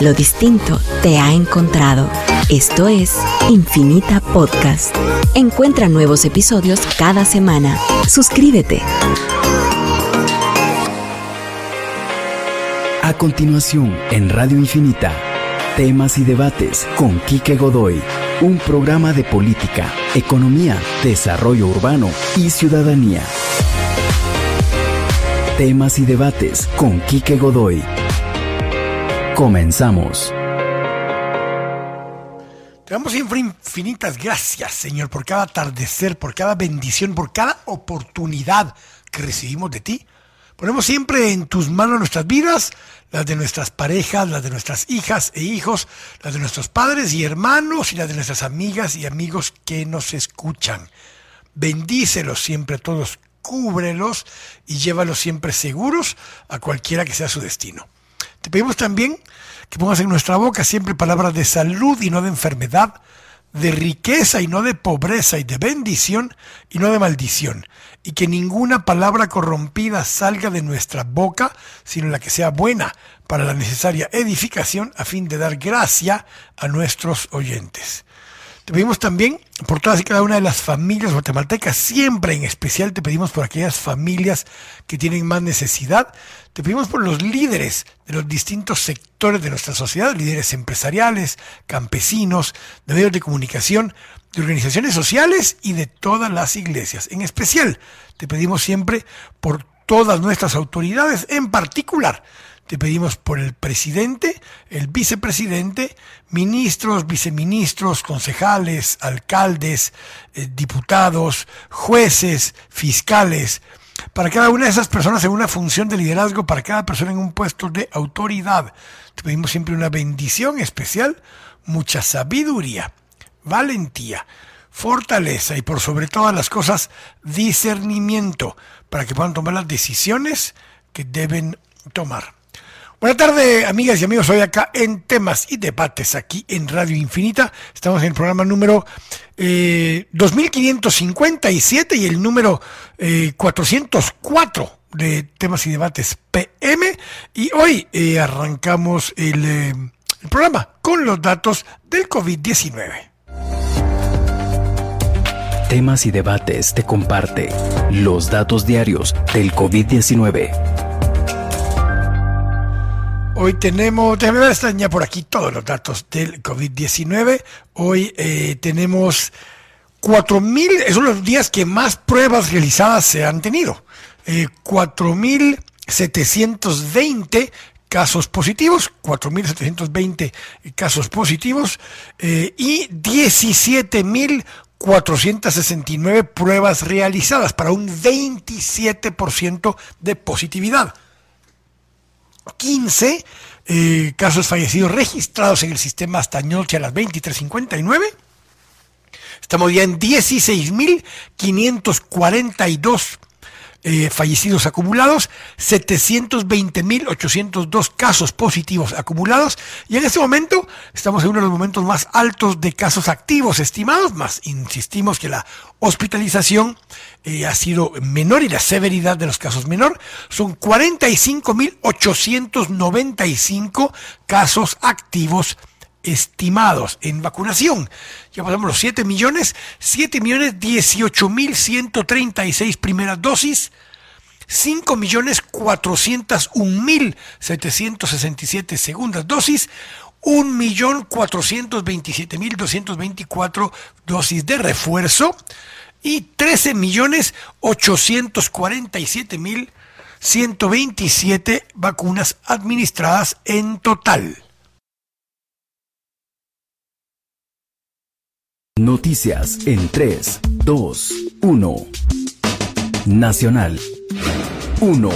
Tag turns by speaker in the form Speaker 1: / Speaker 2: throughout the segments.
Speaker 1: Lo distinto te ha encontrado. Esto es Infinita Podcast. Encuentra nuevos episodios cada semana. Suscríbete.
Speaker 2: A continuación, en Radio Infinita, temas y debates con Quique Godoy, un programa de política, economía, desarrollo urbano y ciudadanía. Temas y debates con Quique Godoy Comenzamos.
Speaker 3: Te damos siempre infinitas gracias, Señor, por cada atardecer, por cada bendición, por cada oportunidad que recibimos de ti. Ponemos siempre en tus manos nuestras vidas, las de nuestras parejas, las de nuestras hijas e hijos, las de nuestros padres y hermanos y las de nuestras amigas y amigos que nos escuchan. Bendícelos siempre todos, cúbrelos y llévalos siempre seguros a cualquiera que sea su destino. Te pedimos también que pongas en nuestra boca siempre palabras de salud y no de enfermedad, de riqueza y no de pobreza y de bendición y no de maldición, y que ninguna palabra corrompida salga de nuestra boca, sino la que sea buena para la necesaria edificación a fin de dar gracia a nuestros oyentes. Te pedimos también por todas y cada una de las familias guatemaltecas, siempre en especial te pedimos por aquellas familias que tienen más necesidad, te pedimos por los líderes de los distintos sectores de nuestra sociedad, líderes empresariales, campesinos, de medios de comunicación, de organizaciones sociales y de todas las iglesias. En especial, te pedimos siempre por todas nuestras autoridades, en particular te pedimos por el presidente, el vicepresidente, ministros, viceministros, concejales, alcaldes, eh, diputados, jueces, fiscales, para cada una de esas personas en una función de liderazgo, para cada persona en un puesto de autoridad. Te pedimos siempre una bendición especial, mucha sabiduría, valentía, fortaleza y por sobre todas las cosas discernimiento para que puedan tomar las decisiones que deben tomar. Buenas tardes, amigas y amigos. Hoy acá en Temas y Debates, aquí en Radio Infinita. Estamos en el programa número 2557 eh, y el número 404 eh, de Temas y Debates PM. Y hoy eh, arrancamos el, el programa con los datos del COVID-19.
Speaker 2: Temas y Debates te comparte los datos diarios del COVID-19
Speaker 3: Hoy tenemos, déjame ver, ya por aquí todos los datos del COVID-19. Hoy eh, tenemos 4.000, son los días que más pruebas realizadas se han tenido. Eh, 4.720 casos positivos, 4.720 casos positivos eh, y 17.469 pruebas realizadas para un 27% de positividad. 15 eh, casos fallecidos registrados en el sistema hasta anoche a las 23.59. Estamos ya en 16.542 eh, fallecidos acumulados, 720.802 casos positivos acumulados y en este momento estamos en uno de los momentos más altos de casos activos estimados, más insistimos que la hospitalización eh, ha sido menor y la severidad de los casos menor, son 45.895 casos activos estimados en vacunación. Ya pasamos los 7 millones, 7 millones 18 mil 136 primeras dosis, 5 millones 401 mil 767 segundas dosis, 1 millón 427 mil 224 dosis de refuerzo y 13 millones 847 mil 127 vacunas administradas en total.
Speaker 2: Noticias en 3, 2, 1. Nacional 1.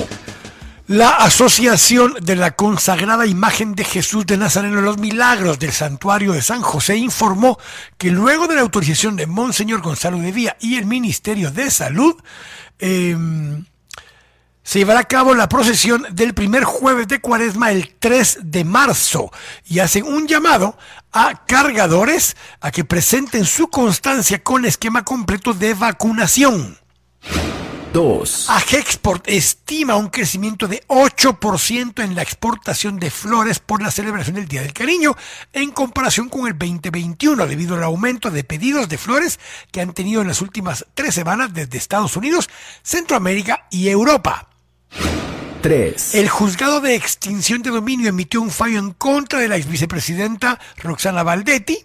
Speaker 3: La Asociación de la Consagrada Imagen de Jesús de Nazareno los Milagros del Santuario de San José informó que luego de la autorización de Monseñor Gonzalo de Vía y el Ministerio de Salud, eh, se llevará a cabo la procesión del primer jueves de cuaresma el 3 de marzo y hacen un llamado a cargadores a que presenten su constancia con esquema completo de vacunación.
Speaker 2: 2.
Speaker 3: Agexport estima un crecimiento de 8% en la exportación de flores por la celebración del Día del Cariño en comparación con el 2021 debido al aumento de pedidos de flores que han tenido en las últimas tres semanas desde Estados Unidos, Centroamérica y Europa.
Speaker 2: 3.
Speaker 3: El juzgado de extinción de dominio emitió un fallo en contra de la ex vicepresidenta Roxana Valdetti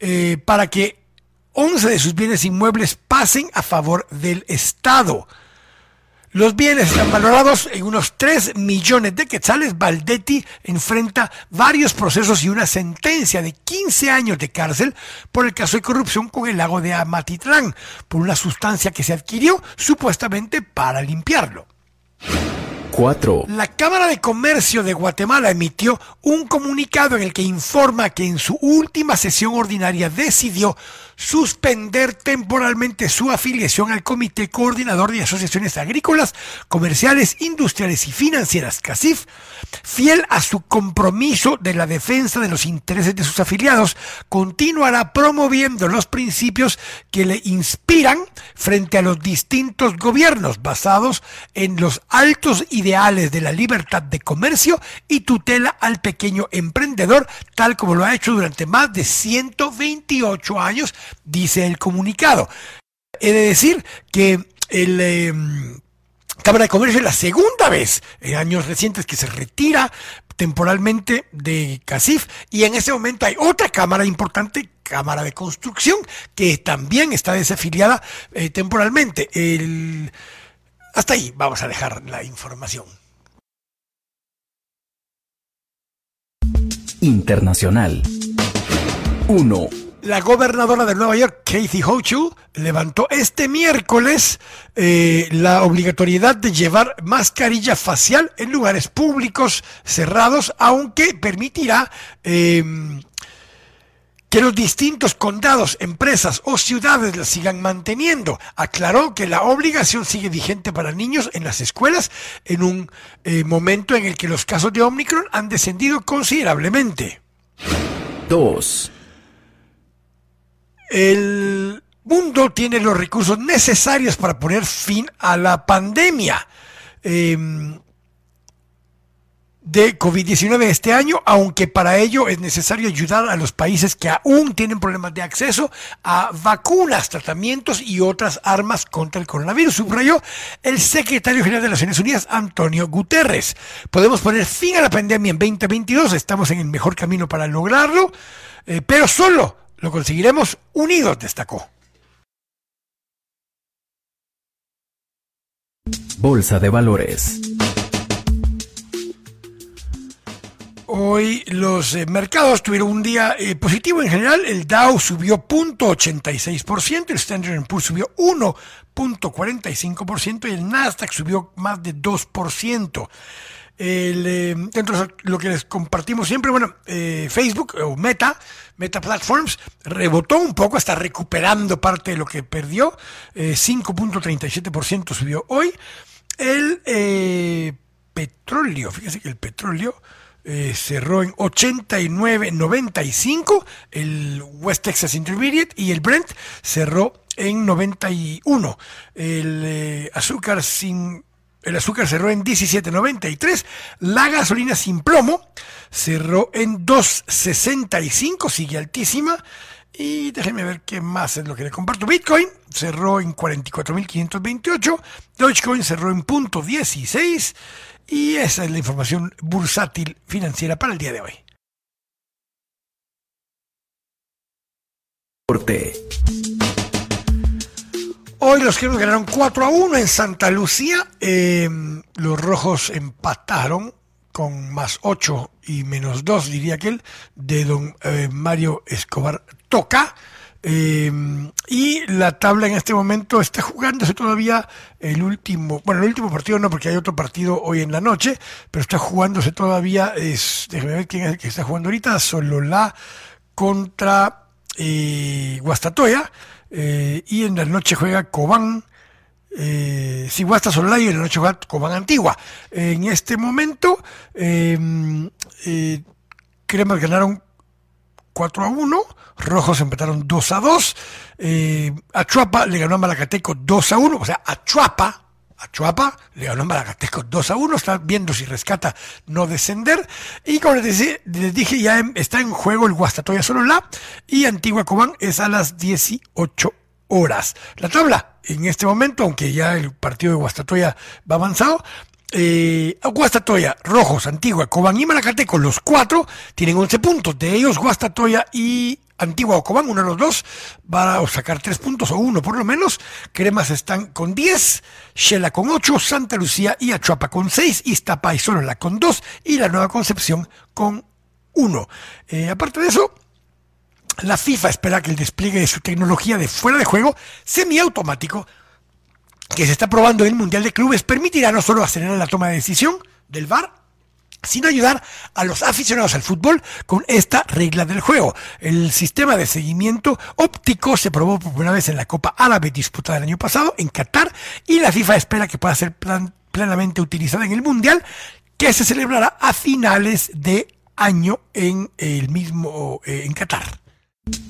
Speaker 3: eh, para que 11 de sus bienes inmuebles pasen a favor del Estado. Los bienes están valorados en unos 3 millones de quetzales. Valdetti enfrenta varios procesos y una sentencia de 15 años de cárcel por el caso de corrupción con el lago de Amatitlán, por una sustancia que se adquirió supuestamente para limpiarlo.
Speaker 2: 4.
Speaker 3: La Cámara de Comercio de Guatemala emitió un comunicado en el que informa que en su última sesión ordinaria decidió suspender temporalmente su afiliación al Comité Coordinador de Asociaciones Agrícolas, Comerciales, Industriales y Financieras, CACIF, fiel a su compromiso de la defensa de los intereses de sus afiliados, continuará promoviendo los principios que le inspiran frente a los distintos gobiernos basados en los altos ideales de la libertad de comercio y tutela al pequeño emprendedor, tal como lo ha hecho durante más de 128 años dice el comunicado. He de decir que el... Em, Cámara de Comercio es la segunda vez en años recientes que se retira temporalmente de CACIF y en ese momento hay otra cámara importante, Cámara de Construcción, que también está desafiliada eh, temporalmente. El... Hasta ahí vamos a dejar la información.
Speaker 2: Internacional. 1.
Speaker 3: La gobernadora de Nueva York, Kathy Hochul, levantó este miércoles eh, la obligatoriedad de llevar mascarilla facial en lugares públicos cerrados, aunque permitirá em, que los distintos condados, empresas o ciudades la sigan manteniendo. Aclaró que la obligación sigue vigente para niños en las escuelas en un eh, momento en el que los casos de Omicron han descendido considerablemente.
Speaker 2: 2.
Speaker 3: El mundo tiene los recursos necesarios para poner fin a la pandemia em, de COVID-19 este año, aunque para ello es necesario ayudar a los países que aún tienen problemas de acceso a vacunas, tratamientos y otras armas contra el coronavirus, subrayó el secretario general de las Naciones Unidas, Antonio Guterres. Podemos poner fin a la pandemia en 2022, estamos en el mejor camino para lograrlo, eh, pero solo lo conseguiremos unidos, destacó.
Speaker 2: Bolsa de Valores.
Speaker 3: Hoy los eh, mercados tuvieron un día eh, positivo en general. El Dow subió 0.86%, el Standard Poor's subió 1.45% y el Nasdaq subió más de 2%. El, eh, dentro de lo que les compartimos siempre, bueno, eh, Facebook o Meta, Meta Platforms, rebotó un poco, está recuperando parte de lo que perdió, 5.37% eh, subió hoy. El petróleo, fíjense que el petróleo cerró en 89.95, el West Texas Intermediate y el Brent cerró en 91. El azúcar sin el azúcar cerró en 17.93. La gasolina sin plomo cerró en 2.65, sigue altísima. Y déjenme ver qué más es lo que le comparto. Bitcoin cerró en 44.528. Dogecoin cerró en punto 16. Y esa es la información bursátil financiera para el día de hoy. Hoy los nos ganaron 4 a 1 en Santa Lucía. Eh, los rojos empataron con más 8 y menos 2, diría aquel, de don eh, Mario Escobar Toca. Eh, y la tabla en este momento está jugándose todavía el último, bueno, el último partido no, porque hay otro partido hoy en la noche, pero está jugándose todavía, es, déjeme ver quién es el que está jugando ahorita, Solola contra Guastatoya. Eh, y en la noche juega Cobán, eh, Siguasta Solay en la noche juega Cobán Antigua. En este momento, eh, eh Cremas ganaron 4 a 1, Rojos empataron 2 a 2, Achuapa le ganó a Malacateco 2 a 1, o sea, Achuapa a Chuapa, le ganó Maragateco 2 a 1, está viendo si rescata no descender. Y como les, dije, ya está en juego el Guastatoya la y Antigua Cobán es a las 18 horas. La tabla, en este momento, aunque ya el partido de Guastatoya va avanzado, eh, Guastatoya, Rojos, Antigua, Cobán y Maracateco, los cuatro, tienen 11 puntos. De ellos, Guastatoya y Antigua Cobán, uno de los dos, va a sacar tres puntos o uno por lo menos. Cremas están con 10, Shela con 8, Santa Lucía y Achuapa con 6, Iztapa y la con 2 y la Nueva Concepción con 1. Eh, aparte de eso, la FIFA espera que el despliegue de su tecnología de fuera de juego semiautomático que se está probando en el Mundial de Clubes permitirá no solo acelerar la toma de decisión del VAR, sino ayudar a los aficionados al fútbol con esta regla del juego. El sistema de seguimiento óptico se probó por primera vez en la Copa Árabe disputada el año pasado en Qatar y la FIFA espera que pueda ser plenamente utilizada en el Mundial que se celebrará a finales de año en el mismo eh, en Qatar.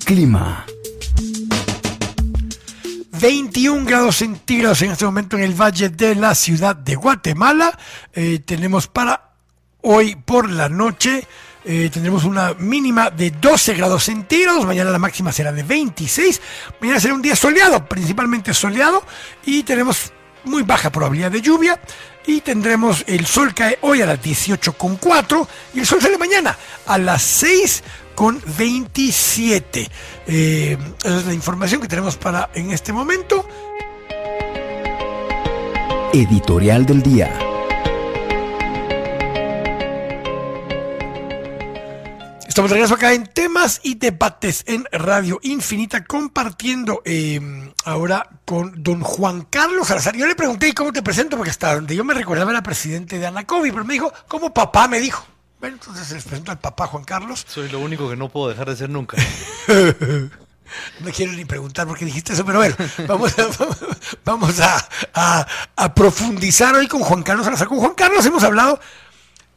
Speaker 2: Clima.
Speaker 3: 21 grados centígrados en este momento en el valle de la ciudad de Guatemala. Eh, tenemos para hoy por la noche. Eh, tendremos una mínima de 12 grados centígrados, mañana la máxima será de 26, mañana será un día soleado, principalmente soleado, y tenemos muy baja probabilidad de lluvia, y tendremos el sol cae hoy a las 18.4 y el sol sale mañana a las 6 con 27. Eh, esa es la información que tenemos para en este momento.
Speaker 2: Editorial del día.
Speaker 3: Estamos de regreso acá en temas y debates en Radio Infinita, compartiendo eh, ahora con don Juan Carlos Salazar. Yo le pregunté cómo te presento, porque hasta donde yo me recordaba era presidente de Anacovi, pero me dijo, como papá me dijo. Bueno, entonces les presento al papá Juan Carlos.
Speaker 4: Soy lo único que no puedo dejar de ser nunca.
Speaker 3: no quiero ni preguntar por qué dijiste eso, pero bueno, vamos a, vamos a, a, profundizar hoy con Juan Carlos Salazar. Con Juan Carlos hemos hablado,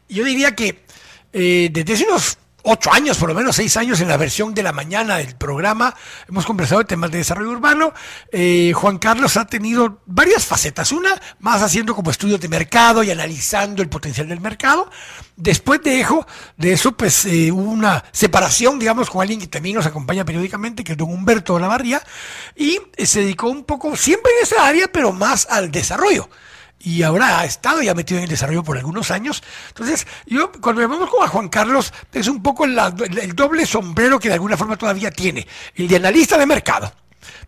Speaker 3: yo diría que eh, desde hace unos ocho años, por lo menos seis años en la versión de la mañana del programa. Hemos conversado de temas de desarrollo urbano. Eh, Juan Carlos ha tenido varias facetas. Una, más haciendo como estudios de mercado y analizando el potencial del mercado. Después de eso, de eso pues eh, hubo una separación, digamos, con alguien que también nos acompaña periódicamente, que es don Humberto de la y eh, se dedicó un poco, siempre en esa área, pero más al desarrollo y ahora ha estado ya metido en el desarrollo por algunos años. Entonces, yo cuando llamamos como a Juan Carlos, es un poco el, doble sombrero que de alguna forma todavía tiene, el de analista de mercado,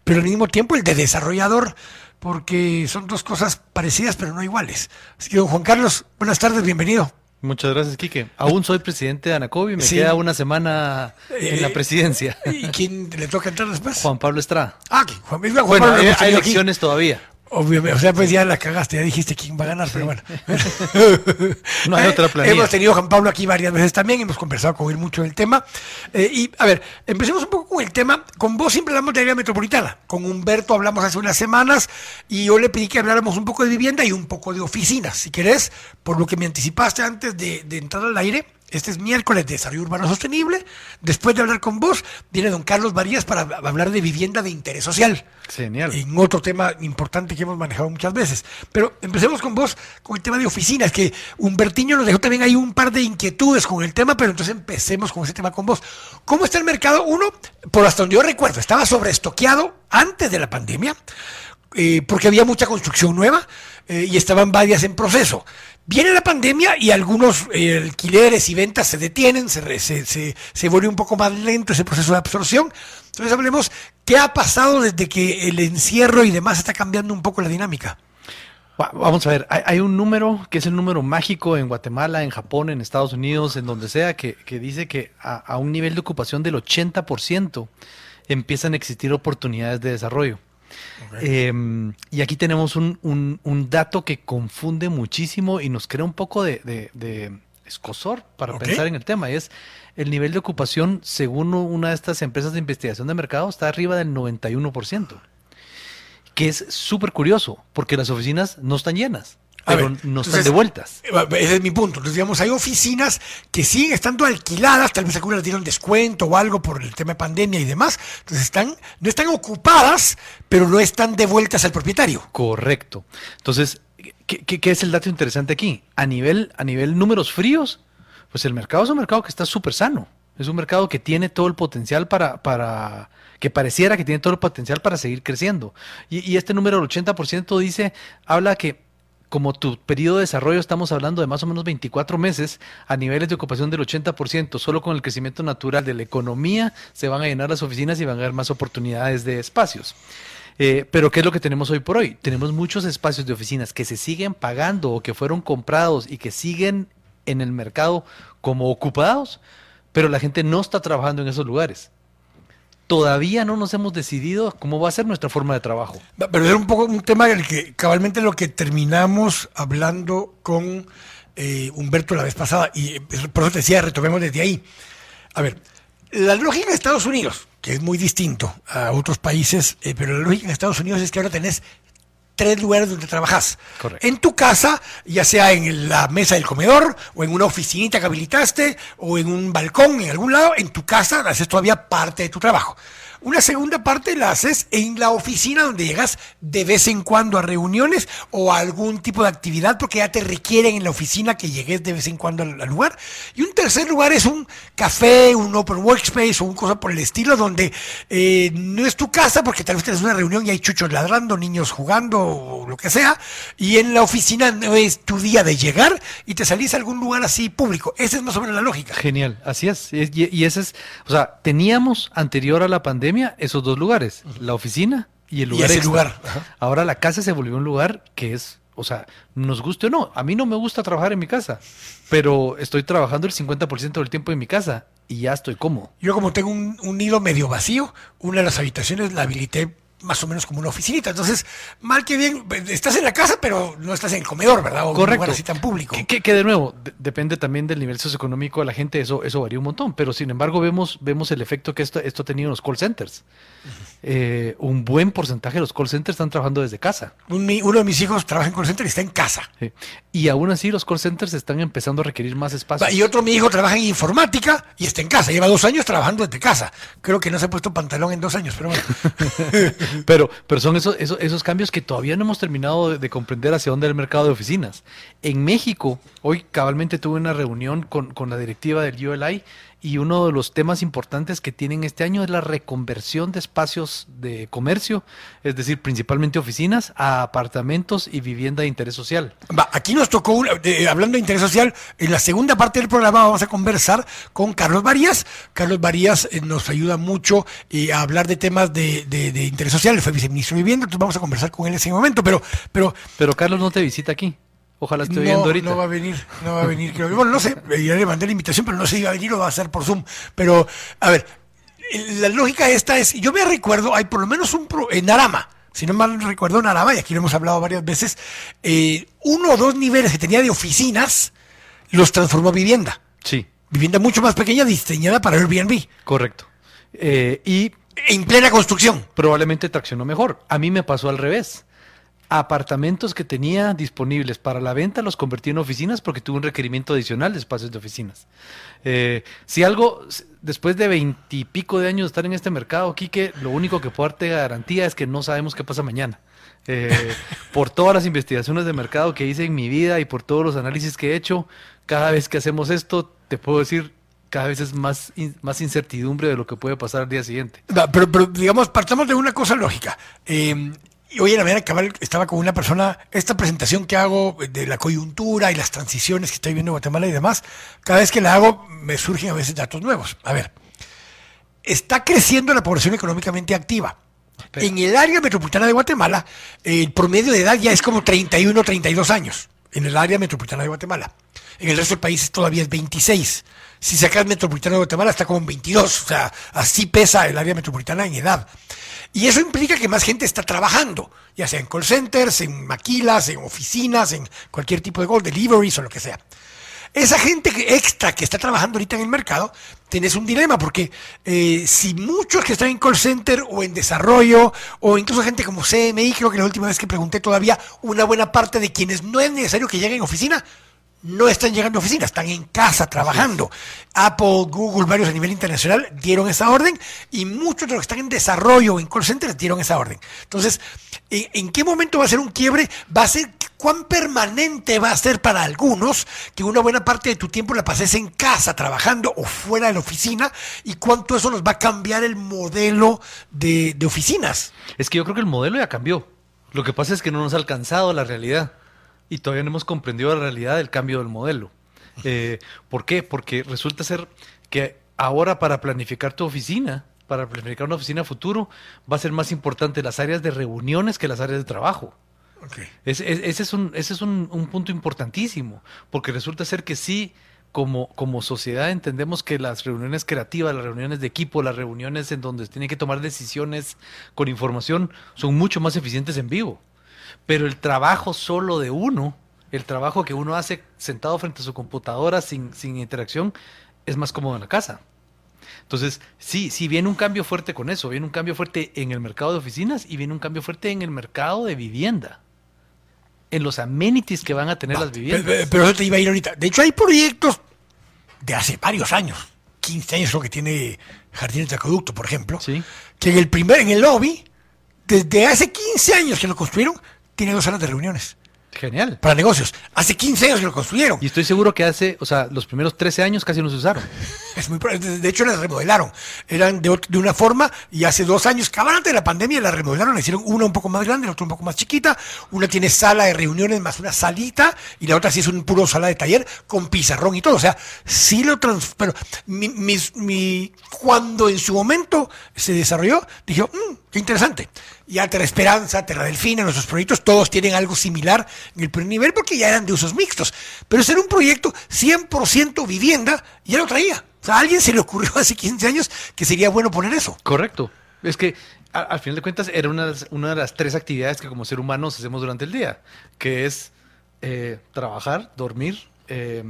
Speaker 3: pero al mismo tiempo el de desarrollador, porque son dos cosas parecidas pero no iguales. Así que, don Juan Carlos, buenas tardes, bienvenido.
Speaker 4: Muchas gracias, Quique. Aún soy presidente de Anacobi, me queda una semana en la eh, presidencia.
Speaker 3: ¿Y quién le toca entrar después?
Speaker 4: Juan Pablo Estrada.
Speaker 3: Ah, Juan,
Speaker 4: Juan bueno, Pablo hay, elecciones todavía.
Speaker 3: Obviamente, o sea, pues ya la cagaste, ya dijiste quién va a ganar, pero bueno.
Speaker 4: no hay otra planilla.
Speaker 3: Hemos tenido a Juan Pablo aquí varias veces también, hemos conversado con él mucho del tema. Eh, y, a ver, empecemos un poco con el tema. Con vos siempre hablamos de área metropolitana. Con Humberto hablamos hace unas semanas y yo le pedí que habláramos un poco de vivienda y un poco de oficinas. Si querés, por lo que me anticipaste antes de, de entrar al aire, este es miércoles de Desarrollo Urbano Sostenible. Después de hablar con vos, viene don Carlos Varías para hablar de vivienda de interés social.
Speaker 4: Genial.
Speaker 3: En otro tema importante que hemos manejado muchas veces. Pero empecemos con vos, con el tema de oficinas, que Humbertiño nos dejó también ahí un par de inquietudes con el tema, pero entonces empecemos con ese tema con vos. ¿Cómo está el mercado? Uno, por hasta donde yo recuerdo, estaba sobreestoqueado antes de la pandemia, eh, porque había mucha construcción nueva eh, y estaban varias en proceso. Viene la pandemia y algunos eh, alquileres y ventas se detienen, se, se, se, vuelve un poco más lento ese proceso de absorción. Entonces hablemos, ¿qué ha pasado desde que el encierro y demás está cambiando un poco la dinámica?
Speaker 4: Vamos a ver, hay, un número que es el número mágico en Guatemala, en Japón, en Estados Unidos, en donde sea, que, dice que a, un nivel de ocupación del 80% empiezan a existir oportunidades de desarrollo. Em, y aquí tenemos un, un, dato que confunde muchísimo y nos crea un poco de, de, escosor para pensar en el tema. Y es el nivel de ocupación, según una de estas empresas de investigación de mercado, está arriba del 91%. Que es súper curioso, porque las oficinas no están llenas pero no están de vueltas.
Speaker 3: Eh, ese es mi punto. Entonces, digamos, hay oficinas que siguen estando alquiladas, tal vez algunas dieron descuento o algo por el tema de pandemia y demás. Entonces, están, no están ocupadas, pero no están devueltas al propietario.
Speaker 4: Correcto. Entonces, ¿Qué, qué es el dato interesante aquí? A nivel, a nivel números fríos, pues el mercado es un mercado que está súper sano. Es un mercado que tiene todo el potencial para, para, que pareciera que tiene todo el potencial para seguir creciendo. Y, y este número del 80% dice, habla que como tu periodo de desarrollo estamos hablando de más o menos 24 meses a niveles de ocupación del 80%, solo con el crecimiento natural de la economía se van a llenar las oficinas y van a haber más oportunidades de espacios. Eh, pero ¿qué es lo que tenemos hoy por hoy? Tenemos muchos espacios de oficinas que se siguen pagando o que fueron comprados y que siguen en el mercado como ocupados, pero la gente no está trabajando en esos lugares todavía no nos hemos decidido cómo va a ser nuestra forma de trabajo.
Speaker 3: Pero es un poco un tema del que cabalmente lo que terminamos hablando con eh, Humberto la vez pasada, y por eso te decía, retomemos desde ahí. A ver, la lógica en Estados Unidos, que es muy distinto a otros países, eh, pero la lógica en Estados Unidos es que ahora tenés tres lugares donde trabajas.
Speaker 4: Correcto.
Speaker 3: En tu casa, ya sea en la mesa del comedor, o en una oficinita que habilitaste, o en un balcón, en algún lado, en tu casa haces todavía parte de tu trabajo. Una segunda parte la haces en la oficina donde llegas de vez en cuando a reuniones o a algún tipo de actividad porque ya te requieren en la oficina que llegues de vez en cuando al, lugar. Y un tercer lugar es un café, un open workspace o un cosa por el estilo donde eh, no es tu casa porque tal vez tienes una reunión y hay chuchos ladrando, niños jugando o lo que sea. Y en la oficina no es tu día de llegar y te salís a algún lugar así público. Esa es más o menos la lógica.
Speaker 4: Genial, así es. Y, y ese es, o sea, teníamos anterior a la pandemia esos dos lugares, la oficina y el lugar.
Speaker 3: Y ese
Speaker 4: extra.
Speaker 3: lugar. Ajá.
Speaker 4: Ahora la casa se volvió un lugar que es, o sea, nos guste o no, a mí no me gusta trabajar en mi casa, pero estoy trabajando el 50% del tiempo en mi casa y ya estoy cómodo.
Speaker 3: Yo como tengo un, un nido medio vacío, una de las habitaciones la habilité más o menos como una oficinita. Entonces, mal que bien, estás en la casa, pero no estás en el comedor, ¿verdad? O en un
Speaker 4: Correcto.
Speaker 3: lugar así tan público.
Speaker 4: Que, que- que de nuevo, de- depende también del nivel socioeconómico de la gente, eso, eso varía un montón, pero sin embargo vemos, vemos el efecto que esto, esto ha tenido en los call centers. Eh, un buen porcentaje de los call centers están trabajando desde casa.
Speaker 3: Uno de mis hijos trabaja en call center y está en casa.
Speaker 4: ¿sí? Y aún así los call centers están empezando a requerir más espacio.
Speaker 3: Y otro mi hijo trabaja en informática y está en casa. Lleva dos años trabajando desde casa. Creo que no se ha puesto pantalón en dos años, pero bueno.
Speaker 4: Pero, pero son esos, esos, esos cambios que todavía no hemos terminado de, de comprender hacia dónde es el mercado de oficinas. En México, hoy cabalmente tuve una reunión con, con la directiva del ULI y uno de los temas importantes que tienen este año es la reconversión de espacios de comercio, es decir, principalmente oficinas, a apartamentos y vivienda de interés social.
Speaker 3: Va, aquí nos tocó, una- hablando de interés social, en la segunda parte del programa vamos a conversar con Carlos Varías. Carlos Varías eh, nos ayuda mucho eh, a hablar de temas de, de- de interés social, él fue viceministro de vivienda, entonces vamos a conversar con él en ese momento, pero, pero
Speaker 4: Pero Carlos no te visita aquí. Ojalá esté viendo
Speaker 3: no,
Speaker 4: ahorita.
Speaker 3: no va a venir, no va a venir, creo bueno, no sé, ya le mandé la invitación, pero no sé si va a venir o va a ser por Zoom, pero, a ver, la lógica esta es, yo me recuerdo, hay por lo menos un, pro- en Arama, si no mal recuerdo, en Arama, y aquí lo hemos hablado varias veces, eh, uno o dos niveles que tenía de oficinas, los transformó a vivienda.
Speaker 4: Sí,
Speaker 3: Vivienda mucho más pequeña diseñada para Airbnb,
Speaker 4: correcto. Eh, y
Speaker 3: en plena construcción.
Speaker 4: probablemente traccionó mejor. A mí me pasó al revés. Apartamentos que tenía disponibles para la venta los convertí en oficinas porque tuve un requerimiento adicional de espacios de oficinas. Eh, si algo, después de veintipico de años de estar en este mercado, Quique, lo único que puedo darte garantía es que no sabemos qué pasa mañana. Eh, por todas las investigaciones de mercado que hice en mi vida y por todos los análisis que he hecho, cada vez que hacemos esto, te puedo decir, cada vez es más, in- más incertidumbre de lo que puede pasar al día siguiente.
Speaker 3: Pero, pero, digamos, partamos de una cosa lógica. Eh, y hoy en la mañana cabal, estaba con una persona, esta presentación que hago de la coyuntura y las transiciones que estoy viendo en Guatemala y demás, cada vez que la hago me surgen a veces datos nuevos. A ver, está creciendo la población económicamente activa.
Speaker 4: Pero-
Speaker 3: en el área metropolitana de Guatemala, el promedio de edad ya es como 31, 32 años. En el área metropolitana de Guatemala. En el resto del país todavía es 26. Si sacas metropolitana de Guatemala está como en 22. O sea, así pesa el área metropolitana en edad. Y eso implica que más gente está trabajando, ya sea en call centers, en maquilas, en oficinas, en cualquier tipo de gold deliveries o lo que sea. Esa gente extra que está trabajando ahorita en el mercado, tenés un dilema, porque eh, si muchos que están en call center o en desarrollo, o incluso gente como CMI, creo que la última vez que pregunté todavía, una buena parte de quienes no es necesario que lleguen a oficina, no están llegando a oficinas, están en casa trabajando. Apple, Google, varios a nivel internacional dieron esa orden y muchos de los que están en desarrollo en call centers dieron esa orden. Entonces, ¿en, qué momento va a ser un quiebre? Va a ser cuán permanente va a ser para algunos que una buena parte de tu tiempo la pases en casa trabajando o fuera de la oficina y cuánto eso nos va a cambiar el modelo de, de oficinas.
Speaker 4: Es que yo creo que el modelo ya cambió. Lo que pasa es que no nos ha alcanzado la realidad y todavía no hemos comprendido la realidad del cambio del modelo. Eh, ¿Por qué? Porque resulta ser que ahora para planificar tu oficina, para planificar una oficina futuro, va a ser más importante las áreas de reuniones que las áreas de trabajo.
Speaker 3: Okay.
Speaker 4: Es, es, ese es, un, ese es un, un, punto importantísimo, porque resulta ser que sí, como, como sociedad entendemos que las reuniones creativas, las reuniones de equipo, las reuniones en donde se tienen que tomar decisiones con información, son mucho más eficientes en vivo. Pero el trabajo solo de uno, el trabajo que uno hace sentado frente a su computadora sin, sin interacción, es más cómodo en la casa. Entonces, sí, sí, viene un cambio fuerte con eso, viene un cambio fuerte en el mercado de oficinas y viene un cambio fuerte en el mercado de vivienda en los amenities que van a tener
Speaker 3: No,
Speaker 4: las viviendas.
Speaker 3: Pero, pero eso te iba a ir ahorita. De hecho, hay proyectos de hace varios años, 15 años lo que tiene Jardines de Acueducto, por ejemplo,
Speaker 4: Sí.
Speaker 3: que en el primer, en el lobby, desde hace 15 años que lo construyeron, tiene dos salas de reuniones
Speaker 4: Genial.
Speaker 3: para negocios. Hace 15 años que lo construyeron.
Speaker 4: Y estoy seguro que hace, o sea, los primeros 13 años casi no se usaron.
Speaker 3: Es muy, de hecho, las remodelaron. Eran de, de una forma y hace dos años, cabrón, antes de la pandemia, la remodelaron. Le hicieron una un poco más grande, la otra un poco más chiquita. Una tiene sala de reuniones más una salita y la otra sí es un puro sala de taller con pizarrón y todo. O sea, sí lo trans... Pero mi, mis- mi- cuando en su momento se desarrolló, dije, "Mm, qué interesante. Ya Terra Esperanza, Terra Delfina, nuestros proyectos, todos tienen algo similar en el primer nivel porque ya eran de usos mixtos. Pero ese era un proyecto 100% vivienda y ya lo traía. O sea, a alguien se le ocurrió hace 15 años que sería bueno poner eso.
Speaker 4: Correcto. Es que al final de cuentas era una de las tres actividades que como ser humanos hacemos durante el día, que es eh, trabajar, dormir. eh,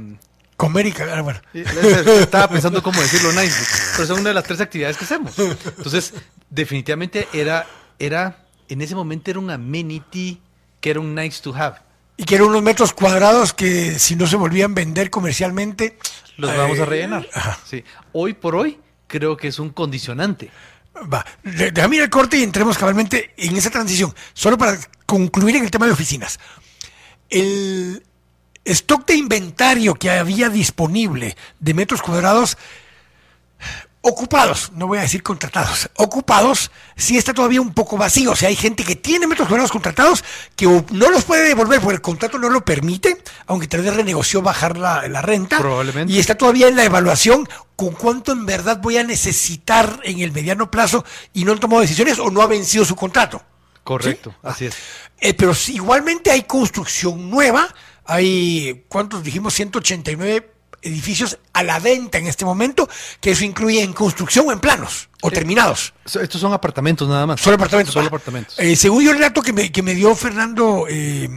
Speaker 3: Comer y cagar, bueno.
Speaker 4: estaba pensando cómo decirlo nice, pero son una de las tres actividades que hacemos. Entonces, definitivamente era, era, en ese momento era un amenity que era un nice to have.
Speaker 3: Y que eran unos metros cuadrados que si no se volvían a vender comercialmente,
Speaker 4: Los vamos a
Speaker 3: eh,
Speaker 4: rellenar.
Speaker 3: ajá.
Speaker 4: Sí. Hoy por hoy creo que es un condicionante.
Speaker 3: Va, déjame ir al corte y entremos cabalmente en esa transición. Solo para concluir en el tema de oficinas. El stock de inventario que había disponible de metros cuadrados ocupados, no voy a decir contratados, ocupados, sí está todavía un poco vacío. O sea, hay gente que tiene metros cuadrados contratados que no los puede devolver porque el contrato no lo permite, aunque tal vez renegoció bajar la, la renta.
Speaker 4: Probablemente.
Speaker 3: Y está todavía en la evaluación con cuánto en verdad voy a necesitar en el mediano plazo y no han tomado decisiones o no ha vencido su contrato.
Speaker 4: Correcto,
Speaker 3: ¿Sí?
Speaker 4: así es.
Speaker 3: Eh, pero igualmente hay construcción nueva. Hay, ¿cuántos dijimos? 189 edificios a la venta en este momento, que eso incluye en construcción o en planos o terminados.
Speaker 4: Estos son apartamentos nada más.
Speaker 3: Solo apartamentos. Ah,
Speaker 4: apartamentos.
Speaker 3: eh, según yo el dato que me, que me dio Fernando, eh,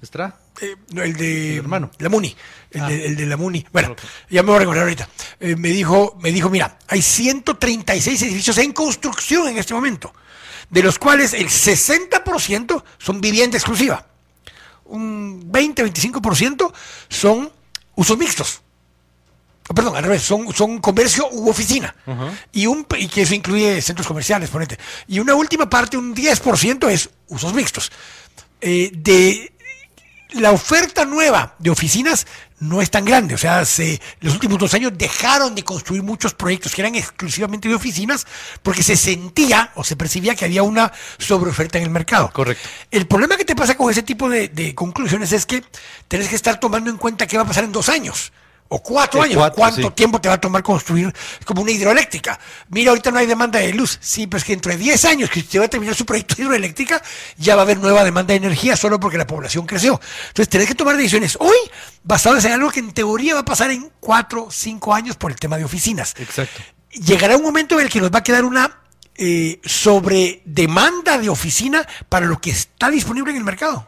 Speaker 4: ¿Estra?
Speaker 3: eh, el de
Speaker 4: El hermano.
Speaker 3: la Muni, el,
Speaker 4: Ah.
Speaker 3: de, el de la Muni. Bueno, ya me voy a recordar ahorita. Eh, me dijo, me dijo, mira, hay 136 edificios en construcción en este momento, de los cuales el 60% son vivienda exclusiva. Un 20-25% son usos mixtos. Oh, Perdón, al revés, son, son comercio u oficina. Y, un, y que eso incluye centros comerciales, ponete. Y una última parte, un 10% es usos mixtos. Eh, de la oferta nueva de oficinas no es tan grande. O sea, se, los últimos dos años dejaron de construir muchos proyectos que eran exclusivamente de oficinas porque se sentía o se percibía que había una sobreoferta en el mercado.
Speaker 4: Correcto.
Speaker 3: El problema que te pasa con ese tipo de, de conclusiones es que tienes que estar tomando en cuenta qué va a pasar en dos años. O cuatro
Speaker 4: Eh,
Speaker 3: años,
Speaker 4: cuatro,
Speaker 3: cuánto
Speaker 4: sí.
Speaker 3: tiempo te va a tomar construir como una hidroeléctrica. Mira, ahorita no hay demanda de luz. Sí, pero es que dentro de 10 años que usted va a terminar su proyecto de hidroeléctrica, ya va a haber nueva demanda de energía solo porque la población creció. Entonces, tenés que tomar decisiones hoy basadas en algo que en teoría va a pasar en 4, 5 años por el tema de oficinas.
Speaker 4: Exacto.
Speaker 3: Llegará un momento en el que nos va a quedar una eh, sobredemanda de oficina para lo que está disponible en el mercado.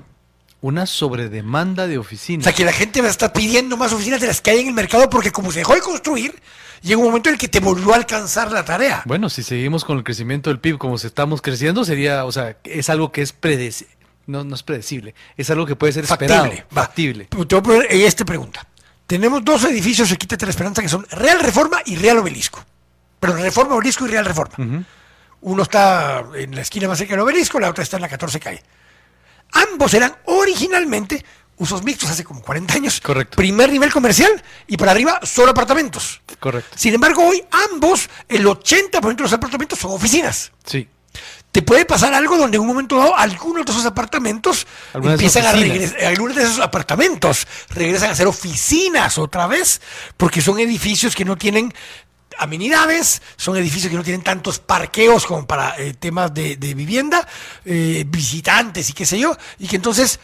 Speaker 4: Una sobredemanda de
Speaker 3: O
Speaker 4: oficinas.
Speaker 3: sea, que la gente va a estar pidiendo más oficinas de las que hay en el mercado porque como se dejó de construir, llega un momento en el que te volvió a alcanzar la tarea.
Speaker 4: Bueno, si seguimos con el crecimiento del PIB como se estamos creciendo, sería, o sea, es algo que es predecible. No, no es predecible. Es algo que puede ser esperado.
Speaker 3: Factible. va. Te voy a poner esta pregunta. Tenemos dos edificios en Quítate la Esperanza que son Real Reforma y Real Obelisco. Pero Reforma Obelisco y Real Reforma. Uno está en la esquina más cerca del obelisco, la otra está en la 14 calle. Ambos eran originalmente usos mixtos hace como 40 años.
Speaker 4: Correcto.
Speaker 3: Primer nivel comercial y para arriba solo apartamentos.
Speaker 4: Correcto.
Speaker 3: Sin embargo, hoy ambos, el 80% de los apartamentos son oficinas.
Speaker 4: Sí.
Speaker 3: Te puede pasar algo donde en un momento dado algunos de esos apartamentos
Speaker 4: Algunas
Speaker 3: empiezan a regresar, algunos de esos apartamentos regresan a ser oficinas otra vez, porque son edificios que no tienen amenidades, son edificios que no tienen tantos parqueos como para eh, temas de, de vivienda, eh, visitantes y qué sé yo, y que entonces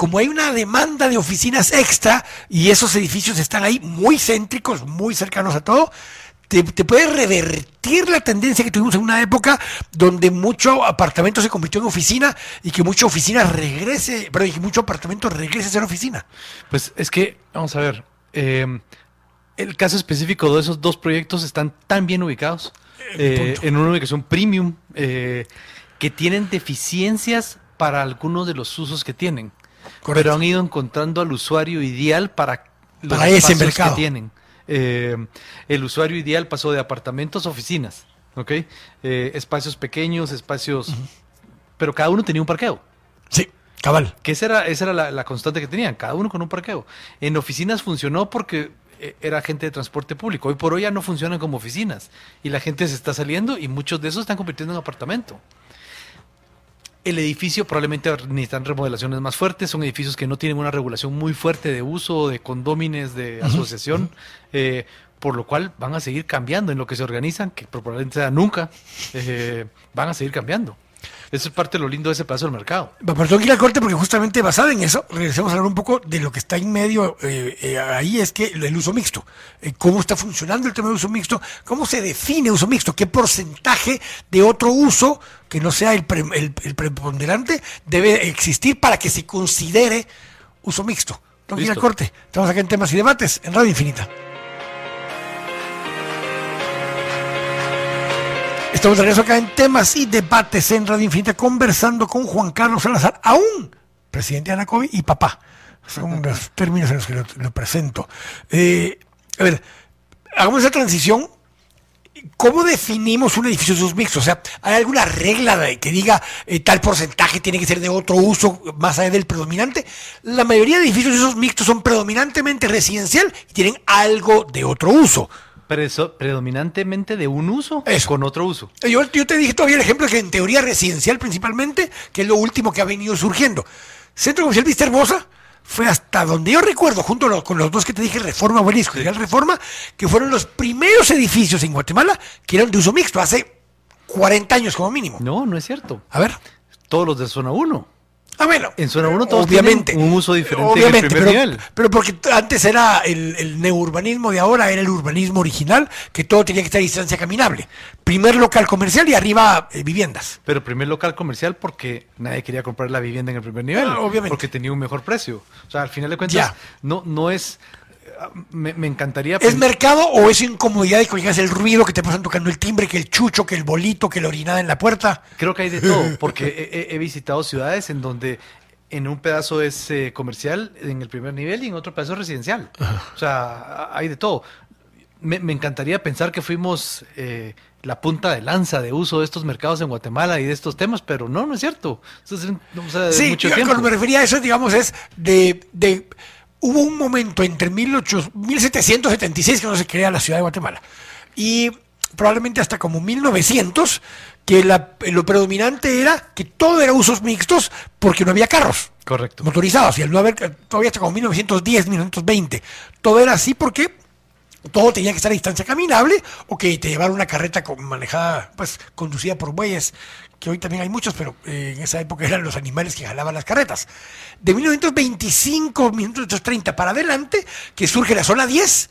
Speaker 3: como hay una demanda de oficinas extra y esos edificios están ahí muy céntricos, muy cercanos a todo, te, te puede revertir la tendencia que tuvimos en una época donde mucho apartamento se convirtió en oficina y que mucha oficina regrese, pero y que mucho apartamento regrese a ser oficina.
Speaker 4: Pues es que, vamos a ver, eh, el caso específico de esos dos proyectos están tan bien ubicados, eh,
Speaker 3: punto.
Speaker 4: en una ubicación premium, eh, que tienen deficiencias para algunos de los usos que tienen.
Speaker 3: Correcto.
Speaker 4: Pero han ido encontrando al usuario ideal para los
Speaker 3: Para ese
Speaker 4: espacios
Speaker 3: mercado.
Speaker 4: que tienen. Eh, el usuario ideal pasó de apartamentos a oficinas, ¿ok? Eh, espacios pequeños, espacios... Pero cada uno tenía un parqueo.
Speaker 3: Sí, cabal.
Speaker 4: Que esa era, esa era la, la constante que tenían, cada uno con un parqueo. En oficinas funcionó porque eh, era gente de transporte público. Hoy por hoy ya no funcionan como oficinas. Y la gente se está saliendo y muchos de esos están convirtiendo en apartamento. El edificio probablemente necesitan remodelaciones más fuertes. Son edificios que no tienen una regulación muy fuerte de uso, de condómines, de asociación. eh, por lo cual van a seguir cambiando en lo que se organizan, que probablemente sea nunca. eh, van a seguir cambiando. Eso es parte de lo lindo de ese pedazo del mercado.
Speaker 3: Tengo que ir al corte porque justamente basado en eso, regresemos a hablar un poco de lo que está en medio eh, eh, ahí, es que el uso mixto. Eh, ¿Cómo está funcionando el tema de uso mixto? ¿Cómo se define uso mixto? ¿Qué porcentaje de otro uso, que no sea el, pre- el- el preponderante, debe existir para que se considere uso mixto? Tengo que ir al
Speaker 4: Listo.
Speaker 3: corte. Estamos acá en temas y debates en Radio Infinita. Estamos de regreso acá en temas y debates en Radio Infinita conversando con Juan Carlos Salazar, aún presidente de Anacovi y papá. Son los términos en los que lo, lo presento. Eh, a ver, hagamos esa transición. ¿Cómo definimos un edificio de usos mixtos? O sea, ¿hay alguna regla de- que diga eh, tal porcentaje tiene que ser de otro uso más allá del predominante? La mayoría de edificios de usos mixtos son predominantemente residencial y tienen algo de otro uso.
Speaker 4: Pero eso predominantemente de un uso
Speaker 3: Eso.
Speaker 4: con otro uso.
Speaker 3: Yo, yo te dije todavía el ejemplo que en teoría residencial principalmente, que es lo último que ha venido surgiendo. Centro Comercial Vista Hermosa fue hasta donde yo recuerdo, junto a los- con los dos que te dije, Reforma Obelisco y Real Reforma, que fueron los primeros edificios en Guatemala que eran de uso mixto, hace 40 años como mínimo.
Speaker 4: No, no es cierto.
Speaker 3: A ver.
Speaker 4: Todos los de zona 1.
Speaker 3: Ah, bueno.
Speaker 4: En zona uno todos
Speaker 3: obviamente,
Speaker 4: tienen un uso diferente en el
Speaker 3: obviamente,
Speaker 4: primer
Speaker 3: pero,
Speaker 4: nivel.
Speaker 3: pero porque antes era el, el neurbanismo de ahora, era el urbanismo original, que todo tenía que estar a distancia caminable. Primer local comercial y arriba eh, viviendas.
Speaker 4: Pero primer local comercial porque nadie quería comprar la vivienda en el primer nivel.
Speaker 3: Ah, obviamente.
Speaker 4: Porque tenía un mejor precio. O sea, al final de cuentas,
Speaker 3: Ya.
Speaker 4: no, no es. Me, me encantaría.
Speaker 3: ¿Es mercado o es incomodidad de que oigas el ruido que te pasan tocando el timbre, que el chucho, que el bolito, que la orinada en la puerta?
Speaker 4: Creo que hay de todo, porque he, visitado ciudades en donde en un pedazo es eh, comercial en el primer nivel y en otro pedazo es residencial. O sea, hay de todo. Me, me encantaría pensar que fuimos eh, la punta de lanza de uso de estos mercados en Guatemala y de estos temas, pero no, no es cierto. Eso es, o sea,
Speaker 3: Sí,
Speaker 4: mucho
Speaker 3: yo
Speaker 4: tiempo.
Speaker 3: cuando me refería a eso, digamos, es de, de- Hubo un momento entre 1800 1776 que no se crea la ciudad de Guatemala. Y probablemente hasta como 1900, que la- lo predominante era que todo era usos mixtos porque no había carros
Speaker 4: Correcto.
Speaker 3: motorizados. Y al no haber, todavía hasta como 1910, 1920, todo era así porque todo tenía que estar a distancia caminable o que te llevara una carreta con- manejada, pues conducida por bueyes, que hoy también hay muchos, pero eh, en esa época eran los animales que jalaban las carretas. De 1925, 1930 para adelante, que surge la zona 10,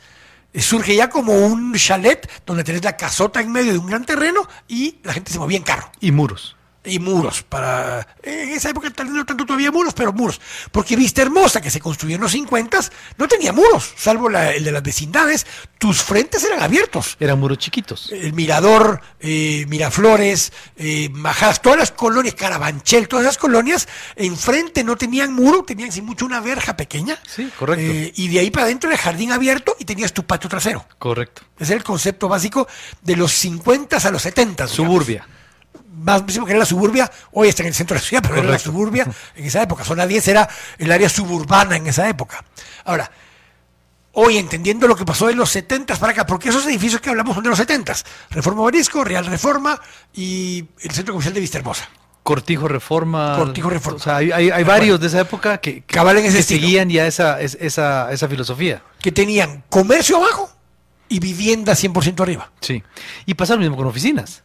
Speaker 3: eh, surge ya como un chalet donde tenés la casota en medio de un gran terreno y la gente se movía en carro
Speaker 4: Y muros.
Speaker 3: Y muros. Para, en esa época tal vez no tanto todavía muros, pero muros. Porque Vista Hermosa, que se construyó en los 50, no tenía muros, salvo la- el de las vecindades. Tus frentes eran abiertos.
Speaker 4: Eran muros chiquitos.
Speaker 3: El Mirador, eh, Miraflores, eh, Majadas, todas las colonias, Carabanchel, todas esas colonias, enfrente no tenían muro, tenían sin mucho una verja pequeña.
Speaker 4: Sí, correcto.
Speaker 3: Eh, y de ahí para adentro era jardín abierto y tenías tu patio trasero.
Speaker 4: Correcto.
Speaker 3: Ese es el concepto básico de los 50 a los 70. digamos.
Speaker 4: Suburbia.
Speaker 3: Más mismo que era la suburbia, hoy está en el centro de la ciudad, pero era la
Speaker 4: Correcto.
Speaker 3: suburbia en esa época. Zona 10 era el área suburbana en esa época. Ahora, hoy entendiendo lo que pasó de los 70 para acá, porque esos edificios que hablamos son de los 70 Reforma Barisco, Real Reforma y el Centro Comercial de Vista Hermosa.
Speaker 4: Cortijo Reforma.
Speaker 3: Cortijo Reforma.
Speaker 4: O sea, hay, hay- hay varios de esa época que, que,
Speaker 3: Cabal en ese
Speaker 4: que seguían ya esa, es- esa, esa filosofía.
Speaker 3: Que tenían comercio abajo y vivienda 100% arriba.
Speaker 4: Sí. Y pasa lo mismo con oficinas.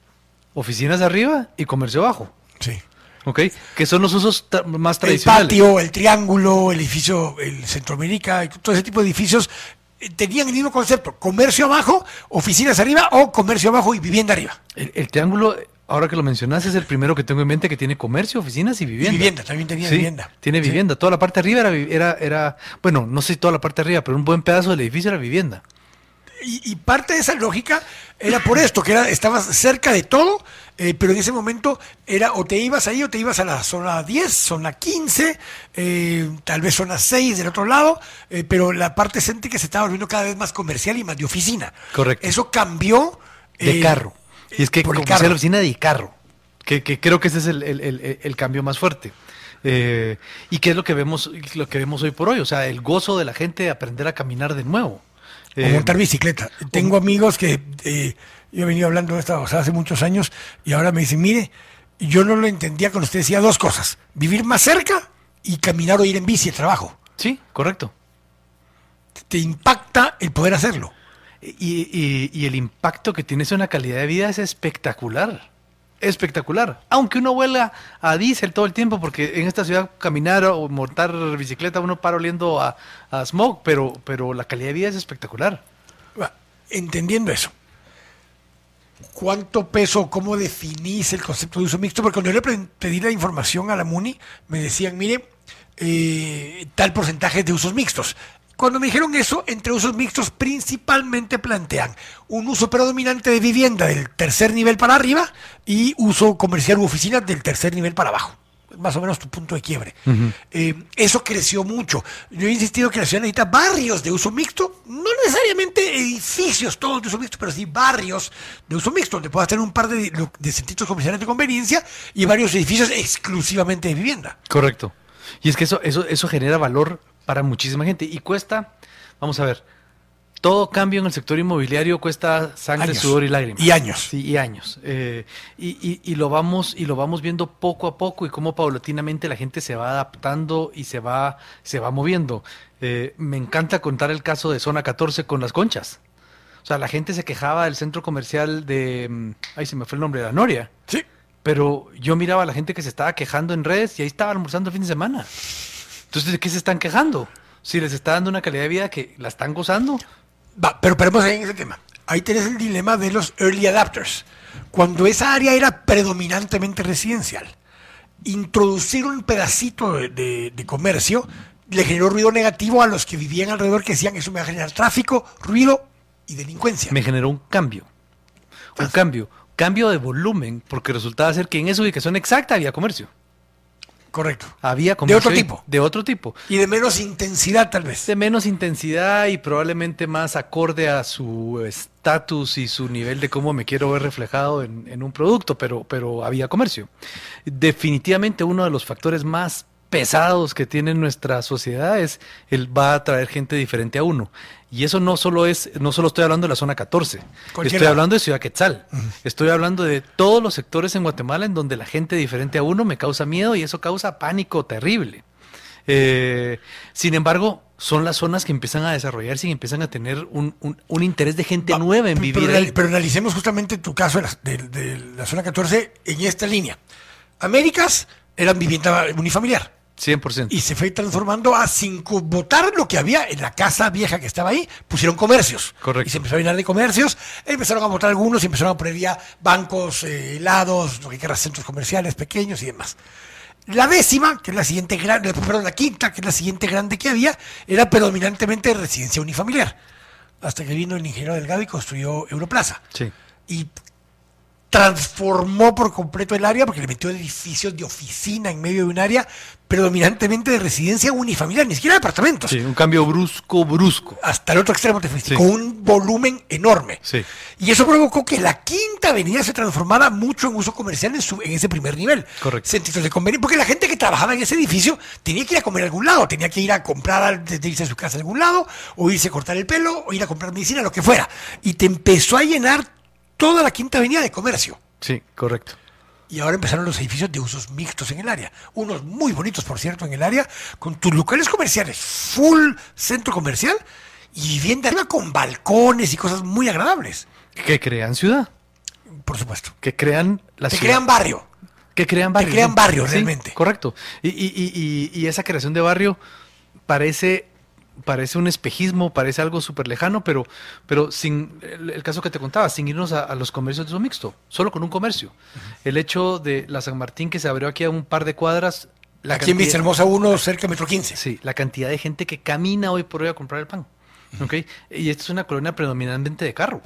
Speaker 4: Oficinas arriba y comercio abajo.
Speaker 3: Sí.
Speaker 4: ¿Ok? Que son los usos tra- más
Speaker 3: El
Speaker 4: tradicionales.
Speaker 3: patio, el triángulo, el edificio, el Centroamérica, y todo ese tipo de edificios eh, tenían el mismo concepto, comercio abajo, oficinas arriba o comercio abajo y vivienda arriba.
Speaker 4: El, el triángulo, ahora que lo mencionas, es el primero que tengo en mente que tiene comercio, oficinas y
Speaker 3: Y
Speaker 4: vivienda.
Speaker 3: vivienda, también tenía
Speaker 4: Sí,
Speaker 3: vivienda.
Speaker 4: Tiene
Speaker 3: Sí.
Speaker 4: vivienda. Toda la parte arriba era, era, era, bueno, no sé si toda la parte arriba, pero un buen pedazo del edificio era vivienda.
Speaker 3: Y, y parte de esa lógica era por esto, que era, estabas cerca de todo, eh, pero en ese momento era o te ibas ahí o te ibas a la zona 10, zona 15, eh, tal vez zona 6 del otro lado, eh, pero la parte céntrica se estaba volviendo cada vez más comercial y más de oficina.
Speaker 4: Correcto.
Speaker 3: Eso cambió.
Speaker 4: De carro. Y es que la oficina de carro. Que, que creo que ese es el, el- el- el cambio más fuerte. Eh, y qué es lo que vemos, lo que vemos hoy por hoy. O sea, el gozo de la gente de aprender a caminar de nuevo.
Speaker 3: O
Speaker 4: Eh,
Speaker 3: montar bicicleta. Tengo amigos que eh, yo he venido hablando de esto o sea, hace muchos años y ahora me dicen, mire, yo no lo entendía cuando usted decía dos cosas, vivir más cerca y caminar o ir en bici al trabajo.
Speaker 4: Sí, correcto.
Speaker 3: Te impacta el poder hacerlo.
Speaker 4: Y, y- y el impacto que tiene eso en la calidad de vida es espectacular. Espectacular. Aunque uno vuela a diésel todo el tiempo, porque en esta ciudad caminar o montar bicicleta uno para oliendo a, a smog, pero, pero la calidad de vida es espectacular.
Speaker 3: Entendiendo eso, ¿cuánto peso, cómo definís el concepto de uso mixto? Porque cuando yo le pedí la información a la MUNI, me decían, mire, eh, tal porcentaje de usos mixtos. Cuando me dijeron eso, entre usos mixtos principalmente plantean un uso predominante de vivienda del tercer nivel para arriba y uso comercial u oficinas del tercer nivel para abajo. Más o menos tu punto de quiebre. Eh, eso creció mucho. Yo he insistido que la ciudad necesita barrios de uso mixto, no necesariamente edificios todos de uso mixto, pero sí barrios de uso mixto, donde puedas tener un par de, de centros comerciales de conveniencia y varios edificios exclusivamente de vivienda.
Speaker 4: Correcto. Y es que eso, eso, eso genera valor para muchísima gente. Y cuesta, vamos a ver, todo cambio en el sector inmobiliario cuesta sangre,
Speaker 3: Años.
Speaker 4: sudor y lágrimas.
Speaker 3: Y años.
Speaker 4: Sí, y años. Eh, y, y- y lo vamos, y lo vamos viendo poco a poco y cómo paulatinamente la gente se va adaptando y se va, se va moviendo. Eh, me encanta contar el caso de Zona 14 con las conchas. O sea, la gente se quejaba del centro comercial de. mm, Ay, se me fue el nombre, de la Noria.
Speaker 3: Sí.
Speaker 4: Pero yo miraba a la gente que se estaba quejando en redes y ahí estaba almorzando el fin de semana. Entonces, ¿de qué se están quejando? Si les está dando una calidad de vida que la están gozando.
Speaker 3: Va, pero paremos ahí en ese tema. Ahí tenés el dilema de los early adapters. Cuando esa área era predominantemente residencial, introducir un pedacito de, de- de comercio le generó ruido negativo a los que vivían alrededor que decían eso me va a generar tráfico, ruido y delincuencia.
Speaker 4: Me generó un cambio. Un cambio. Cambio de volumen, porque resultaba ser que en esa ubicación exacta había comercio.
Speaker 3: Correcto.
Speaker 4: Había comercio.
Speaker 3: otro
Speaker 4: ahí,
Speaker 3: tipo.
Speaker 4: De otro tipo.
Speaker 3: Y de menos intensidad tal vez.
Speaker 4: De menos intensidad y probablemente más acorde a su estatus y su nivel de cómo me quiero ver reflejado en, en un producto, pero, pero había comercio. Definitivamente uno de los factores más pesados que tiene nuestra sociedad es el va a traer gente diferente a uno. Y eso no solo es, no solo estoy hablando de la zona 14,
Speaker 3: Cualquier
Speaker 4: estoy
Speaker 3: lado.
Speaker 4: hablando de Ciudad Quetzal, estoy hablando de todos los sectores en Guatemala en donde la gente diferente a uno me causa miedo y eso causa pánico terrible. Eh, sin embargo, son las zonas que empiezan a desarrollarse y empiezan a tener un, un- un interés de gente
Speaker 3: Va,
Speaker 4: nueva en vivir
Speaker 3: pero,
Speaker 4: ahí.
Speaker 3: pero analicemos justamente tu caso de la, de- de la zona 14 en esta línea. Américas eran vivienda unifamiliar.
Speaker 4: 100%.
Speaker 3: Y se fue transformando a sin botar lo que había en la casa vieja que estaba ahí, pusieron comercios.
Speaker 4: Correcto.
Speaker 3: Y se empezó a llenar de comercios, empezaron a botar algunos y empezaron a poner ya bancos, eh, helados, lo que quieras, centros comerciales pequeños y demás. La décima, que es la siguiente grande, perdón, la quinta, que es la siguiente grande que había, era predominantemente residencia unifamiliar. Hasta que vino el ingeniero Delgado y construyó Europlaza.
Speaker 4: Sí.
Speaker 3: Y transformó por completo el área porque le metió edificios de oficina en medio de un área predominantemente de residencia unifamiliar, ni siquiera departamentos.
Speaker 4: Sí, un cambio brusco, brusco.
Speaker 3: Hasta el otro extremo te fuiste,
Speaker 4: Sí.
Speaker 3: con un volumen enorme.
Speaker 4: Sí.
Speaker 3: Y eso provocó que la quinta avenida se transformara mucho en uso comercial en, su- en ese primer nivel.
Speaker 4: Correcto.
Speaker 3: Centros de convenio, porque la gente que trabajaba en ese edificio tenía que ir a comer a algún lado, tenía que ir a comprar antes de irse a su casa a algún lado, o irse a cortar el pelo, o ir a comprar medicina, lo que fuera. Y te empezó a llenar toda la quinta avenida de comercio.
Speaker 4: Sí, correcto.
Speaker 3: Y ahora empezaron los edificios de usos mixtos en el área. Unos muy bonitos, por cierto, en el área, con tus locales comerciales, full centro comercial, y vivienda con balcones y cosas muy agradables,
Speaker 4: Que crean ciudad,
Speaker 3: por supuesto.
Speaker 4: que crean la ciudad.
Speaker 3: crean barrio.
Speaker 4: que crean barrio.
Speaker 3: crean
Speaker 4: sí.
Speaker 3: barrio,
Speaker 4: Sí,
Speaker 3: realmente.
Speaker 4: Correcto. Y- y- y- y esa creación de barrio parece, parece un espejismo, parece algo súper lejano, pero, pero sin el, el caso que te contaba, sin irnos a, a los comercios de uso mixto, solo con un comercio. El hecho de la San Martín que se abrió aquí a un par de cuadras. La
Speaker 3: Aquí en
Speaker 4: cantidad-
Speaker 3: Vista Hermosa 1, cerca de Metro 15.
Speaker 4: Sí, la cantidad de gente que camina hoy por hoy a comprar el pan. ¿ok? Y esta es una colonia predominantemente de carro.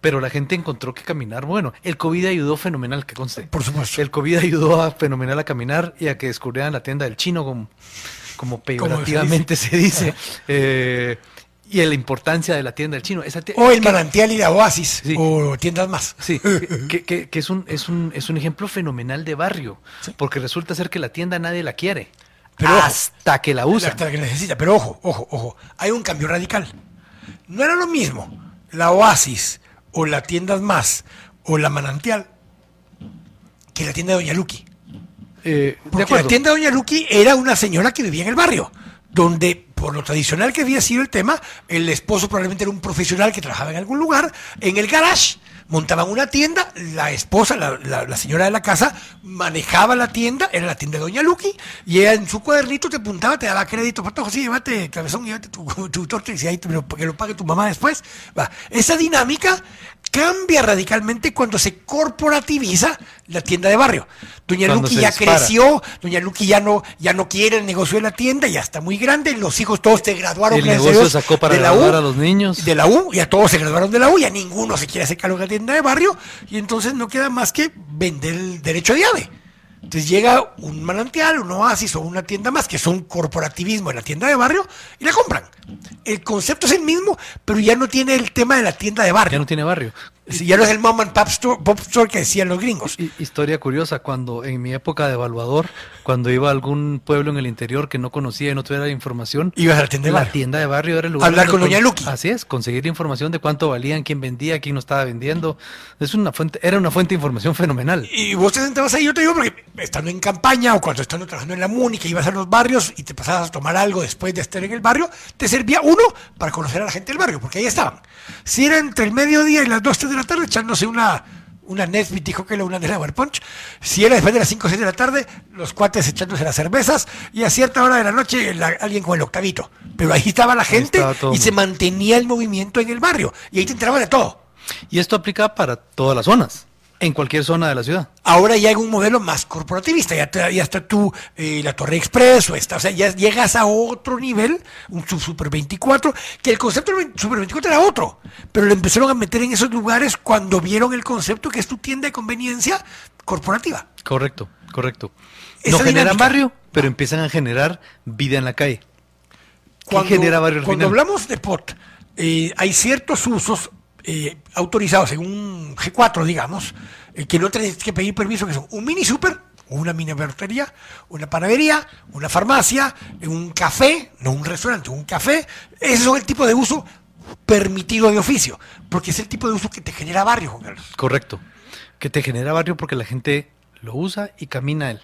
Speaker 4: Pero la gente encontró que caminar, bueno, el COVID ayudó fenomenal, que conste.
Speaker 3: Por supuesto.
Speaker 4: El COVID ayudó a fenomenal a caminar y a que descubrieran la tienda del chino, como, como peyorativamente se dice. Eh, y la importancia de la tienda del chino. Esa
Speaker 3: O el
Speaker 4: que-
Speaker 3: manantial y la oasis,
Speaker 4: Sí.
Speaker 3: o tiendas más.
Speaker 4: Sí, que, que- que es, un, es, un, es un ejemplo fenomenal de barrio, porque resulta ser que la tienda nadie la quiere,
Speaker 3: Pero ojo,
Speaker 4: hasta que la usa.
Speaker 3: Hasta que necesita. Pero ojo, ojo, ojo. Hay un cambio radical. No era lo mismo la Oasis o la Tiendas Más o la Manantial que la tienda de Doña Luqui.
Speaker 4: Eh, de
Speaker 3: Porque
Speaker 4: acuerdo.
Speaker 3: la tienda de Doña Luqui era una señora que vivía en el barrio, donde por lo tradicional que había sido el tema, el esposo probablemente era un profesional que trabajaba en algún lugar, en el garage montaban una tienda, la esposa, la, la- la señora de la casa, manejaba la tienda, era la tienda de Doña Luqui, y ella en su cuadernito te apuntaba, te daba crédito, patojo, sí, llévate cabezón, llévate tu, tu torta, y ahí te- que lo pague tu mamá después. Va. Esa dinámica cambia radicalmente cuando se corporativiza la tienda de barrio. Doña
Speaker 4: Cuando
Speaker 3: Luqui ya
Speaker 4: dispara.
Speaker 3: creció, Doña Luqui ya no, ya no quiere el negocio de la tienda, ya está muy grande, los hijos todos se graduaron.
Speaker 4: El negocio
Speaker 3: Dios,
Speaker 4: sacó para
Speaker 3: de la U,
Speaker 4: a los niños.
Speaker 3: De la U, ya todos se graduaron de la U, ya ninguno se quiere hacer cargo de la tienda de barrio, y entonces no queda más que vender el derecho de llave. Entonces llega un manantial, un oasis o una tienda más, que son corporativismo en la tienda de barrio, y la compran. El concepto es el mismo, pero ya no tiene el tema de la tienda de barrio.
Speaker 4: Ya no tiene barrio.
Speaker 3: Sí, ya no es el mom and pop store, pop store que decían los gringos.
Speaker 4: Hi- Historia curiosa, cuando en mi época de evaluador, cuando iba a algún pueblo en el interior que no conocía y no tuviera información,
Speaker 3: Ibas a la tienda de
Speaker 4: la tienda de barrio era el lugar.
Speaker 3: Hablar con Doña Luqui.
Speaker 4: Así es, conseguir información de cuánto valían, quién vendía, quién no estaba vendiendo. Es una fuente, era una fuente de información fenomenal.
Speaker 3: Y vos te sentabas ahí, yo te digo, porque estando en campaña o cuando estando trabajando en la MUNI, que ibas a los barrios y te pasabas a tomar algo después de estar en el barrio, te servía uno para conocer a la gente del barrio, porque ahí estaban. Si era entre el mediodía y las 2, 3 de la tarde, echándose una, una Nesbit, dijo que era una Delaware Punch. Si era después de las 5 o 6 de la tarde, los cuates echándose las cervezas, y a cierta hora de la noche, la- alguien con el octavito. Pero ahí estaba la gente
Speaker 4: estaba
Speaker 3: y se mantenía el movimiento en el barrio, y ahí te enterabas de todo.
Speaker 4: Y esto aplica para todas las zonas, en cualquier zona de la ciudad.
Speaker 3: Ahora ya hay un modelo más corporativista, ya, te- ya está tú, eh, la Torre Express, o, está, o sea, ya llegas a otro nivel, un sub- Super 24, que el concepto del Super 24 era otro, pero lo empezaron a meter en esos lugares cuando vieron el concepto que es tu tienda de conveniencia corporativa.
Speaker 4: Correcto, correcto.
Speaker 3: Esa
Speaker 4: no generan barrio, pero empiezan a generar vida en la calle. ¿Qué
Speaker 3: Cuando,
Speaker 4: genera barrio al
Speaker 3: cuando
Speaker 4: final?
Speaker 3: hablamos de POT, eh, hay ciertos usos eh, autorizados un G4, digamos, eh, que no tienes que pedir permiso, que son un mini super, una mini vertería, una panadería, una farmacia, un café, no un restaurante, un café. Ese es el tipo de uso permitido de oficio, porque es el tipo de uso que te genera barrio, Juan Carlos.
Speaker 4: Correcto. Que te genera barrio porque la gente lo usa y camina él.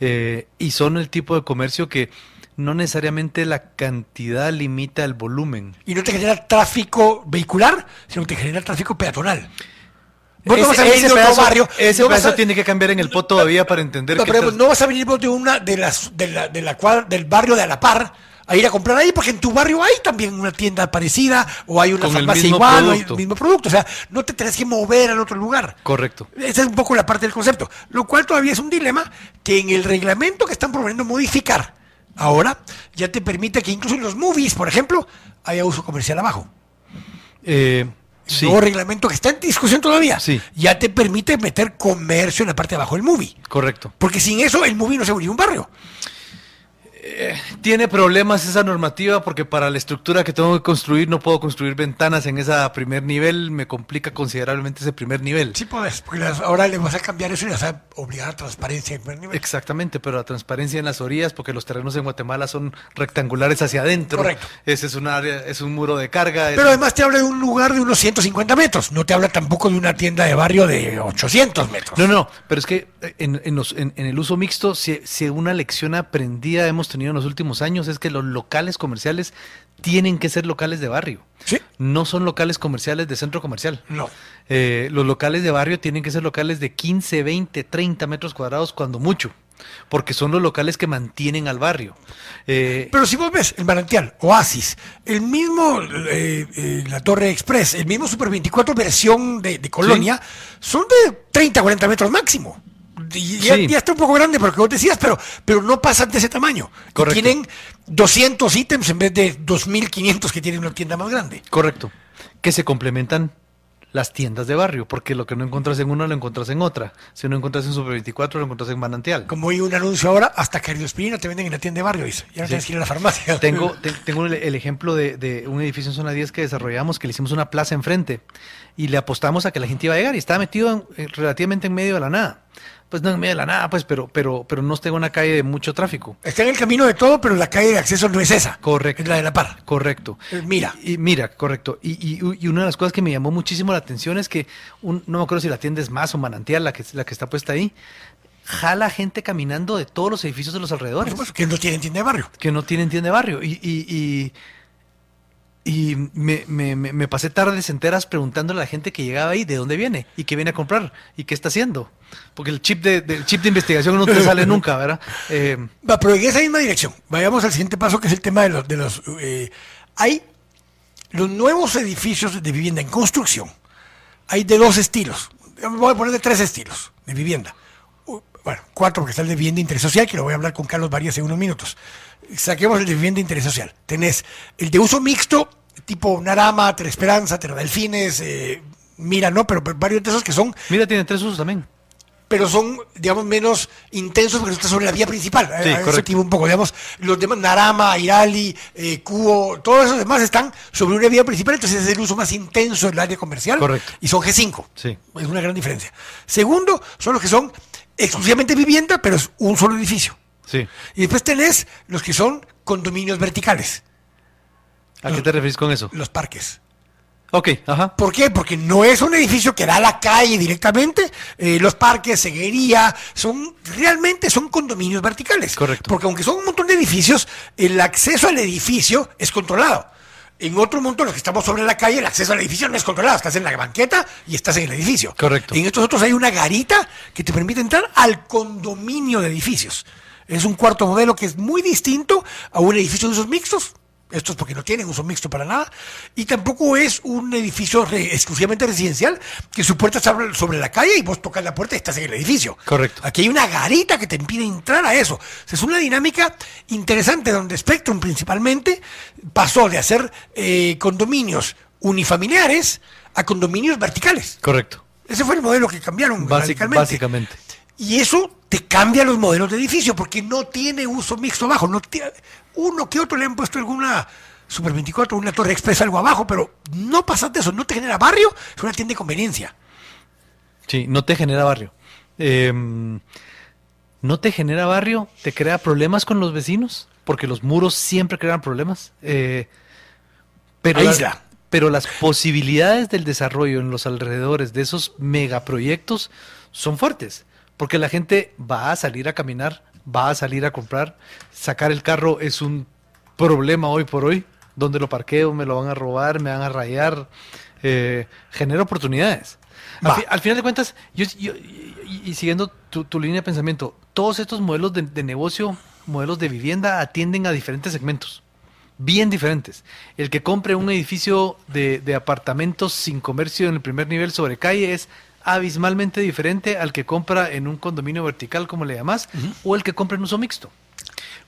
Speaker 4: Eh, y son el tipo de comercio que no necesariamente la cantidad limita el volumen.
Speaker 3: Y no te genera tráfico vehicular, sino que te genera tráfico peatonal. Vos no vas a
Speaker 4: Ese,
Speaker 3: venir
Speaker 4: ese
Speaker 3: de otro barrio.
Speaker 4: ese
Speaker 3: no vas
Speaker 4: pedazo
Speaker 3: a-
Speaker 4: tiene que cambiar en el pot todavía para entender
Speaker 3: No, pero no vas a venir vos de una de las de la, de la cuadra, del barrio de a la par a ir a comprar ahí, porque en tu barrio hay también una tienda parecida o hay una
Speaker 4: Con
Speaker 3: farmacia igual o hay el mismo producto. O sea, no te tenés que mover al otro lugar.
Speaker 4: Correcto.
Speaker 3: Esa es un poco la parte del concepto. Lo cual todavía es un dilema que en el reglamento que están proponiendo modificar ahora ya te permite que incluso en los movies, por ejemplo, haya uso comercial abajo.
Speaker 4: Eh, sí,
Speaker 3: nuevo reglamento que está en discusión todavía
Speaker 4: Sí.
Speaker 3: ya te permite meter comercio en la parte de abajo del movie.
Speaker 4: correcto.
Speaker 3: Porque sin eso el movie no se volvió un barrio.
Speaker 4: Tiene problemas esa normativa porque para la estructura que tengo que construir no puedo construir ventanas en ese primer nivel, me complica considerablemente ese primer nivel.
Speaker 3: Sí puedes, porque ahora le vas a cambiar eso y vas a obligar a transparencia en primer nivel.
Speaker 4: Exactamente, pero la transparencia en las orillas, porque los terrenos en Guatemala son rectangulares hacia adentro.
Speaker 3: Correcto.
Speaker 4: Ese es un área, es un muro de carga. es-
Speaker 3: Pero además te habla de un lugar de unos 150 metros, no te habla tampoco de una tienda de barrio de 800 metros.
Speaker 4: No, no, pero es que eh, en, en los- en- en el uso mixto, si, si una lección aprendida hemos tenido en los últimos años es que los locales comerciales tienen que ser locales de barrio.
Speaker 3: Sí.
Speaker 4: No son locales comerciales de centro comercial.
Speaker 3: No.
Speaker 4: Eh, los locales de barrio tienen que ser locales de 15, 20, 30 metros cuadrados cuando mucho, porque son los locales que mantienen al barrio. Eh,
Speaker 3: Pero si vos ves el manantial, Oasis, el mismo, eh, eh, la Torre Express, el mismo Super 24 versión de, de Colonia, son de 30, 40 metros máximo. Y ya,
Speaker 4: Sí.
Speaker 3: ya está un poco grande porque vos decías, pero, pero no pasan de ese tamaño. Y tienen 200 ítems en vez de 2.500 que tiene una tienda más grande.
Speaker 4: Correcto. Que se complementan las tiendas de barrio, porque lo que no encuentras en una lo encuentras en otra. Si no encuentras en Super 24, lo encuentras en Manantial.
Speaker 3: Como hay un anuncio ahora, hasta cardiospirina te venden en la tienda de barrio, dice. Ya no
Speaker 4: Sí.
Speaker 3: tienes que ir a la farmacia.
Speaker 4: Tengo, te- tengo el, el ejemplo de, de un edificio en zona 10 que desarrollamos, que le hicimos una plaza enfrente y le apostamos a que la gente iba a llegar y estaba metido en- eh, relativamente en medio de la nada. Pues no en medio de la nada, pues, pero, pero, pero no está en una calle de mucho tráfico.
Speaker 3: Está en el camino de todo, pero la calle de acceso no es esa.
Speaker 4: Correcto.
Speaker 3: Es la de la par.
Speaker 4: Correcto.
Speaker 3: Eh, mira.
Speaker 4: Y, y mira, correcto. Y, y- y una de las cosas que me llamó muchísimo la atención es que, un- no me acuerdo si la tienda es más o manantial, la que, la que está puesta ahí, jala gente caminando de todos los edificios de los alrededores
Speaker 3: que no tienen tienda de barrio.
Speaker 4: que no tienen tienda de barrio. Y, y, y, y me, me- me- me pasé tardes enteras preguntándole a la gente que llegaba ahí de dónde viene y qué viene a comprar y qué está haciendo. Porque el chip de, del chip de investigación no te sale nunca, ¿verdad? Eh,
Speaker 3: Va, pero en esa misma dirección. Vayamos al siguiente paso, que es el tema de los... De los eh, hay los nuevos edificios de vivienda en construcción. Hay de dos estilos. Voy a poner de tres estilos de vivienda. Bueno, cuatro, porque está el de vivienda de interés social, que lo voy a hablar con Carlos Varías en unos minutos. Saquemos el de vivienda de interés social. Tenés el de uso mixto, tipo Narama, Esperanza, Delfines, eh, Mira, no, pero pero varios de esos que son
Speaker 4: mira, tiene tres usos también.
Speaker 3: pero son, digamos, menos intensos porque está sobre la vía principal.
Speaker 4: Sí, correcto.
Speaker 3: iba un poco, digamos, los demás, Narama, Irali, eh, Cubo, todos esos demás están sobre una vía principal, entonces es el uso más intenso del área comercial.
Speaker 4: Correcto.
Speaker 3: Y son G5.
Speaker 4: Sí.
Speaker 3: Es una gran diferencia. Segundo, son los que son exclusivamente vivienda, pero es un solo edificio.
Speaker 4: Sí.
Speaker 3: Y después tenés los que son condominios verticales,
Speaker 4: ¿A qué te referís con eso?
Speaker 3: los parques.
Speaker 4: Ok, ajá.
Speaker 3: ¿Por qué? Porque no es un edificio que da a la calle directamente. eh, los parques, ceguería, son realmente son condominios verticales.
Speaker 4: Correcto.
Speaker 3: Porque aunque son un montón de edificios, el acceso al edificio es controlado. En otro montón, los que estamos sobre la calle, el acceso al edificio no es controlado. Estás en la banqueta y estás en el edificio.
Speaker 4: Correcto.
Speaker 3: En estos otros hay una garita que te permite entrar al condominio de edificios. Es un cuarto modelo que es muy distinto a un edificio de usos mixtos. Esto es porque no tienen uso mixto para nada. Y tampoco es un edificio re- exclusivamente residencial que su puerta está sobre, sobre la calle y vos tocas la puerta y estás en el edificio.
Speaker 4: Correcto.
Speaker 3: Aquí hay una garita que te impide entrar a eso. O sea, es una dinámica interesante donde Spectrum principalmente pasó de hacer eh, condominios unifamiliares a condominios verticales.
Speaker 4: Correcto.
Speaker 3: Ese fue el modelo que cambiaron radicalmente.
Speaker 4: básicamente.
Speaker 3: Y eso te cambia los modelos de edificio porque no tiene uso mixto abajo. No uno que otro le han puesto alguna Super 24, una Torre Express, algo abajo, pero no pasas de eso. No te genera barrio, es una tienda de conveniencia.
Speaker 4: Sí, no te genera barrio. Eh, no te genera barrio, te crea problemas con los vecinos, porque los muros siempre crean problemas. Eh, pero, las, pero las posibilidades del desarrollo en los alrededores de esos megaproyectos son fuertes, porque la gente va a salir a caminar, va a salir a comprar, sacar el carro es un problema hoy por hoy, donde lo parqueo, me lo van a robar, me van a rayar. eh, genera oportunidades. Al,
Speaker 3: Va.
Speaker 4: fi- al final de cuentas, yo, yo- y, y siguiendo tu, tu línea de pensamiento, todos estos modelos de, de negocio, modelos de vivienda, atienden a diferentes segmentos, bien diferentes. El que compre un edificio de, de apartamentos sin comercio en el primer nivel sobre calle es abismalmente diferente al que compra en un condominio vertical, como le llamas, o el que compra en uso mixto.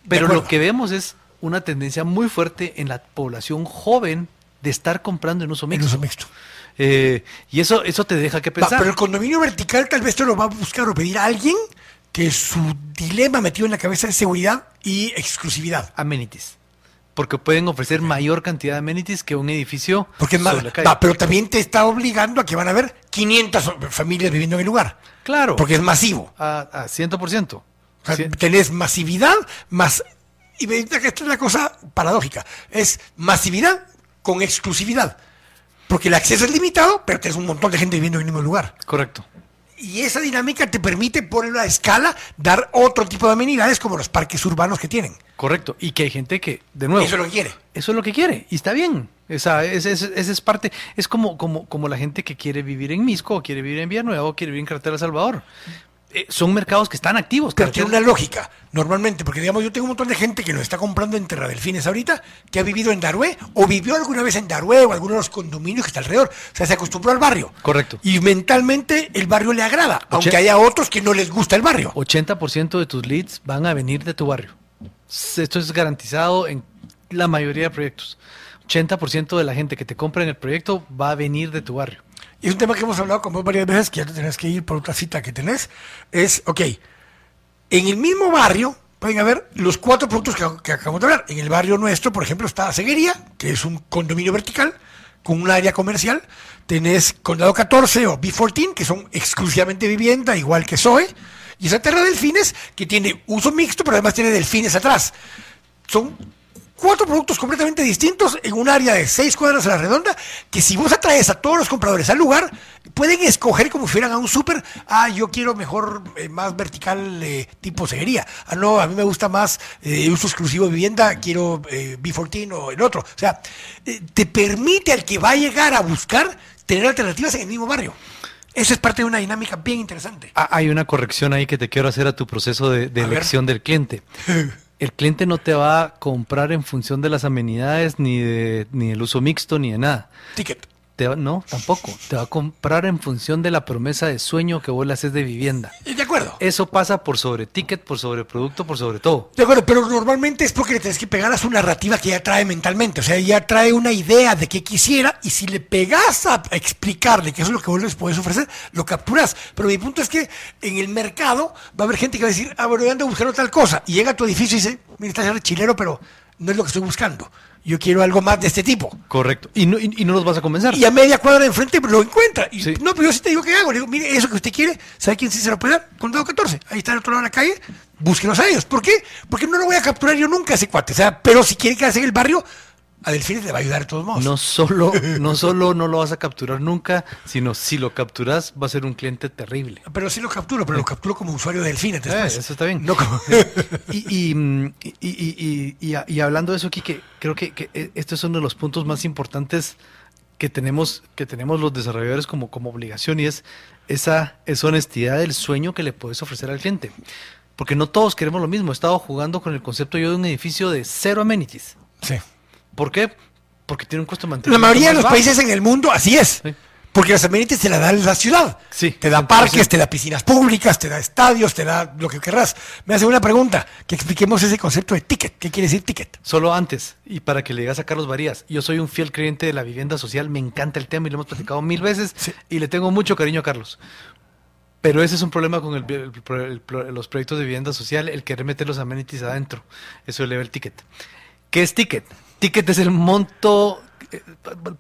Speaker 4: Pero lo que vemos es una tendencia muy fuerte en la población joven de estar comprando en uso
Speaker 3: En
Speaker 4: mixto.
Speaker 3: uso mixto.
Speaker 4: Eh, y eso, eso te deja que
Speaker 3: Va,
Speaker 4: pensar.
Speaker 3: pero el condominio vertical tal vez te lo va a buscar o pedir a alguien que su dilema metido en la cabeza es seguridad y exclusividad.
Speaker 4: amenities. Porque pueden ofrecer mayor cantidad de amenities que un edificio
Speaker 3: Porque es más,
Speaker 4: sobre la calle.
Speaker 3: va, pero también te está obligando a que van a haber 500 familias viviendo en el lugar.
Speaker 4: Claro.
Speaker 3: Porque es masivo.
Speaker 4: a, a 100%.
Speaker 3: O sea, tenés masividad más... Y me que esta es la cosa paradójica. Es masividad con exclusividad. Porque el acceso es limitado, pero tienes un montón de gente viviendo en el mismo lugar.
Speaker 4: Correcto.
Speaker 3: Y esa dinámica te permite poner a escala, dar otro tipo de amenidades como los parques urbanos que tienen.
Speaker 4: Correcto. Y que hay gente que, de nuevo,
Speaker 3: Eso es lo que quiere.
Speaker 4: eso es lo que quiere. Y está bien. Esa, esa- esa es parte. Es como, como, como la gente que quiere vivir en Misco, o quiere vivir en Villanueva, o quiere vivir en Carretera Salvador. Eh, son mercados que están activos.
Speaker 3: Pero tiene una lógica, normalmente, porque digamos, yo tengo un montón de gente que lo está comprando en Terra Delfines ahorita, que ha vivido en Darué, o vivió alguna vez en Darué, o alguno de los condominios que está alrededor. O sea, se acostumbró al barrio.
Speaker 4: Correcto.
Speaker 3: Y mentalmente el barrio le agrada, aunque haya otros que no les gusta el barrio.
Speaker 4: 80% de tus leads van a venir de tu barrio. Esto es garantizado en la mayoría de proyectos. 80% de la gente que te compra en el proyecto va a venir de tu barrio.
Speaker 3: Y es un tema que hemos hablado con vos varias veces, que ya te tenés que ir por otra cita que tenés. Es, ok, en el mismo barrio pueden haber los cuatro productos que, acabamos de hablar. En el barrio nuestro, por ejemplo, está Ceguería, que es un condominio vertical con un área comercial. Tenés Condado 14 o B14, que son exclusivamente vivienda, igual que Zoe. Y esa Terra Delfines, que tiene uso mixto, pero además tiene delfines atrás. Son cuatro productos completamente distintos en un área de seis cuadras a la redonda, que si vos atraes a todos los compradores al lugar, pueden escoger como si fueran a un súper, ah, yo quiero mejor, eh, más vertical eh, tipo ceguería, ah, no, a mí me gusta más eh, uso exclusivo de vivienda, quiero eh, B14 o el otro. O sea, te permite al que va a llegar a buscar tener alternativas en el mismo barrio. Eso es parte de una dinámica bien interesante.
Speaker 4: Ah, Hay una corrección ahí que te quiero hacer a tu proceso de, de
Speaker 3: A ver.
Speaker 4: elección del cliente. El cliente no te va a comprar en función de las amenidades, ni, de, ni del uso mixto, ni de nada.
Speaker 3: Ticket.
Speaker 4: Te va- no, tampoco. Te va a comprar en función de la promesa de sueño que vos le haces de vivienda.
Speaker 3: Eh, De acuerdo.
Speaker 4: Eso pasa por sobre ticket, por sobre producto, por sobre todo.
Speaker 3: De acuerdo, pero normalmente es porque le tienes que pegar a su narrativa que ya trae mentalmente. O sea, ya trae una idea de qué quisiera y si le pegas a explicarle que eso es lo que vos les puedes ofrecer, lo capturas. Pero mi punto es que en el mercado va a haber gente que va a decir, ah, bueno, yo ando buscando tal cosa. Y llega a tu edificio y dice, mira, estás chilero, pero no es lo que estoy buscando. Yo quiero algo más de este tipo.
Speaker 4: Correcto. Y no, y, y no los vas a convencer.
Speaker 3: Y a media cuadra de enfrente lo encuentra. Y,
Speaker 4: Sí.
Speaker 3: No, pero yo sí te digo qué hago. Le digo, mire, eso que usted quiere, ¿sabe quién sí se lo puede dar? Condado 14. Ahí está al otro lado de la calle. Búsquenos a ellos. ¿Por qué? Porque no lo voy a capturar yo nunca ese cuate. O sea, pero si quiere quedarse en el barrio, a Delfines le va a ayudar de todos modos.
Speaker 4: No solo, no solo no lo vas a capturar nunca, sino si lo capturas va a ser un cliente terrible.
Speaker 3: Pero sí lo capturo, pero lo capturo como usuario de Delfines después.
Speaker 4: Eh, eso está bien.
Speaker 3: No como...
Speaker 4: Y, y, y- y- y- y- y hablando de eso, Kike, creo que, que eh, este es uno de los puntos más importantes que tenemos, que tenemos los desarrolladores como, como obligación y es esa, esa honestidad del sueño que le puedes ofrecer al cliente. Porque no todos queremos lo mismo. He estado jugando con el concepto yo de un edificio de cero amenities.
Speaker 3: sí.
Speaker 4: ¿Por qué? Porque tiene un costo de
Speaker 3: La
Speaker 4: mantenimiento.
Speaker 3: mayoría de los
Speaker 4: bajo.
Speaker 3: países en el mundo así es.
Speaker 4: Sí.
Speaker 3: Porque las amenities te la da la ciudad.
Speaker 4: Sí.
Speaker 3: Te da parques, te da piscinas públicas, te da estadios, te da lo que querrás. Me hace una pregunta, que expliquemos ese concepto de ticket. ¿Qué quiere decir ticket?
Speaker 4: Solo antes, y para que le digas a Carlos Varías, yo soy un fiel creyente de la vivienda social, me encanta el tema y lo hemos platicado mil veces
Speaker 3: Sí.
Speaker 4: y le tengo mucho cariño a Carlos. Pero ese es un problema con el- el- el- el- los proyectos de vivienda social, el querer meter los amenities adentro. Eso eleva el ticket. ¿Qué es ticket? Ticket es el monto,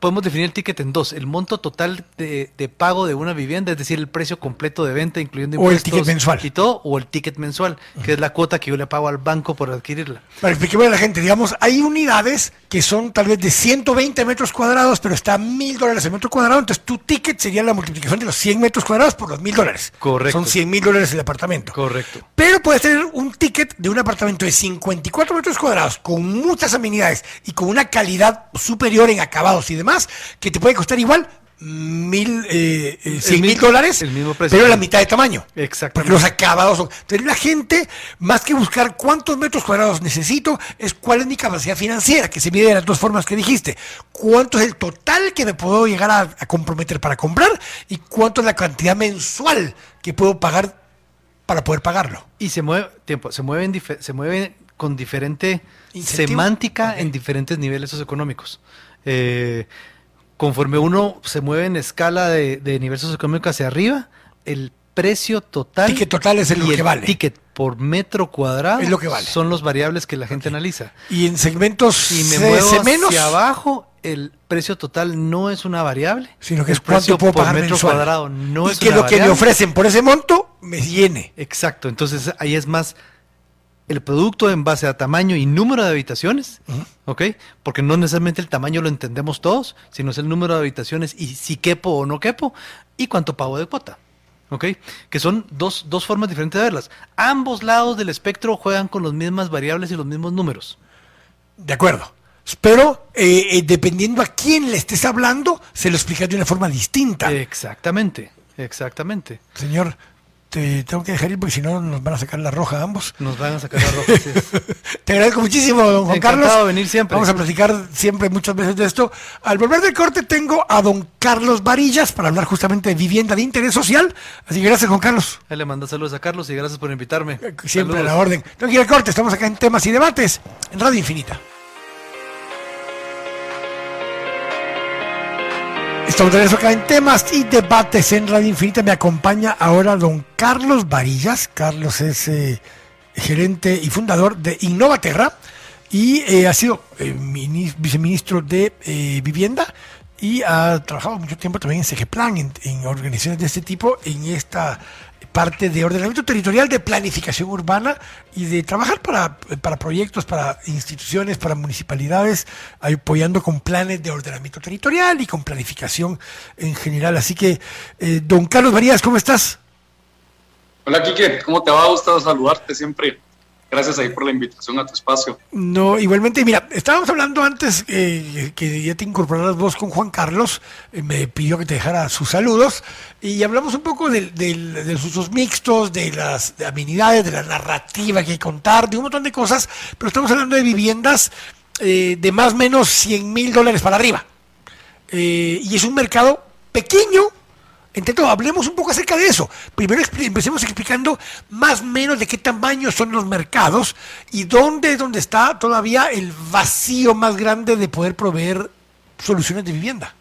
Speaker 4: podemos definir el ticket en dos, el monto total de, de pago de una vivienda, es decir, el precio completo de venta, incluyendo
Speaker 3: O el
Speaker 4: impuestos
Speaker 3: ticket mensual.
Speaker 4: y todo, o el ticket mensual, que es la cuota que yo le pago al banco por adquirirla.
Speaker 3: Para explicarle a la gente, digamos, hay unidades que son tal vez de 120 metros cuadrados, pero está a mil dólares el metro cuadrado, entonces tu ticket sería la multiplicación de los 100 metros cuadrados por los mil dólares.
Speaker 4: Correcto.
Speaker 3: Son 100 mil dólares el apartamento.
Speaker 4: Correcto.
Speaker 3: Pero puedes tener un ticket de un apartamento de 54 metros cuadrados con muchas amenidades y con una calidad superior en acabados y demás que te puede costar igual mil, eh, eh, cien mil dólares,
Speaker 4: el mismo precio.
Speaker 3: pero la mitad de tamaño.
Speaker 4: Exactamente.
Speaker 3: Porque los acabados son. Entonces la gente, más que buscar cuántos metros cuadrados necesito, es cuál es mi capacidad financiera, que se mide de las dos formas que dijiste. Cuánto es el total que me puedo llegar a, a comprometer para comprar y cuánto es la cantidad mensual que puedo pagar para poder pagarlo.
Speaker 4: Y se mueve, tiempo, se mueven, se mueve con diferente
Speaker 3: ¿Incentivo?
Speaker 4: semántica en diferentes niveles socioeconómicos. Eh, conforme uno se mueve en escala de, de nivel socioeconómico hacia arriba, el precio total
Speaker 3: Ticket total es el lo que vale.
Speaker 4: ticket por metro cuadrado
Speaker 3: Es lo que vale.
Speaker 4: son los variables que la gente analiza.
Speaker 3: Y en segmentos
Speaker 4: Si me
Speaker 3: C-
Speaker 4: muevo
Speaker 3: C menos,
Speaker 4: hacia abajo, el precio total no es una variable,
Speaker 3: sino que es
Speaker 4: el
Speaker 3: cuánto puedo
Speaker 4: por
Speaker 3: pagar
Speaker 4: metro
Speaker 3: mensual.
Speaker 4: cuadrado no
Speaker 3: y
Speaker 4: es
Speaker 3: que
Speaker 4: una
Speaker 3: lo que me ofrecen por ese monto me llene.
Speaker 4: Exacto, entonces ahí es más el producto en base a tamaño y número de habitaciones, ¿ok? Porque no necesariamente el tamaño lo entendemos todos, sino es el número de habitaciones y si quepo o no quepo y cuánto pago de cuota, ¿ok? Que son dos, dos formas diferentes de verlas. Ambos lados del espectro juegan con las mismas variables y los mismos números.
Speaker 3: De acuerdo. Pero eh, eh, dependiendo a quién le estés hablando, se lo explicas de una forma distinta.
Speaker 4: Exactamente, exactamente.
Speaker 3: Señor, te tengo que dejar ir porque si no nos van a sacar la roja ambos.
Speaker 4: Nos van a sacar la roja. es.
Speaker 3: Te agradezco muchísimo, don Juan
Speaker 4: Encantado
Speaker 3: Carlos.
Speaker 4: de venir siempre.
Speaker 3: Vamos a platicar siempre muchas veces de esto. Al volver del corte tengo a don Carlos Varillas para hablar justamente de vivienda de interés social. Así que gracias, Juan Carlos.
Speaker 4: Ahí le manda saludos a Carlos y gracias por invitarme.
Speaker 3: Siempre a la orden. Tengo que ir al corte. Estamos acá en temas y debates en Radio Infinita. Estamos de acá en temas y debates en Radio Infinita. Me acompaña ahora don Carlos Varillas. Carlos es eh, gerente y fundador de Innovaterra y eh, ha sido eh, mini- viceministro de Vivienda y ha trabajado mucho tiempo también en Segeplan, en, en organizaciones de este tipo, en esta parte de ordenamiento territorial, de planificación urbana y de trabajar para, para proyectos, para instituciones, para municipalidades, apoyando con planes de ordenamiento territorial y con planificación en general. Así que, eh, don Carlos Varías, ¿cómo estás?
Speaker 5: Hola Quique, ¿cómo te va? Gustado saludarte siempre. Gracias ahí por la invitación a tu espacio.
Speaker 3: No, igualmente, mira, estábamos hablando antes eh, que ya te incorporaras vos con Juan Carlos, eh, me pidió que te dejara sus saludos y hablamos un poco del- de, los usos mixtos, de las de amenidades, de la narrativa que hay que contar, de un montón de cosas, pero estamos hablando de viviendas eh, de más o menos 100 mil dólares para arriba. Eh, y es un mercado pequeño. Entonces, hablemos un poco acerca de eso. Primero empecemos explicando más o menos de qué tamaño son los mercados y dónde es donde está todavía el vacío más grande de poder proveer soluciones de vivienda.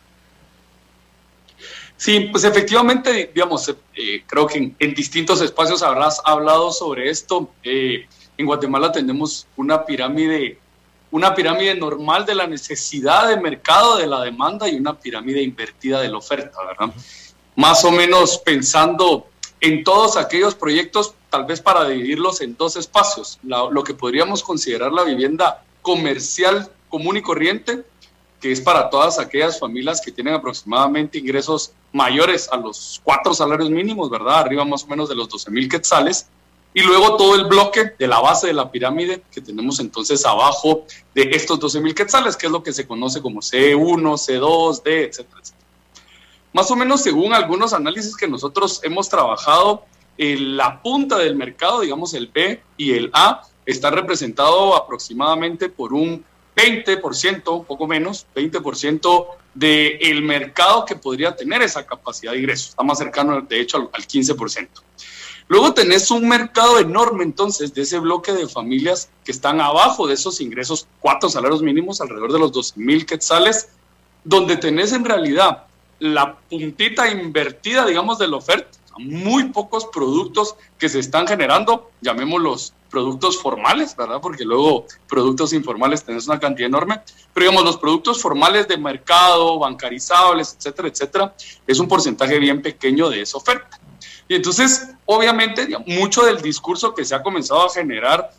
Speaker 5: Sí, pues efectivamente, digamos, eh, creo que en, en distintos espacios habrás hablado sobre esto. Eh, en Guatemala tenemos una pirámide, una pirámide normal de la necesidad de mercado, de la demanda y una pirámide invertida de la oferta, ¿verdad? Más o menos pensando en todos aquellos proyectos, tal vez para dividirlos en dos espacios, lo que podríamos considerar la vivienda comercial común y corriente, que es para todas aquellas familias que tienen aproximadamente ingresos mayores a los cuatro salarios mínimos, ¿verdad? Arriba más o menos de los 12 mil quetzales. Y luego todo el bloque de la base de la pirámide que tenemos entonces abajo de estos 12 mil quetzales, que es lo que se conoce como C1, C2, D, etcétera, etcétera. Más o menos según algunos análisis que nosotros hemos trabajado, la punta del mercado, digamos el B y el A, está representado aproximadamente por un 20%, un poco menos, 20% del mercado que podría tener esa capacidad de ingreso. Está más cercano, de hecho, al, al 15%. Luego tenés un mercado enorme entonces de ese bloque de familias que están abajo de esos ingresos, cuatro salarios mínimos, alrededor de los 12 mil quetzales, donde tenés en realidad la puntita invertida, digamos, de la oferta, muy pocos productos que se están generando, llamémoslos productos formales, ¿verdad? Porque luego productos informales tenés una cantidad enorme, pero digamos, los productos formales de mercado, bancarizables, etcétera, etcétera, es un porcentaje bien pequeño de esa oferta. Y entonces, obviamente, mucho del discurso que se ha comenzado a generar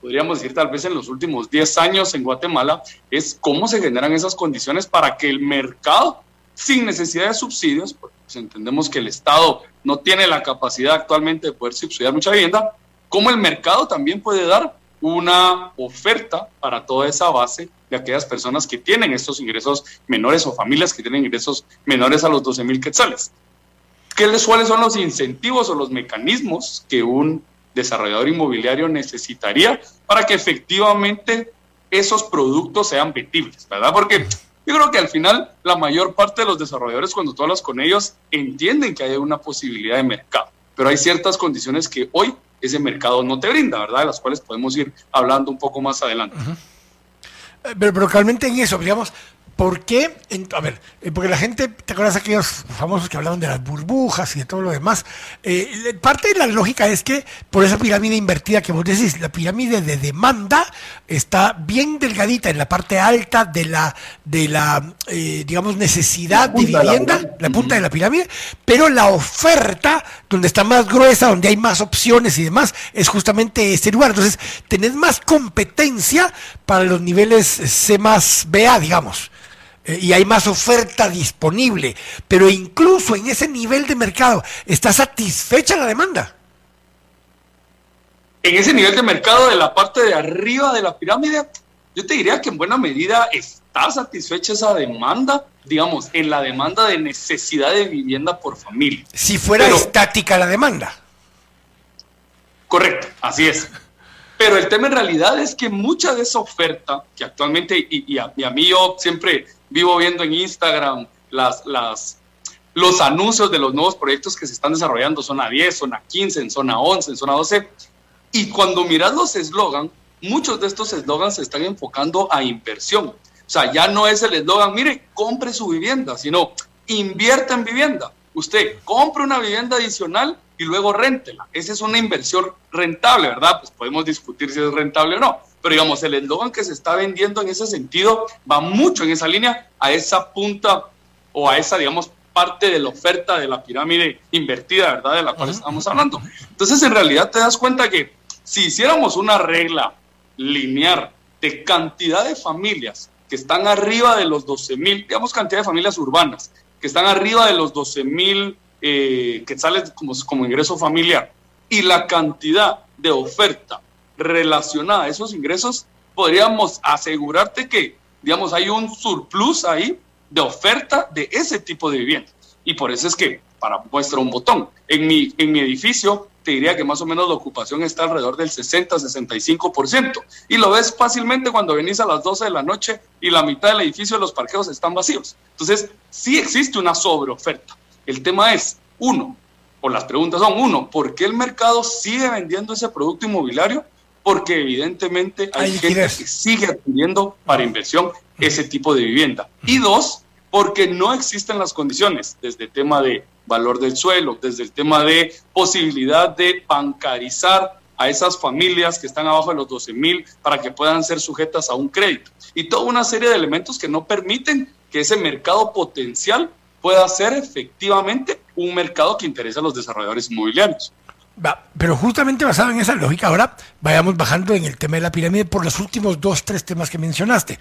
Speaker 5: podríamos decir tal vez en los últimos 10 años en Guatemala, es cómo se generan esas condiciones para que el mercado, sin necesidad de subsidios, porque pues entendemos que el Estado no tiene la capacidad actualmente de poder subsidiar mucha vivienda, cómo el mercado también puede dar una oferta para toda esa base de aquellas personas que tienen estos ingresos menores o familias que tienen ingresos menores a los 12 mil quetzales. ¿Qué, ¿Cuáles son los incentivos o los mecanismos que un desarrollador inmobiliario necesitaría para que efectivamente esos productos sean vendibles, ¿verdad? Porque yo creo que al final la mayor parte de los desarrolladores cuando tú hablas con ellos entienden que hay una posibilidad de mercado, pero hay ciertas condiciones que hoy ese mercado no te brinda, ¿verdad? De las cuales podemos ir hablando un poco más adelante.
Speaker 3: Eh, pero, pero realmente en eso, digamos, ¿Por qué? a ver, eh, porque la gente, ¿te acuerdas de aquellos famosos que hablaban de las burbujas y de todo lo demás? Eh, parte de la lógica es que por esa pirámide invertida que vos decís, la pirámide de demanda está bien delgadita en la parte alta de la, de la eh, digamos, necesidad de vivienda, la, punta de la pirámide, pero la oferta, donde está más gruesa, donde hay más opciones y demás, es justamente este lugar. Entonces, tenés más competencia para los niveles C más BA, digamos. Eh, y hay más oferta disponible, pero incluso en ese nivel de mercado, ¿está satisfecha la demanda?
Speaker 5: En ese nivel de mercado de la parte de arriba de la pirámide, yo te diría que en buena medida está satisfecha esa demanda, digamos, en la demanda de necesidad de vivienda por familia.
Speaker 3: Si fuera estática la demanda.
Speaker 5: Correcto, así es. Pero el tema en realidad es que mucha de esa oferta, que actualmente, y, a, y a mí yo siempre vivo viendo en Instagram las, las, los anuncios de los nuevos proyectos que se están desarrollando, zona 10, zona 15, en zona 11, en zona 12. Y cuando miras los eslogan, muchos de estos eslogans se están enfocando a inversión. O sea, ya no es el eslogan, mire, compre su vivienda, sino invierta en vivienda. Usted compre una vivienda adicional y luego réntela. Esa es una inversión rentable, ¿verdad? Pues podemos discutir si es rentable o no pero digamos, el eslogan que se está vendiendo en ese sentido va mucho en esa línea, a esa punta o a esa, digamos, parte de la oferta de la pirámide invertida, ¿verdad? De la cual estamos hablando. Entonces, en realidad te das cuenta que si hiciéramos una regla lineal de cantidad de familias que están arriba de los 12 mil, digamos cantidad de familias urbanas, que están arriba de los 12 mil eh, quetzales como, como ingreso familiar, y la cantidad de oferta relacionada a esos ingresos, podríamos asegurarte que, digamos, hay un surplus ahí de oferta de ese tipo de vivienda. Y por eso es que, para muestra un botón, en mi, en mi edificio te diría que más o menos la ocupación está alrededor del 60-65%. Y lo ves fácilmente cuando venís a las 12 de la noche y la mitad del edificio de los parqueos están vacíos. Entonces, sí existe una sobreoferta. El tema es, uno, o las preguntas son, uno, ¿por qué el mercado sigue vendiendo ese producto inmobiliario? porque evidentemente hay, gente que sigue adquiriendo para inversión ese tipo de vivienda. Y dos, porque no existen las condiciones, desde el tema de valor del suelo, desde el tema de posibilidad de bancarizar a esas familias que están abajo de los 12 mil para que puedan ser sujetas a un crédito. Y toda una serie de elementos que no permiten que ese mercado potencial pueda ser efectivamente un mercado que interesa a los desarrolladores inmobiliarios
Speaker 3: pero justamente basado en esa lógica, ahora vayamos bajando en el tema de la pirámide por los últimos dos, tres temas que mencionaste,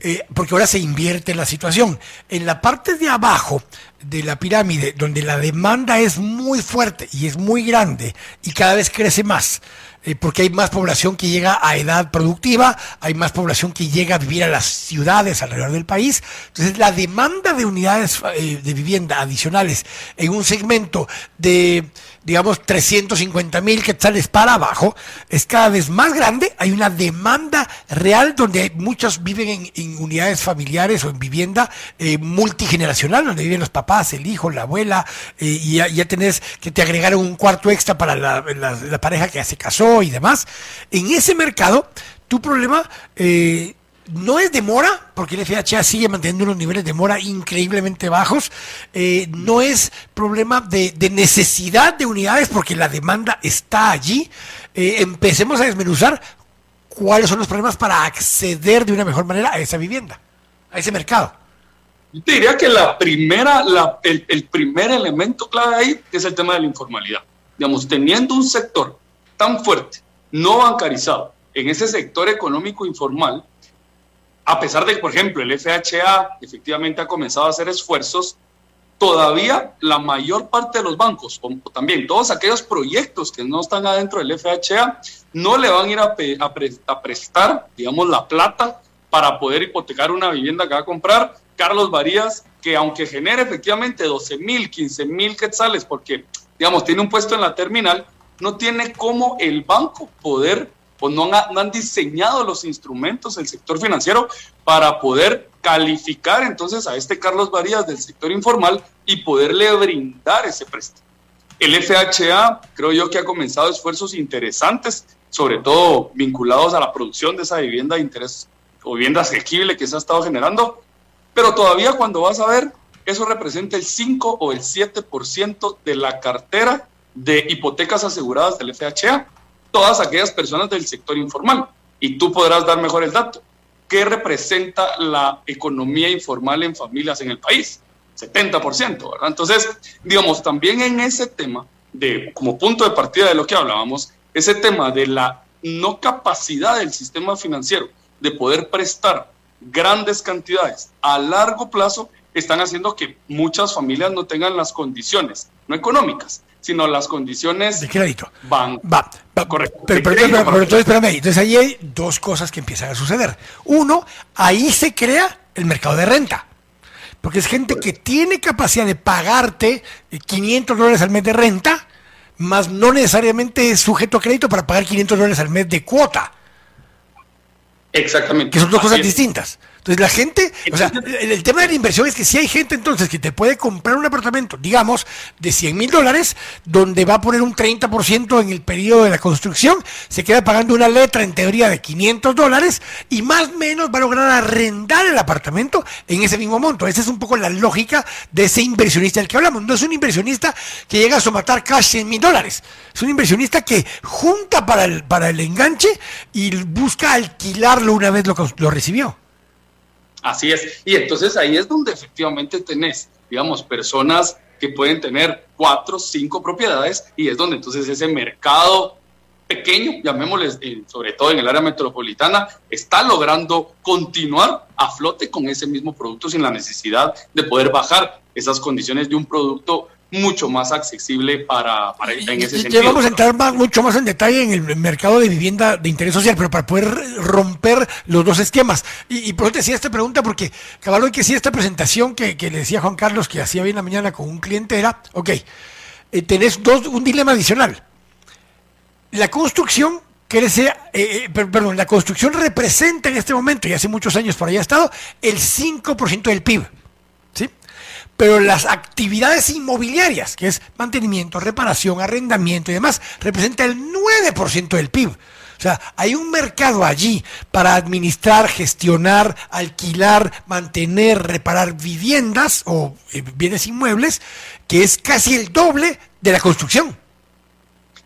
Speaker 3: eh, porque ahora se invierte la situación. En la parte de abajo de la pirámide, donde la demanda es muy fuerte y es muy grande y cada vez crece más, eh, porque hay más población que llega a edad productiva, hay más población que llega a vivir a las ciudades alrededor del país. Entonces, la demanda de unidades eh, de vivienda adicionales en un segmento de digamos, 350 mil quetzales para abajo, es cada vez más grande. Hay una demanda real donde muchos viven en, unidades familiares o en vivienda eh, multigeneracional, donde viven los papás, el hijo, la abuela, eh, y ya, tenés que te agregaron un cuarto extra para la, pareja que ya se casó y demás. En ese mercado, tu problema eh, no es demora, porque el FHA sigue manteniendo unos niveles de mora increíblemente bajos. Eh, no es problema de, necesidad de unidades, porque la demanda está allí. Eh, empecemos a desmenuzar cuáles son los problemas para acceder de una mejor manera a esa vivienda, a ese mercado.
Speaker 5: Yo te diría que la primera, el, el primer elemento clave ahí es el tema de la informalidad. Digamos, teniendo un sector tan fuerte, no bancarizado, en ese sector económico informal, a pesar de que, por ejemplo, el FHA efectivamente ha comenzado a hacer esfuerzos, todavía la mayor parte de los bancos, o también todos aquellos proyectos que no están adentro del FHA, no le van a ir a, prestar, digamos, la plata para poder hipotecar una vivienda que va a comprar. Carlos Varías, que aunque genere efectivamente 12 mil, 15 mil quetzales, porque, digamos, tiene un puesto en la terminal, no tiene cómo el banco poder, pues no han, diseñado los instrumentos del sector financiero para poder calificar entonces a este Carlos Varías del sector informal y poderle brindar ese préstamo. El FHA creo yo que ha comenzado esfuerzos interesantes, sobre todo vinculados a la producción de esa vivienda de interés o vivienda asequible que se ha estado generando, pero todavía cuando vas a ver, eso representa el 5 o el 7% de la cartera de hipotecas aseguradas del FHA, todas aquellas personas del sector informal. Y tú podrás dar mejor el dato. ¿Qué representa la economía informal en familias en el país? 70%, ¿verdad? Entonces, digamos, también en ese tema, de, como punto de partida de lo que hablábamos, ese tema de la no capacidad del sistema financiero de poder prestar grandes cantidades a largo plazo están haciendo que muchas familias no tengan las condiciones, no económicas, sino las condiciones
Speaker 3: de crédito.
Speaker 5: Van,
Speaker 3: va, va, correcto. Pero, pero, entonces, espérame, entonces ahí hay dos cosas que empiezan a suceder. Uno, ahí se crea el mercado de renta. Porque es gente que tiene capacidad de pagarte 500 dólares al mes de renta, más no necesariamente es sujeto a crédito para pagar 500 dólares al mes de cuota.
Speaker 5: Exactamente.
Speaker 3: Que son dos cosas distintas. Entonces la gente, o sea, el, tema de la inversión es que si hay gente entonces que te puede comprar un apartamento, digamos, de 100 mil dólares, donde va a poner un 30% en el periodo de la construcción, se queda pagando una letra en teoría de 500 dólares y más o menos va a lograr arrendar el apartamento en ese mismo monto. Esa es un poco la lógica de ese inversionista del que hablamos. No es un inversionista que llega a somatar cash 100 mil dólares. Es un inversionista que junta para el, para el enganche y busca alquilarlo una vez lo, lo recibió.
Speaker 5: Así es. Y entonces ahí es donde efectivamente tenés, digamos, personas que pueden tener cuatro, cinco propiedades y es donde entonces ese mercado pequeño, llamémosle, eh, sobre todo en el área metropolitana, está logrando continuar a flote con ese mismo producto sin la necesidad de poder bajar esas condiciones de un producto mucho más accesible para, para en ese sentido.
Speaker 3: Ya vamos a entrar más, mucho más en detalle en el mercado de vivienda de interés social, pero para poder romper los dos esquemas. Y, por eso te decía esta pregunta, porque caballo que sí, esta presentación que, le decía Juan Carlos que hacía bien la mañana con un cliente era, ok, eh, tenés dos, un dilema adicional. La construcción crece, eh, eh, perdón, la construcción representa en este momento, y hace muchos años por ahí ha estado, el 5% del PIB pero las actividades inmobiliarias, que es mantenimiento, reparación, arrendamiento y demás, representa el 9% del PIB. O sea, hay un mercado allí para administrar, gestionar, alquilar, mantener, reparar viviendas o eh, bienes inmuebles, que es casi el doble de la construcción.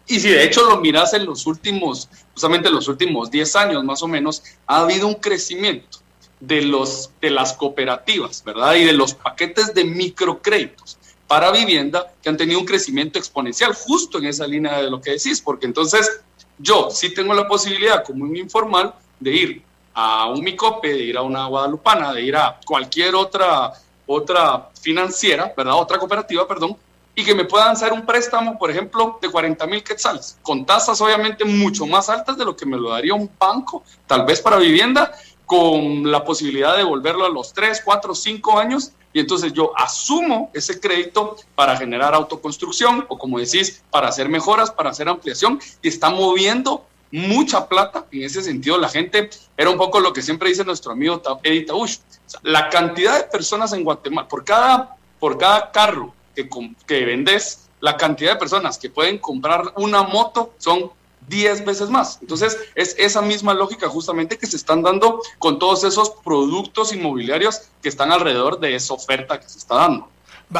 Speaker 5: Y si de hecho lo miras en los últimos, justamente en los últimos 10 años más o menos, ha habido un crecimiento de, los, de las cooperativas, ¿verdad? Y de los paquetes de microcréditos para vivienda que han tenido un crecimiento exponencial justo en esa línea de lo que decís, porque entonces yo sí tengo la posibilidad como un informal de ir a un Micope, de ir a una Guadalupana, de ir a cualquier otra, otra financiera, ¿verdad? Otra cooperativa, perdón, y que me puedan hacer un préstamo, por ejemplo, de 40 mil quetzales, con tasas obviamente mucho más altas de lo que me lo daría un banco, tal vez para vivienda, con la posibilidad de devolverlo a los 3, 4, 5 años y entonces yo asumo ese crédito para generar autoconstrucción o como decís, para hacer mejoras, para hacer ampliación y está moviendo mucha plata en ese sentido. La gente era un poco lo que siempre dice nuestro amigo Eddie Tausch. la cantidad de personas en Guatemala, por cada, por cada carro que, que vendes, la cantidad de personas que pueden comprar una moto son 10 veces más. Entonces, es esa misma lógica justamente que se están dando con todos esos productos inmobiliarios que están alrededor de esa oferta que se está dando.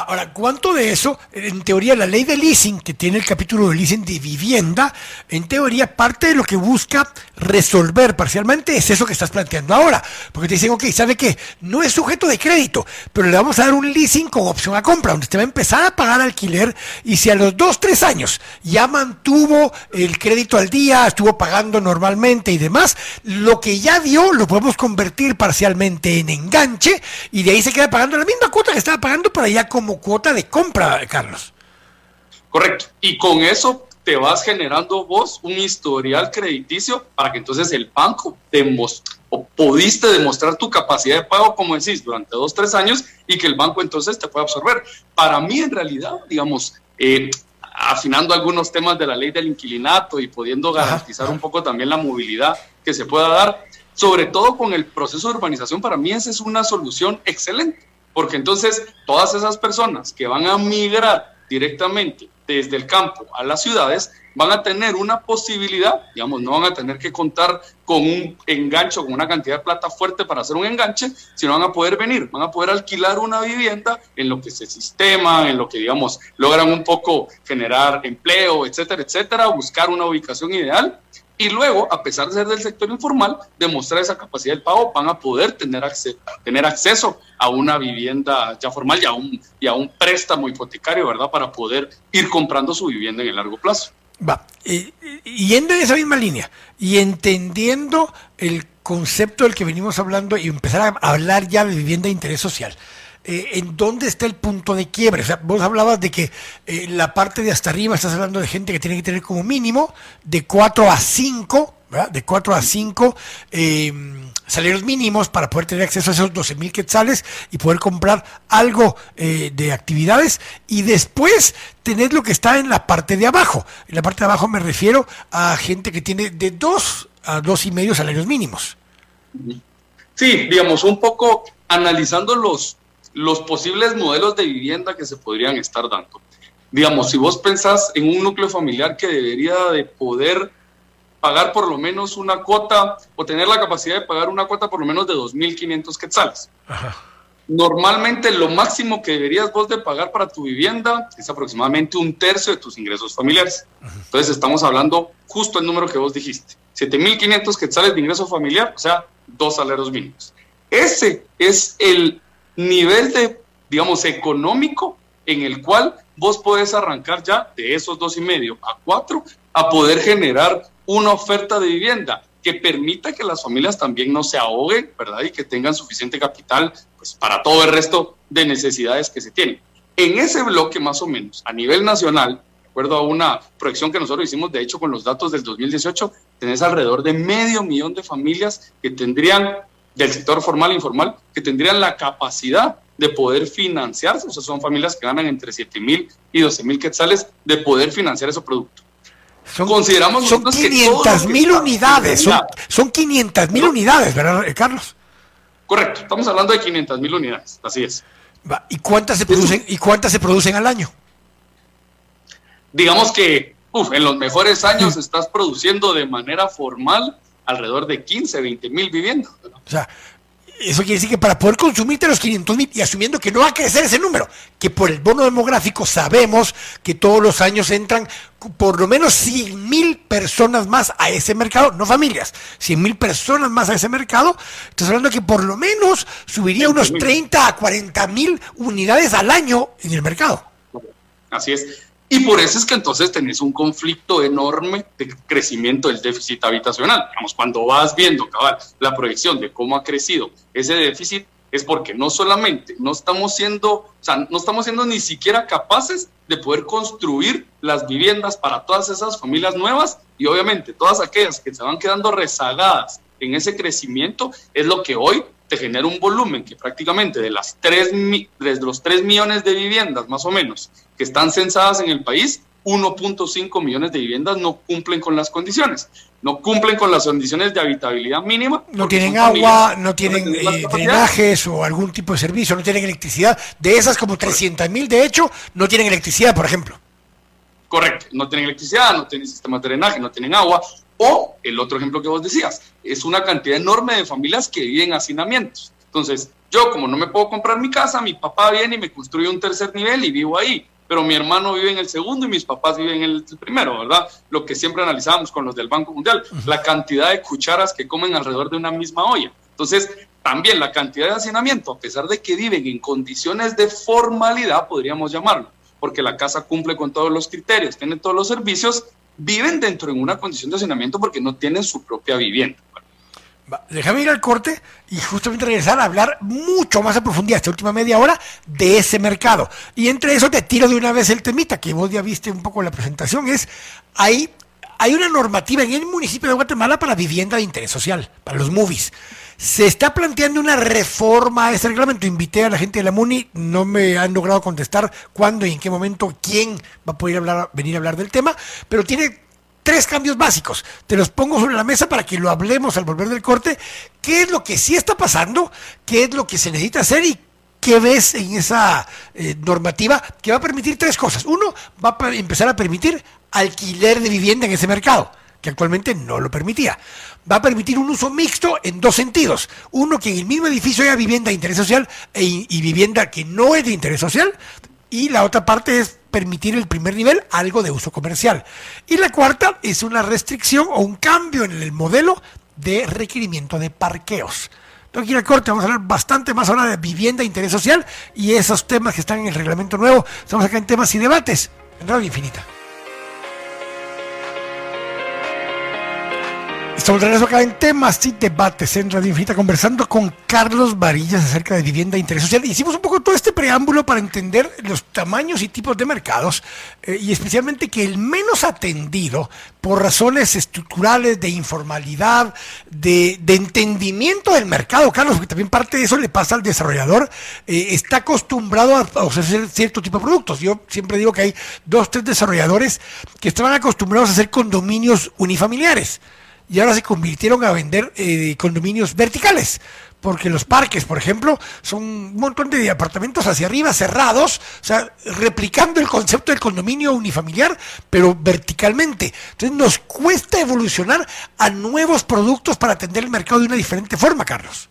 Speaker 3: Ahora, ¿cuánto de eso, en teoría, la ley de leasing, que tiene el capítulo de leasing de vivienda, en teoría, parte de lo que busca resolver parcialmente es eso que estás planteando ahora? Porque te dicen, ok, ¿sabe qué? No es sujeto de crédito, pero le vamos a dar un leasing con opción a compra, donde usted va a empezar a pagar alquiler y si a los dos, tres años ya mantuvo el crédito al día, estuvo pagando normalmente y demás, lo que ya dio lo podemos convertir parcialmente en enganche y de ahí se queda pagando la misma cuota que estaba pagando para ya comprar como cuota de compra, Carlos.
Speaker 5: Correcto. Y con eso te vas generando vos un historial crediticio para que entonces el banco demuestre o pudiste demostrar tu capacidad de pago, como decís, durante dos, tres años y que el banco entonces te pueda absorber. Para mí, en realidad, digamos, eh, afinando algunos temas de la ley del inquilinato y pudiendo garantizar un poco también la movilidad que se pueda dar, sobre todo con el proceso de urbanización, para mí esa es una solución excelente, porque entonces todas esas personas que van a migrar directamente desde el campo a las ciudades van a tener una posibilidad, digamos, no van a tener que contar con un engancho, con una cantidad de plata fuerte para hacer un enganche, sino van a poder venir, van a poder alquilar una vivienda en lo que se sistema, en lo que, digamos, logran un poco generar empleo, etcétera, etcétera, buscar una ubicación ideal y luego, a pesar de ser del sector informal, demostrar esa capacidad del pago, van a poder tener, acceso, tener acceso a una vivienda ya formal y a, un, y a un préstamo hipotecario, ¿verdad? Para poder ir comprando su vivienda en el largo plazo.
Speaker 3: Va, y, yendo en esa misma línea y entendiendo el concepto del que venimos hablando y empezar a hablar ya de vivienda de interés social. Eh, en dónde está el punto de quiebre. O sea, vos hablabas de que eh, la parte de hasta arriba estás hablando de gente que tiene que tener como mínimo de 4 a 5, ¿verdad? De 4 a 5 em, salarios mínimos para poder tener acceso a esos 12 mil quetzales y poder comprar algo eh, de actividades y después tener lo que está en la parte de abajo. En la parte de abajo me refiero a gente que tiene de 2 a dos y medio salarios mínimos.
Speaker 5: Sí, digamos, un poco analizando los, los posibles modelos de vivienda que se podrían estar dando. Digamos, si vos pensás en un núcleo familiar que debería de poder pagar por lo menos una cuota o tener la capacidad de pagar una cuota por lo menos de 2.500 quetzales. Normalmente lo máximo que deberías vos de pagar para tu vivienda es aproximadamente un tercio de tus ingresos familiares. Entonces estamos hablando justo el número que vos dijiste. 7.500 quetzales de ingreso familiar, o sea, dos salarios mínimos. Ese es el nivel de, digamos, económico en el cual vos podés arrancar ya de esos dos y medio a cuatro a poder generar una oferta de vivienda que permita que las familias también no se ahoguen, ¿verdad? Y que tengan suficiente capital pues, para todo el resto de necesidades que se tienen. En ese bloque, más o menos, a nivel nacional, de acuerdo a una proyección que nosotros hicimos, de hecho, con los datos del 2018, tenés alrededor de medio millón de familias que tendrían del sector formal e informal que tendrían la capacidad de poder financiarse, o sea, son familias que ganan entre 7 mil y 12 mil quetzales, de poder financiar ese producto.
Speaker 3: Son, Consideramos son 500 mil unidades, son, son 500 mil unidades, ¿verdad, Carlos?
Speaker 5: Correcto, estamos hablando de 500 mil unidades, así es.
Speaker 3: ¿Y cuántas se producen, ¿y cuántas se producen al año?
Speaker 5: Digamos que uf, en los mejores años estás produciendo de manera formal alrededor de 15, 20 mil viviendas.
Speaker 3: O sea, eso quiere decir que para poder consumirte los 500 mil y asumiendo que no va a crecer ese número, que por el bono demográfico sabemos que todos los años entran por lo menos 100 mil personas más a ese mercado, no familias, 100 mil personas más a ese mercado, estás hablando que por lo menos subiría unos 30 a 40 mil unidades al año en el mercado.
Speaker 5: Así es. Y por eso es que entonces tenés un conflicto enorme de crecimiento del déficit habitacional. Digamos, cuando vas viendo, cabal, la proyección de cómo ha crecido ese déficit, es porque no solamente no estamos siendo, o sea, no estamos siendo ni siquiera capaces de poder construir las viviendas para todas esas familias nuevas y obviamente todas aquellas que se van quedando rezagadas en ese crecimiento es lo que hoy te genera un volumen que prácticamente de las 3, de los 3 millones de viviendas más o menos que están censadas en el país, 1.5 millones de viviendas no cumplen con las condiciones, no cumplen con las condiciones de habitabilidad mínima.
Speaker 3: No tienen agua, no tienen eh, drenajes o algún tipo de servicio, no tienen electricidad. De esas como 300 mil, de hecho, no tienen electricidad, por ejemplo.
Speaker 5: Correcto, no tienen electricidad, no tienen sistemas de drenaje, no tienen agua. O el otro ejemplo que vos decías, es una cantidad enorme de familias que viven hacinamientos. Entonces, yo como no me puedo comprar mi casa, mi papá viene y me construye un tercer nivel y vivo ahí pero mi hermano vive en el segundo y mis papás viven en el primero, ¿verdad? Lo que siempre analizábamos con los del Banco Mundial, la cantidad de cucharas que comen alrededor de una misma olla. Entonces, también la cantidad de hacinamiento, a pesar de que viven en condiciones de formalidad, podríamos llamarlo, porque la casa cumple con todos los criterios, tiene todos los servicios, viven dentro de una condición de hacinamiento porque no tienen su propia vivienda.
Speaker 3: Déjame ir al corte y justamente regresar a hablar mucho más a profundidad esta última media hora de ese mercado. Y entre eso te tiro de una vez el temita, que vos ya viste un poco la presentación, es hay, hay una normativa en el municipio de Guatemala para vivienda de interés social, para los movies. Se está planteando una reforma a ese reglamento. Invité a la gente de la MUNI, no me han logrado contestar cuándo y en qué momento, quién va a poder hablar, venir a hablar del tema, pero tiene tres cambios básicos. Te los pongo sobre la mesa para que lo hablemos al volver del corte. ¿Qué es lo que sí está pasando? ¿Qué es lo que se necesita hacer? ¿Y qué ves en esa eh, normativa que va a permitir tres cosas? Uno, va a empezar a permitir alquiler de vivienda en ese mercado que actualmente no lo permitía. Va a permitir un uso mixto en dos sentidos. Uno, que en el mismo edificio haya vivienda de interés social e y vivienda que no es de interés social. Y la otra parte es permitir el primer nivel algo de uso comercial. Y la cuarta es una restricción o un cambio en el modelo de requerimiento de parqueos. Entonces, aquí en corte vamos a hablar bastante más ahora de vivienda de interés social y esos temas que están en el reglamento nuevo. Estamos acá en temas y debates en Radio Infinita. Estamos de regreso acá en temas y debates en Radio Infinita conversando con Carlos Varillas acerca de vivienda e interés social. Hicimos un poco todo este preámbulo para entender los tamaños y tipos de mercados eh, y especialmente que el menos atendido por razones estructurales de informalidad, de, entendimiento del mercado, Carlos, porque también parte de eso le pasa al desarrollador, eh, está acostumbrado a ofrecer cierto tipo de productos. Yo siempre digo que hay dos, tres desarrolladores que estaban acostumbrados a hacer condominios unifamiliares y ahora se convirtieron a vender eh, condominios verticales, porque los parques, por ejemplo, son un montón de apartamentos hacia arriba cerrados, o sea, replicando el concepto del condominio unifamiliar, pero verticalmente. Entonces nos cuesta evolucionar a nuevos productos para atender el mercado de una diferente forma, Carlos.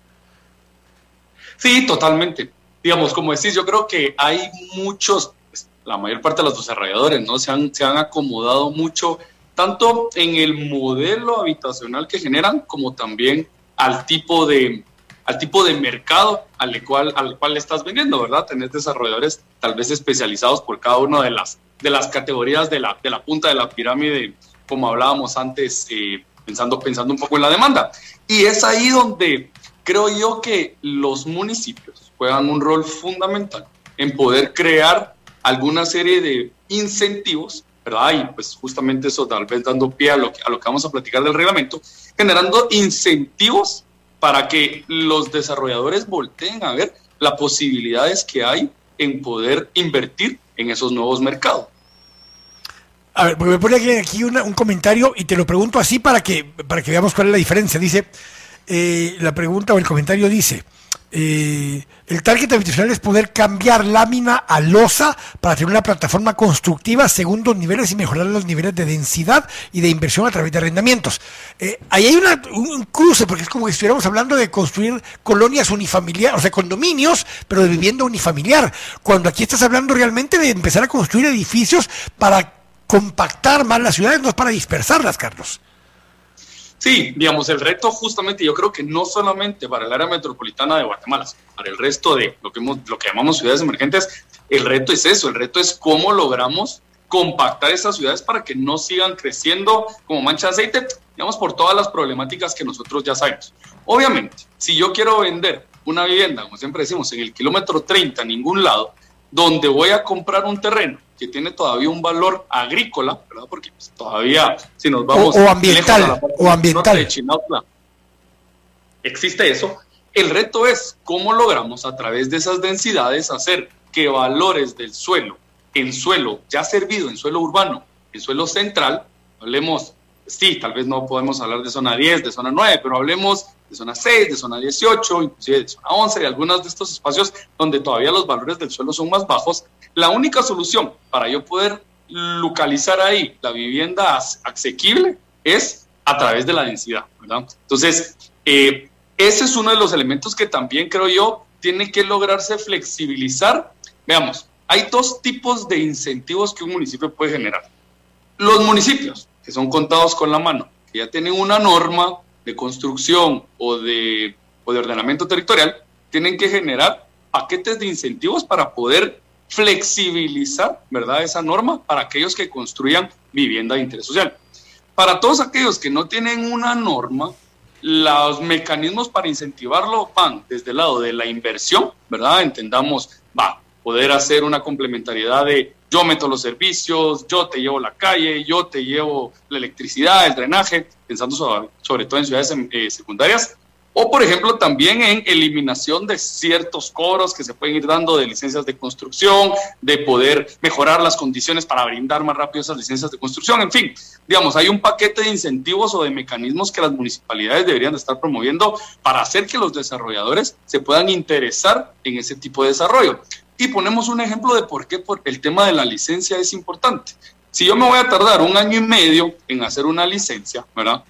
Speaker 5: Sí, totalmente. Digamos, como decís, yo creo que hay muchos, pues, la mayor parte de los desarrolladores, ¿no? Se han, se han acomodado mucho tanto en el modelo habitacional que generan como también al tipo de, al tipo de mercado al cual, al cual estás vendiendo, ¿verdad? Tenés desarrolladores tal vez especializados por cada una de las, de las categorías de la, de la punta de la pirámide, como hablábamos antes, eh, pensando, pensando un poco en la demanda. Y es ahí donde creo yo que los municipios juegan un rol fundamental en poder crear alguna serie de incentivos ¿verdad? Y pues justamente eso tal vez dando pie a lo, que, a lo que vamos a platicar del reglamento, generando incentivos para que los desarrolladores volteen a ver las posibilidades que hay en poder invertir en esos nuevos mercados.
Speaker 3: A ver, me pone aquí, un comentario y te lo pregunto así para que, para que veamos cuál es la diferencia. Dice, eh, la pregunta o el comentario dice, eh, el target habitacional es poder cambiar lámina a losa para tener una plataforma constructiva según dos niveles y mejorar los niveles de densidad y de inversión a través de arrendamientos. Eh, ahí hay un cruce, porque es como si estuviéramos hablando de construir colonias unifamiliares, o sea, condominios, pero de vivienda unifamiliar, cuando aquí estás hablando realmente de empezar a construir edificios para compactar más las ciudades, no para dispersarlas, Carlos.
Speaker 5: Sí, digamos, el reto justamente yo creo que no solamente para el área metropolitana de Guatemala, para el resto de lo que, que llamamos ciudades emergentes, el reto es eso, el reto es cómo logramos compactar esas ciudades para que no sigan creciendo como mancha de aceite, digamos, por todas las problemáticas que nosotros ya sabemos. Obviamente, si yo quiero vender una vivienda, como siempre decimos, en el kilómetro 30, en ningún lado, donde voy a comprar un terreno que tiene todavía un valor agrícola, ¿verdad? Porque pues, todavía, si nos vamos...
Speaker 3: O, ambiental, o ambiental.
Speaker 5: existe eso. El reto es cómo logramos a través de esas densidades hacer que valores del suelo, en suelo ya servido, en suelo urbano, en suelo central, hablemos, sí, tal vez no podemos hablar de zona 10, de zona 9, pero hablemos de zona 6, de zona 18, inclusive de zona 11, de algunos de estos espacios donde todavía los valores del suelo son más bajos, la única solución para yo poder localizar ahí la vivienda asequible es a través de la densidad, ¿verdad? Entonces, eh, ese es uno de los elementos que también creo yo tiene que lograrse flexibilizar. Veamos, hay dos tipos de incentivos que un municipio puede generar. Los municipios, que son contados con la mano, que ya tienen una norma de construcción o de, o de ordenamiento territorial, tienen que generar paquetes de incentivos para poder flexibilizar, ¿verdad? Esa norma para aquellos que construyan vivienda de interés social. Para todos aquellos que no tienen una norma, los mecanismos para incentivarlo van desde el lado de la inversión, ¿verdad? Entendamos, va, poder hacer una complementariedad de yo meto los servicios, yo te llevo la calle, yo te llevo la electricidad, el drenaje, pensando sobre, todo en ciudades eh, secundarias, o, por ejemplo, también en eliminación de ciertos coros que se pueden ir dando de licencias de construcción, de poder mejorar las condiciones para brindar más rápido esas licencias de construcción. En fin, digamos, hay un paquete de incentivos o de mecanismos que las municipalidades deberían de estar promoviendo para hacer que los desarrolladores se puedan interesar en ese tipo de desarrollo. Y ponemos un ejemplo de por qué el tema de la licencia es importante. Si yo me voy a tardar un año y medio en hacer una licencia, ¿verdad?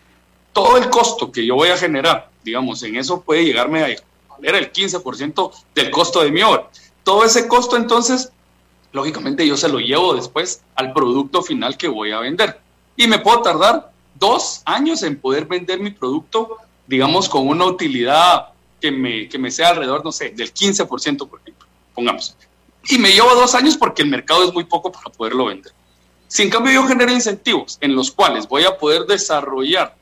Speaker 5: Todo el costo que yo voy a generar digamos, en eso puede llegarme a valer el 15% del costo de mi obra. Todo ese costo entonces, lógicamente yo se lo llevo después al producto final que voy a vender. Y me puedo tardar dos años en poder vender mi producto, digamos, con una utilidad que me, que me sea alrededor, no sé, del 15%, por ejemplo, pongamos. Y me llevo dos años porque el mercado es muy poco para poderlo vender. Si en cambio yo genero incentivos en los cuales voy a poder desarrollar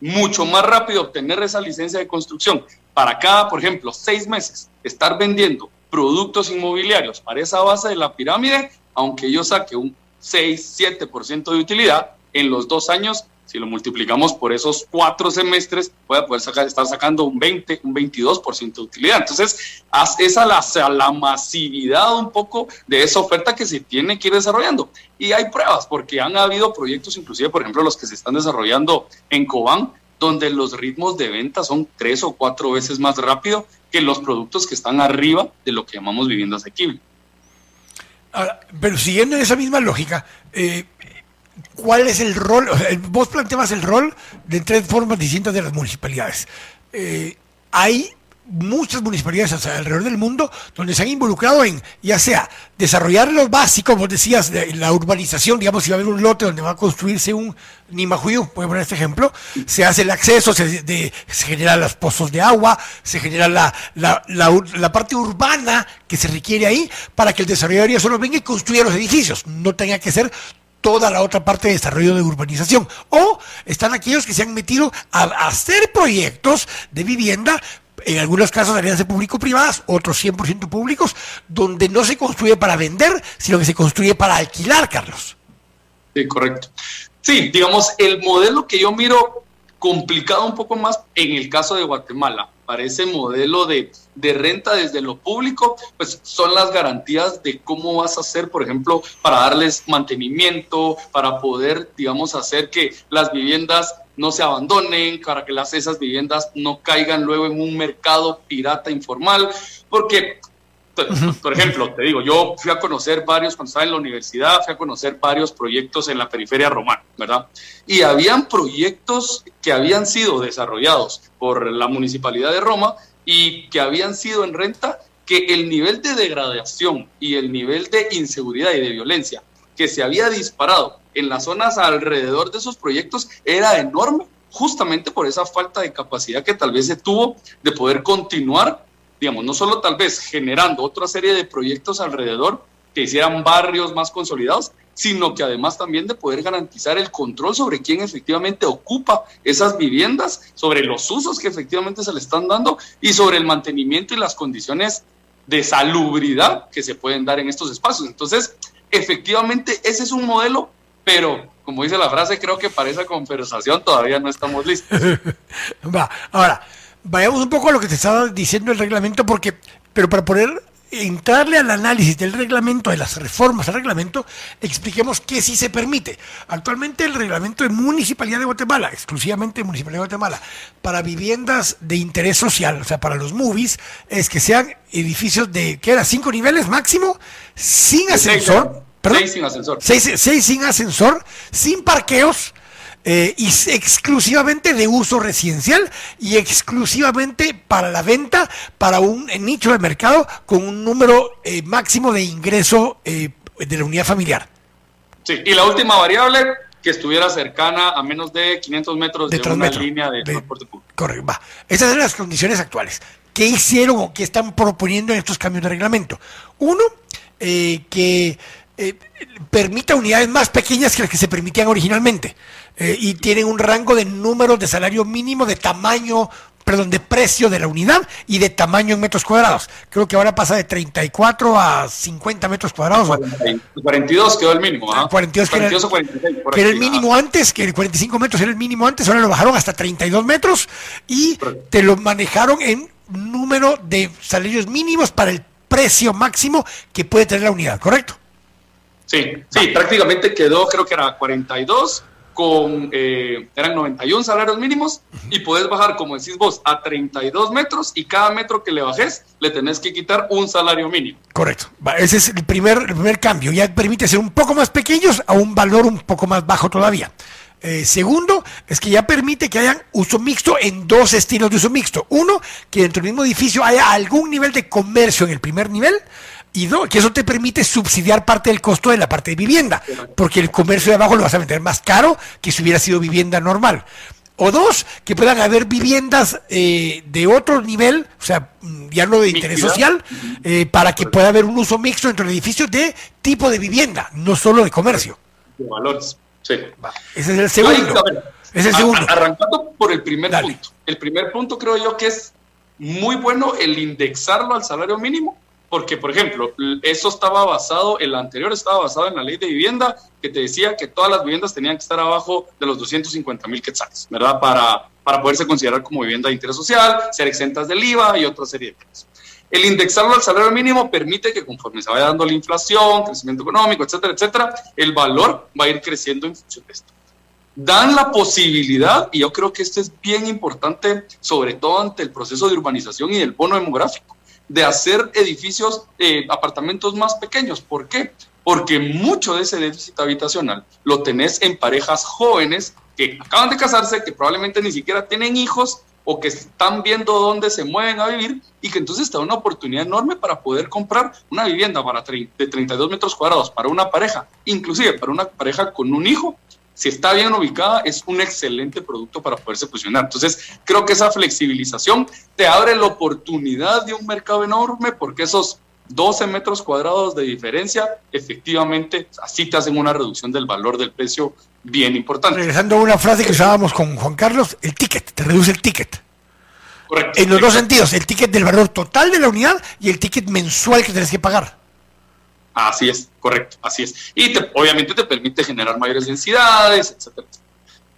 Speaker 5: mucho más rápido obtener esa licencia de construcción para cada, por ejemplo, seis meses, estar vendiendo productos inmobiliarios para esa base de la pirámide, aunque yo saque un 6, 7% de utilidad, en los dos años, si lo multiplicamos por esos cuatro semestres, voy a poder sacar, estar sacando un 20, un 22% de utilidad. Entonces, esa la, la masividad un poco de esa oferta que se tiene que ir desarrollando. Y hay pruebas, porque han habido proyectos, inclusive, por ejemplo, los que se están desarrollando en Cobán, donde los ritmos de venta son tres o cuatro veces más rápido que los productos que están arriba de lo que llamamos vivienda asequible.
Speaker 3: pero siguiendo esa misma lógica, eh, ¿cuál es el rol? vos planteabas el rol de tres formas distintas de las municipalidades. Eh, hay muchas municipalidades alrededor del mundo donde se han involucrado en, ya sea desarrollar lo básico, vos decías, de la urbanización, digamos, si va a haber un lote donde va a construirse un Nimahuyu, voy a poner este ejemplo, se hace el acceso, se, de, se generan los pozos de agua, se genera la, la, la, parte urbana que se requiere ahí para que el desarrollador ya solo venga y construya los edificios, no tenga que ser toda la otra parte de desarrollo de urbanización. O están aquellos que se han metido a hacer proyectos de vivienda en algunos casos alianzas público-privadas, otros 100% públicos, donde no se construye para vender, sino que se construye para alquilar, Carlos.
Speaker 5: Sí, correcto. Sí, digamos, el modelo que yo miro complicado un poco más en el caso de Guatemala, para ese modelo de, de, renta desde lo público, pues son las garantías de cómo vas a hacer, por ejemplo, para darles mantenimiento, para poder, digamos, hacer que las viviendas no se abandonen, para que las, esas viviendas no caigan luego en un mercado pirata informal, porque, por ejemplo, te digo, yo fui a conocer varios, cuando estaba en la universidad, fui a conocer varios proyectos en la periferia romana, ¿verdad? Y habían proyectos que habían sido desarrollados por la municipalidad de Roma y que habían sido en renta que el nivel de degradación y el nivel de inseguridad y de violencia que se había disparado en las zonas alrededor de esos proyectos era enorme, justamente por esa falta de capacidad que tal vez se tuvo de poder continuar, digamos, no solo tal vez generando otra serie de proyectos alrededor que hicieran barrios más consolidados, sino que además también de poder garantizar el control sobre quién efectivamente ocupa esas viviendas, sobre los usos que efectivamente se le están dando y sobre el mantenimiento y las condiciones de salubridad que se pueden dar en estos espacios. Entonces, efectivamente, ese es un modelo pero como dice la frase, creo que para esa conversación todavía no estamos listos.
Speaker 3: Va, ahora, vayamos un poco a lo que te estaba diciendo el reglamento, porque, pero para poder entrarle al análisis del reglamento, de las reformas al reglamento, expliquemos qué sí se permite. Actualmente el reglamento de Municipalidad de Guatemala, exclusivamente de Municipalidad de Guatemala, para viviendas de interés social, o sea, para los movies, es que sean edificios de, ¿qué era? ¿Cinco niveles máximo? Sin ascensor
Speaker 5: Seis sin ascensor.
Speaker 3: Seis, sin ascensor, sin parqueos. Eh, y exclusivamente de uso residencial y exclusivamente para la venta para un nicho de mercado con un número eh, máximo de ingreso eh, de la unidad familiar.
Speaker 5: Sí, y la última variable, que estuviera cercana a menos de 500 metros de, una línea de, transporte público.
Speaker 3: Correcto, va. Esas son las condiciones actuales. ¿Qué hicieron o qué están proponiendo en estos cambios de reglamento? Uno, que eh, permita unidades más pequeñas que las que se permitían originalmente eh, y tienen un rango de números de salario mínimo, de tamaño, perdón, de precio de la unidad y de tamaño en metros cuadrados. Creo que ahora pasa de 34 a 50 metros cuadrados.
Speaker 5: 42 quedó el mínimo. ¿ah?
Speaker 3: 42, que, era, que era el mínimo antes, que el 45 metros era el mínimo antes, ahora lo bajaron hasta 32 metros y te lo manejaron en número de salarios mínimos para el precio máximo que puede tener la unidad, ¿correcto?
Speaker 5: Sí, sí, prácticamente quedó, creo que era 42 con, eh, eran 91 salarios mínimos y puedes bajar, como decís vos, a 32 metros y cada metro que le bajes le tenés que quitar un salario mínimo.
Speaker 3: Correcto. Ese es el primer, el primer cambio. Ya permite ser un poco más pequeños a un valor un poco más bajo todavía. Eh, segundo, es que ya permite que haya uso mixto en dos estilos de uso mixto. Uno, que dentro del mismo edificio haya algún nivel de comercio en el primer nivel. Y dos, que eso te permite subsidiar parte del costo de la parte de vivienda, porque el comercio de abajo lo vas a vender más caro que si hubiera sido vivienda normal. O dos, que puedan haber viviendas eh, de otro nivel, o sea, ya no de interés social, eh, para que pueda haber un uso mixto dentro del edificio de tipo de vivienda, no solo de comercio.
Speaker 5: De valores. Sí.
Speaker 3: Ese es el segundo. es el segundo.
Speaker 5: arrancando por el primer punto. El primer punto creo yo que es muy bueno el indexarlo al salario mínimo, porque, por ejemplo, eso estaba basado, el anterior estaba basado en la ley de vivienda, que te decía que todas las viviendas tenían que estar abajo de los 250 mil quetzales, ¿verdad? Para, para poderse considerar como vivienda de interés social, ser exentas del IVA y otra serie de cosas. El indexarlo al salario mínimo permite que conforme se vaya dando la inflación, crecimiento económico, etcétera, etcétera, el valor va a ir creciendo en función de esto. Dan la posibilidad, y yo creo que esto es bien importante, sobre todo ante el proceso de urbanización y del bono demográfico, de hacer edificios, eh, apartamentos más pequeños. ¿Por qué? Porque mucho de ese déficit habitacional lo tenés en parejas jóvenes que acaban de casarse, que probablemente ni siquiera tienen hijos o que están viendo dónde se mueven a vivir y que entonces está una oportunidad enorme para poder comprar una vivienda para de 32 metros cuadrados para una pareja, inclusive para una pareja con un hijo, si está bien ubicada, es un excelente producto para poderse fusionar. Entonces, creo que esa flexibilización te abre la oportunidad de un mercado enorme porque esos 12 metros cuadrados de diferencia, efectivamente, así te hacen una reducción del valor del precio bien importante.
Speaker 3: Regresando a una frase que usábamos con Juan Carlos, el ticket, te reduce el ticket. Correcto. En los dos sentidos, el ticket del valor total de la unidad y el ticket mensual que tienes que pagar.
Speaker 5: Así es, correcto, así es. Y obviamente te permite generar mayores densidades, etcétera.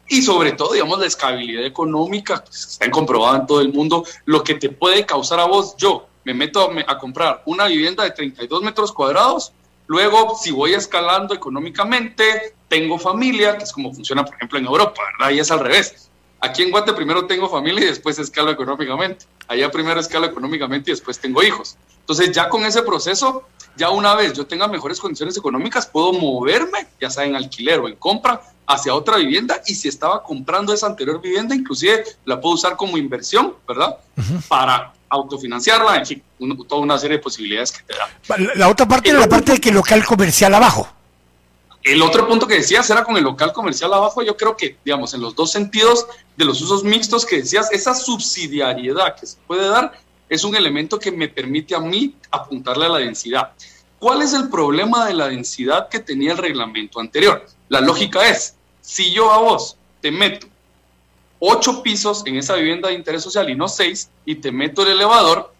Speaker 5: Y sobre todo, digamos, la escalabilidad económica, pues, está comprobada en todo el mundo, lo que te puede causar a vos, yo me meto a, a comprar una vivienda de 32 metros cuadrados, luego si voy escalando económicamente, tengo familia, que es como funciona, por ejemplo, en Europa, ¿verdad? Y es al revés. Aquí en Guate primero tengo familia y después escalo económicamente. Allá primero escalo económicamente y después tengo hijos. Entonces ya con ese proceso, ya una vez yo tenga mejores condiciones económicas, puedo moverme, ya sea en alquiler o en compra, hacia otra vivienda y si estaba comprando esa anterior vivienda, inclusive la puedo usar como inversión, ¿verdad? Para autofinanciarla, en fin, toda una serie de posibilidades que te da.
Speaker 3: La otra parte es la parte de que local comercial abajo.
Speaker 5: El otro punto que decías era con el local comercial abajo, yo creo que, digamos, en los dos sentidos de los usos mixtos que decías, esa subsidiariedad que se puede dar es un elemento que me permite a mí apuntarle a la densidad. ¿Cuál es el problema de la densidad que tenía el reglamento anterior? La lógica es, si yo a vos te meto ocho pisos en esa vivienda de interés social y no seis, y te meto el elevador,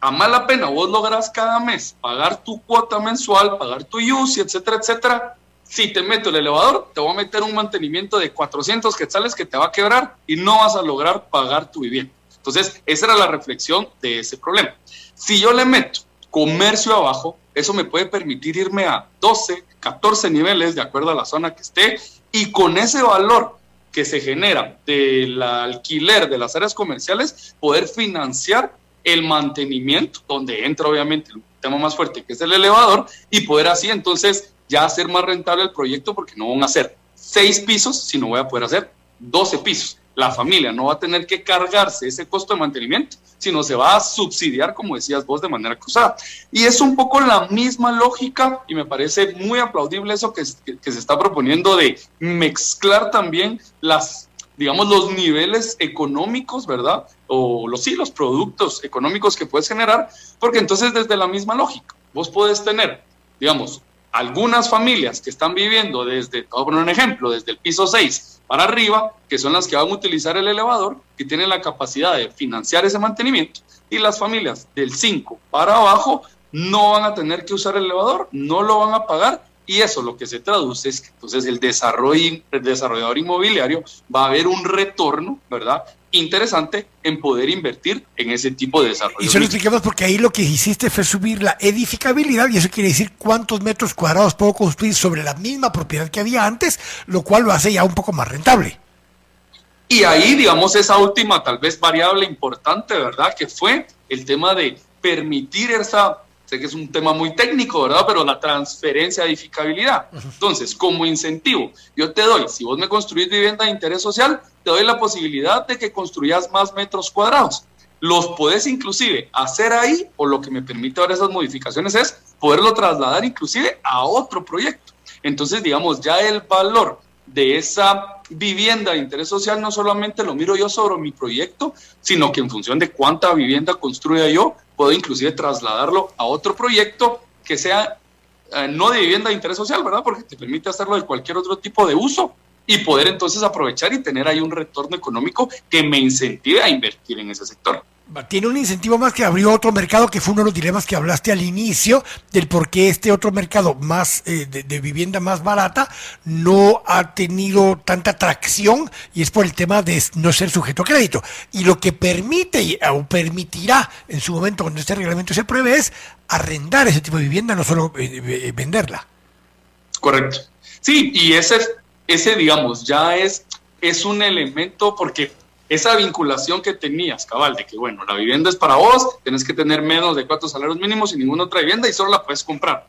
Speaker 5: a mala pena vos logras cada mes pagar tu cuota mensual, pagar tu UCI, etcétera, etcétera, si te meto el elevador, te voy a meter un mantenimiento de 400 quetzales que te va a quebrar y no vas a lograr pagar tu vivienda. Entonces, esa era la reflexión de ese problema. Si yo le meto comercio abajo, eso me puede permitir irme a 12, 14 niveles de acuerdo a la zona que esté y con ese valor que se genera del alquiler de las áreas comerciales, poder financiar el mantenimiento, donde entra obviamente el tema más fuerte que es el elevador, y poder así entonces ya hacer más rentable el proyecto porque no van a ser seis pisos, sino voy a poder hacer 12 pisos. La familia no va a tener que cargarse ese costo de mantenimiento, sino se va a subsidiar, como decías vos, de manera cruzada. Y es un poco la misma lógica y me parece muy aplaudible eso que, que, se está proponiendo de mezclar también las, digamos, los niveles económicos, ¿verdad? O los, sí, los productos económicos que puedes generar, porque entonces desde la misma lógica, vos puedes tener, digamos, algunas familias que están viviendo desde, a poner un ejemplo, desde el piso 6 para arriba, que son las que van a utilizar el elevador, que tienen la capacidad de financiar ese mantenimiento, y las familias del 5 para abajo no van a tener que usar el elevador, no lo van a pagar y eso lo que se traduce es que entonces el, desarrollo, el desarrollador inmobiliario va a ver un retorno, ¿verdad? Interesante en poder invertir en ese tipo de desarrollo.
Speaker 3: Y eso lo explicamos porque ahí lo que hiciste fue subir la edificabilidad y eso quiere decir cuántos metros cuadrados puedo construir sobre la misma propiedad que había antes, lo cual lo hace ya un poco más rentable.
Speaker 5: Y ahí, digamos, esa última tal vez variable importante, ¿verdad? Que fue el tema de permitir esa Sé que es un tema muy técnico, ¿verdad? Pero la transferencia de edificabilidad. Entonces, como incentivo, yo te doy, si vos me construís vivienda de interés social, te doy la posibilidad de que construyas más metros cuadrados. Los puedes inclusive hacer ahí, o lo que me permite ahora esas modificaciones es poderlo trasladar inclusive a otro proyecto. Entonces, digamos, ya el valor de esa vivienda de interés social no solamente lo miro yo sobre mi proyecto, sino que en función de cuánta vivienda construya yo, puedo inclusive trasladarlo a otro proyecto que sea eh, no de vivienda de interés social, ¿verdad? Porque te permite hacerlo de cualquier otro tipo de uso y poder entonces aprovechar y tener ahí un retorno económico que me incentive a invertir en ese sector
Speaker 3: tiene un incentivo más que abrió otro mercado, que fue uno de los dilemas que hablaste al inicio, del por qué este otro mercado más eh, de, vivienda más barata no ha tenido tanta atracción y es por el tema de no ser sujeto a crédito. Y lo que permite o permitirá en su momento cuando este reglamento se apruebe es arrendar ese tipo de vivienda, no solo eh, eh, venderla.
Speaker 5: Correcto. Sí, y ese, ese digamos, ya es, es un elemento porque esa vinculación que tenías, cabal, de que, bueno, la vivienda es para vos, tenés que tener menos de cuatro salarios mínimos y ninguna otra vivienda y solo la puedes comprar.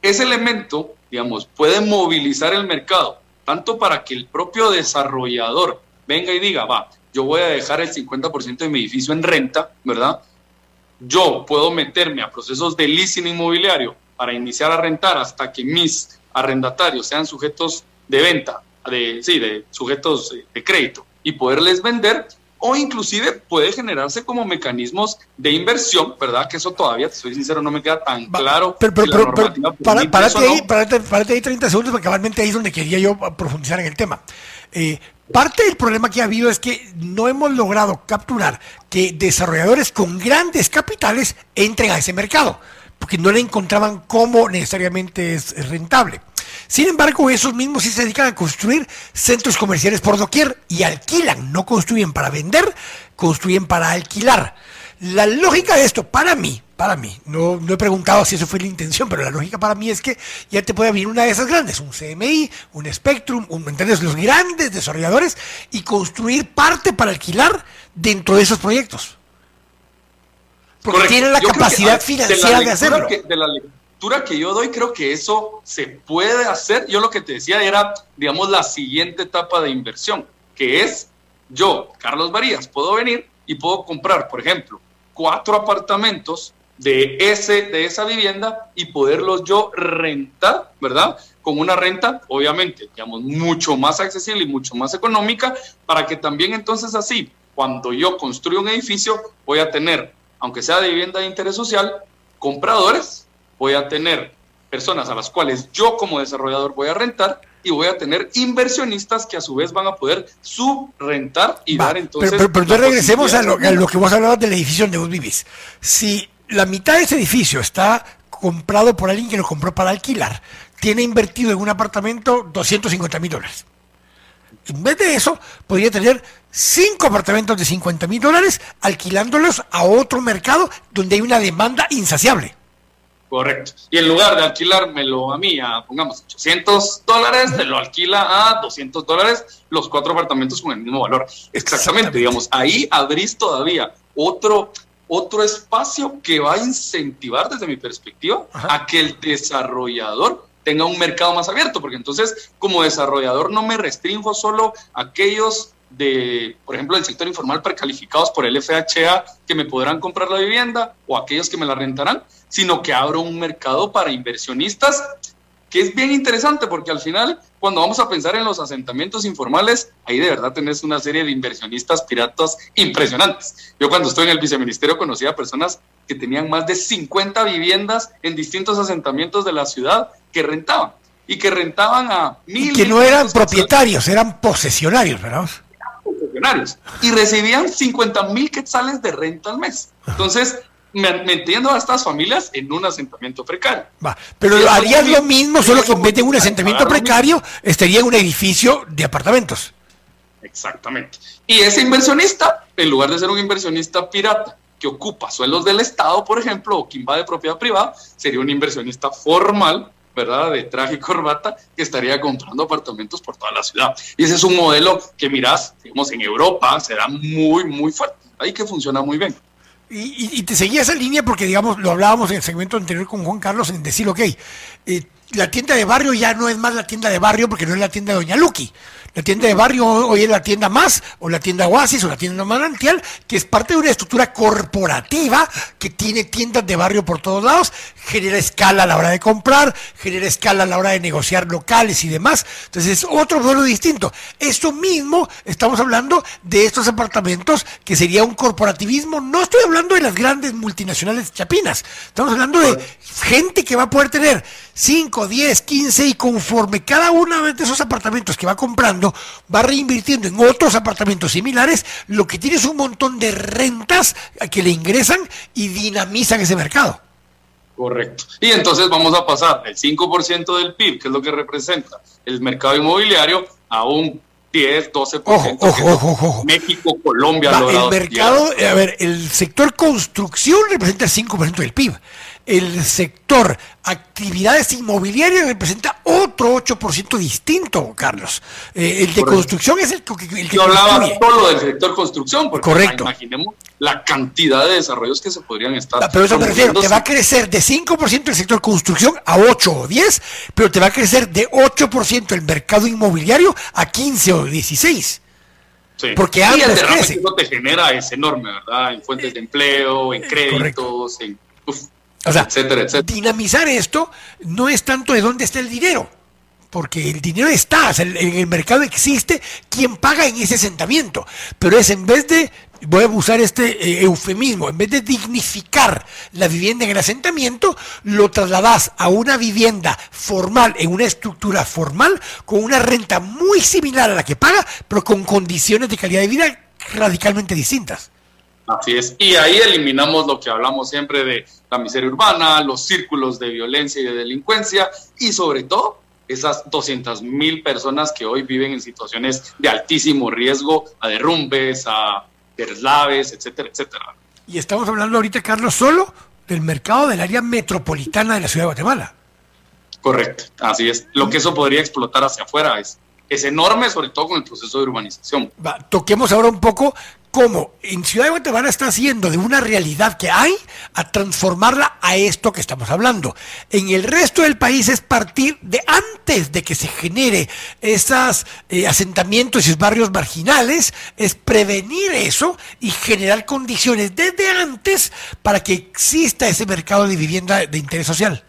Speaker 5: Ese elemento, digamos, puede movilizar el mercado, tanto para que el propio desarrollador venga y diga, va, yo voy a dejar el 50% de mi edificio en renta, ¿verdad? Yo puedo meterme a procesos de leasing inmobiliario para iniciar a rentar hasta que mis arrendatarios sean sujetos de venta, de, sí, de sujetos de crédito y poderles vender o inclusive puede generarse como mecanismos de inversión, ¿verdad? Que eso todavía, te soy sincero, no me queda tan claro.
Speaker 3: Pero, pero, pero, para, párate, ahí, párate, ahí 30 segundos, porque cabalmente ahí es donde quería yo profundizar en el tema. Eh, parte del problema que ha habido es que no hemos logrado capturar que desarrolladores con grandes capitales entren a ese mercado, porque no le encontraban cómo necesariamente es rentable. Sin embargo, esos mismos sí se dedican a construir centros comerciales por doquier y alquilan, no construyen para vender, construyen para alquilar. La lógica de esto, para mí, para mí, no, no he preguntado si eso fue la intención, pero la lógica para mí es que ya te puede venir una de esas grandes, un CMI, un Spectrum, un, ¿entiendes? Los grandes desarrolladores y construir parte para alquilar dentro de esos proyectos. Porque tienen la capacidad financiera de, hacerlo
Speaker 5: que yo doy, creo que eso se puede hacer. Yo lo que te decía era, digamos, la siguiente etapa de inversión, que es yo, Carlos Varías, puedo venir y puedo comprar, por ejemplo, cuatro apartamentos de, ese, de esa vivienda y poderlos yo rentar, ¿verdad? Con una renta, obviamente, digamos, mucho más accesible y mucho más económica, para que también entonces así, cuando yo construyo un edificio, voy a tener, aunque sea de vivienda de interés social, compradores voy a tener personas a las cuales yo como desarrollador voy a rentar y voy a tener inversionistas que a su vez van a poder subrentar y dar entonces...
Speaker 3: Pero, pero, regresemos a lo, que vos hablabas del edificio donde vos vivís. Si la mitad de ese edificio está comprado por alguien que lo compró para alquilar, tiene invertido en un apartamento 250 mil dólares. En vez de eso, podría tener cinco apartamentos de 50 mil dólares alquilándolos a otro mercado donde hay una demanda insaciable.
Speaker 5: Correcto. Y en lugar de alquilármelo a mí a, pongamos, 800 dólares, te lo alquila a 200 dólares los cuatro apartamentos con el mismo valor. Exactamente, digamos, ahí abrís todavía otro, otro espacio que va a incentivar desde mi perspectiva a que el desarrollador tenga un mercado más abierto, porque entonces como desarrollador no me restringo solo a aquellos de, por ejemplo, del sector informal precalificados por el FHA que me podrán comprar la vivienda o aquellos que me la rentarán, sino que abro un mercado para inversionistas que es bien interesante porque al final, cuando vamos a pensar en los asentamientos informales, ahí de verdad tenés una serie de inversionistas piratas impresionantes. Yo cuando estoy en el viceministerio conocí a personas que tenían más de 50 viviendas en distintos asentamientos de la ciudad que rentaban y que rentaban a
Speaker 3: mil. Y que no eran propietarios, eran posesionarios, ¿verdad?
Speaker 5: Posesionarios. Y recibían 50 mil quetzales de renta al mes. Entonces, metiendo a estas familias en un asentamiento precario.
Speaker 3: Va, pero harías lo mismo, solo que en vez de un asentamiento precario, estaría en un edificio de apartamentos.
Speaker 5: Exactamente. Y ese inversionista, en lugar de ser un inversionista pirata que ocupa suelos del Estado, por ejemplo, o que invade propiedad privada, sería un inversionista formal, ¿verdad? De traje y corbata, que estaría comprando apartamentos por toda la ciudad. Y ese es un modelo que mirás, digamos, en Europa será muy, muy fuerte. Ahí que funciona muy bien.
Speaker 3: Y, te seguía esa línea porque, digamos, lo hablábamos en el segmento anterior con Juan Carlos en decir, ok, eh, la tienda de barrio ya no es más la tienda de barrio porque no es la tienda de Doña Lucky. La tienda de barrio hoy es la tienda más, o la tienda Oasis, o la tienda Manantial, que es parte de una estructura corporativa que tiene tiendas de barrio por todos lados, genera escala a la hora de comprar, genera escala a la hora de negociar locales y demás. Entonces es otro modelo distinto. Esto mismo, estamos hablando de estos apartamentos que sería un corporativismo. No estoy hablando de las grandes multinacionales chapinas, estamos hablando de gente que va a poder tener 5, 10, 15 y conforme cada uno de esos apartamentos que va comprando va reinvirtiendo en otros apartamentos similares, lo que tiene es un montón de rentas que le ingresan y dinamizan ese mercado.
Speaker 5: Correcto. Y entonces vamos a pasar del 5% del PIB, que es lo que representa el mercado inmobiliario, a un 10, 12%. Ojo, ojo, ojo, ojo. México, Colombia.
Speaker 3: el mercado, a ver, el sector construcción representa el 5% del PIB el sector actividades inmobiliarias representa otro 8% distinto, Carlos. Eh, el de construcción es el,
Speaker 5: que... Yo hablaba solo del sector construcción, porque Correcto. imaginemos la cantidad de desarrollos que se podrían estar...
Speaker 3: Ah, pero eso me refiero, te va a crecer de 5% el sector construcción a 8 o 10, pero te va a crecer de 8% el mercado inmobiliario a 15 o 16.
Speaker 5: Sí. Porque y el derrame que eso te genera es enorme, ¿verdad? En fuentes de empleo, en créditos, en...
Speaker 3: O sea, dinamizar esto no es tanto de dónde está el dinero, porque el dinero está, en el mercado existe quien paga en ese asentamiento, pero es en vez de, voy a usar este eh, eufemismo, en vez de dignificar la vivienda en el asentamiento, lo trasladas a una vivienda formal, en una estructura formal, con una renta muy similar a la que paga, pero con condiciones de calidad de vida radicalmente distintas.
Speaker 5: Así es. Y ahí eliminamos lo que hablamos siempre de la miseria urbana, los círculos de violencia y de delincuencia y sobre todo esas 200 mil personas que hoy viven en situaciones de altísimo riesgo a derrumbes, a deslaves, etcétera, etcétera.
Speaker 3: Y estamos hablando ahorita, Carlos, solo del mercado del área metropolitana de la ciudad de Guatemala.
Speaker 5: Correcto, así es. Lo que eso podría explotar hacia afuera es, es enorme, sobre todo con el proceso de urbanización.
Speaker 3: toquemos ahora un poco cómo en Ciudad de Guatemala está haciendo de una realidad que hay a transformarla a esto que estamos hablando. En el resto del país es partir de antes de que se genere esos eh, asentamientos y barrios marginales, es prevenir eso y generar condiciones desde antes para que exista ese mercado de vivienda de interés social.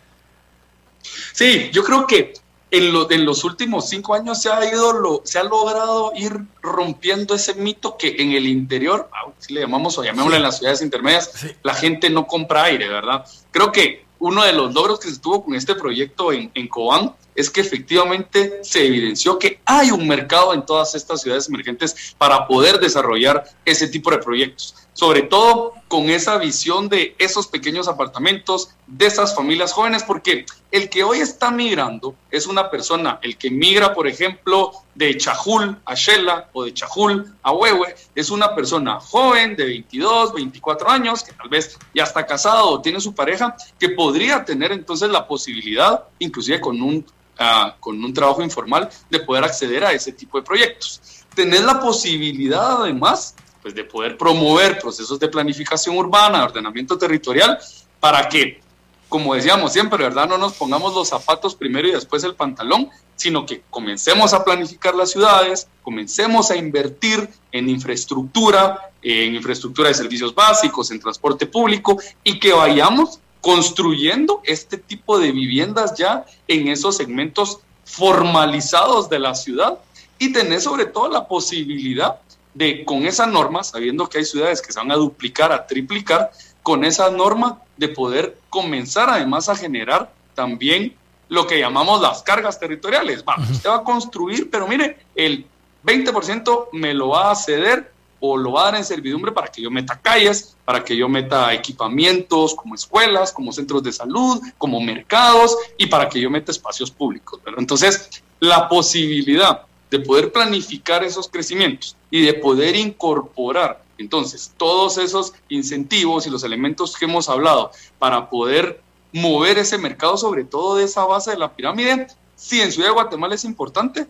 Speaker 5: Sí, yo creo que en, los últimos cinco años se ha ido, lo, se ha logrado ir rompiendo ese mito que en el interior, ah, si le llamamos o llamémosle en las ciudades intermedias, la gente no compra aire, ¿verdad? Creo que uno de los logros que se tuvo con este proyecto en, en Cobán es que efectivamente se evidenció que hay un mercado en todas estas ciudades emergentes para poder desarrollar ese tipo de proyectos sobre todo con esa visión de esos pequeños apartamentos, de esas familias jóvenes, porque el que hoy está migrando es una persona, el que migra, por ejemplo, de Chajul a Shela o de Chajul a Huehue, es una persona joven de 22, 24 años, que tal vez ya está casado o tiene su pareja, que podría tener entonces la posibilidad, inclusive con un, ah, con un trabajo informal, de poder acceder a ese tipo de proyectos. Tener la posibilidad además pues, de poder promover procesos de planificación urbana, de ordenamiento territorial, para que, como decíamos siempre, ¿verdad? No nos pongamos los zapatos primero y después el pantalón, sino que comencemos a planificar las ciudades, comencemos a invertir en infraestructura, en infraestructura de servicios básicos, en transporte público y que vayamos construyendo este tipo de viviendas ya en esos segmentos formalizados de la ciudad y tener sobre todo la posibilidad de con esa norma, sabiendo que hay ciudades que se van a duplicar, a triplicar, con esa norma de poder comenzar además a generar también lo que llamamos las cargas territoriales. Va, usted va a construir, pero mire, el 20% me lo va a ceder o lo va a dar en servidumbre para que yo meta calles, para que yo meta equipamientos como escuelas, como centros de salud, como mercados y para que yo meta espacios públicos. Entonces, la posibilidad de poder planificar esos crecimientos y de poder incorporar entonces todos esos incentivos y los elementos que hemos hablado para poder mover ese mercado, sobre todo de esa base de la pirámide, sí, en Ciudad de Guatemala es importante,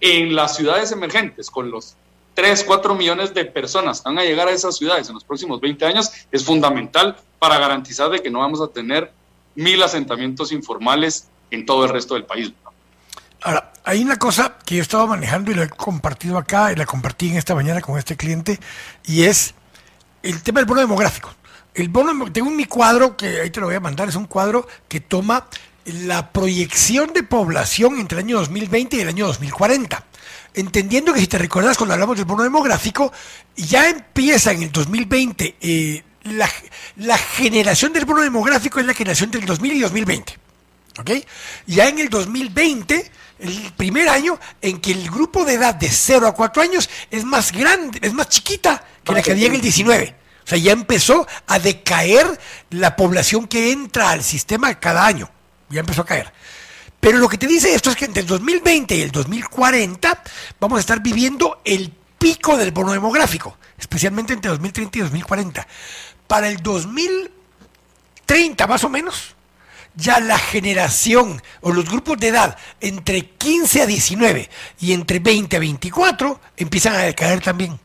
Speaker 5: en las ciudades emergentes, con los 3, 4 millones de personas que van a llegar a esas ciudades en los próximos 20 años, es fundamental para garantizar de que no vamos a tener mil asentamientos informales en todo el resto del país.
Speaker 3: Ahora, hay una cosa que yo estaba manejando y la he compartido acá y la compartí en esta mañana con este cliente y es el tema del bono demográfico. El bono, tengo mi cuadro que ahí te lo voy a mandar, es un cuadro que toma la proyección de población entre el año 2020 y el año 2040. Entendiendo que si te recuerdas cuando hablamos del bono demográfico, ya empieza en el 2020, eh, la, la generación del bono demográfico es la generación del 2000 y 2020. ¿Ok? Ya en el 2020 el primer año en que el grupo de edad de 0 a 4 años es más grande, es más chiquita que la que había en el 19. O sea, ya empezó a decaer la población que entra al sistema cada año. Ya empezó a caer. Pero lo que te dice esto es que entre el 2020 y el 2040 vamos a estar viviendo el pico del bono demográfico, especialmente entre 2030 y 2040. Para el 2030 más o menos, ya la generación o los grupos de edad entre 15 a 19 y entre 20 a 24 empiezan a decaer también.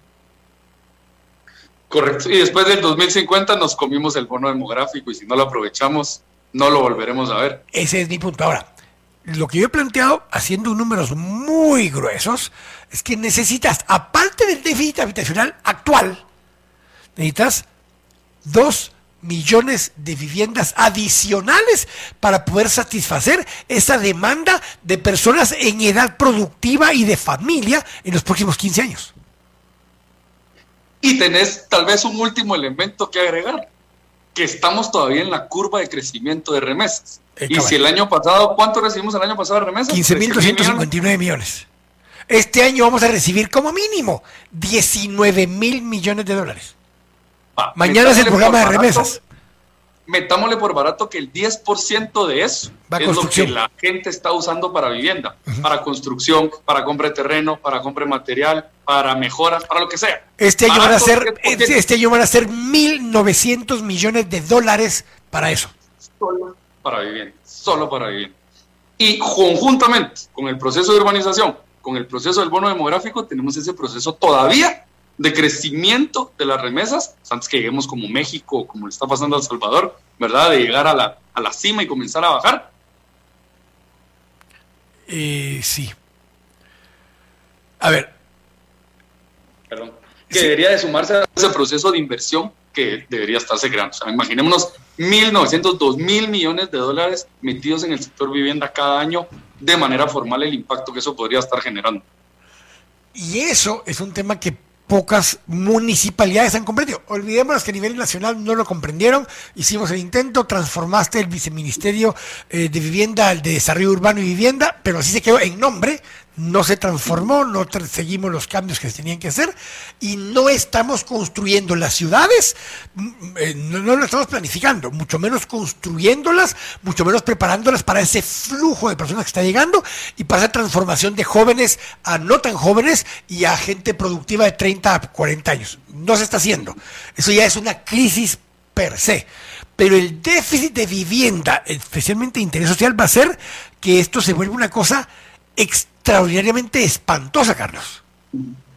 Speaker 5: Correcto. Y después del 2050 nos comimos el bono demográfico y si no lo aprovechamos, no lo volveremos a ver.
Speaker 3: Ese es mi punto. Ahora, lo que yo he planteado, haciendo números muy gruesos, es que necesitas, aparte del déficit habitacional actual, necesitas dos millones de viviendas adicionales para poder satisfacer esa demanda de personas en edad productiva y de familia en los próximos 15 años.
Speaker 5: Y tenés tal vez un último elemento que agregar, que estamos todavía en la curva de crecimiento de remesas. Eh, y si el año pasado, ¿cuánto recibimos el año pasado de remesas?
Speaker 3: 15.259 millones. Este año vamos a recibir como mínimo 19 mil millones de dólares. Mañana es el programa de remesas.
Speaker 5: Metámosle por barato que el 10% de eso es lo que la gente está usando para vivienda, para construcción, para compra de terreno, para compra de material, para mejoras, para lo que sea.
Speaker 3: Este año, van a, ser, este, este año van a ser 1.900 millones de dólares para eso.
Speaker 5: Solo para vivienda, solo para vivienda. Y conjuntamente con el proceso de urbanización, con el proceso del bono demográfico, tenemos ese proceso todavía de crecimiento de las remesas, antes que lleguemos como México, como le está pasando a El Salvador, ¿verdad? De llegar a la, a la cima y comenzar a bajar.
Speaker 3: Eh, sí. A ver.
Speaker 5: Perdón. Que debería de sumarse a ese proceso de inversión que debería estarse creando. O sea, imaginémonos 1.900, 2.000 millones de dólares metidos en el sector vivienda cada año de manera formal el impacto que eso podría estar generando.
Speaker 3: Y eso es un tema que pocas municipalidades han comprendido. Olvidémonos que a nivel nacional no lo comprendieron, hicimos el intento, transformaste el viceministerio eh, de vivienda al de desarrollo urbano y vivienda, pero así se quedó en nombre, no se transformó, no seguimos los cambios que se tenían que hacer y no estamos construyendo las ciudades, mm, eh, no, no, estamos planificando, mucho menos construyéndolas, mucho menos preparándolas para ese flujo de personas que está llegando y para esa transformación de jóvenes a no tan jóvenes y a gente productiva de 30 a 40 años. No se está haciendo. Eso ya es una crisis per se. Pero el déficit de vivienda, especialmente de interés social, va a ser que esto se vuelva una cosa extraordinariamente espantosa, Carlos.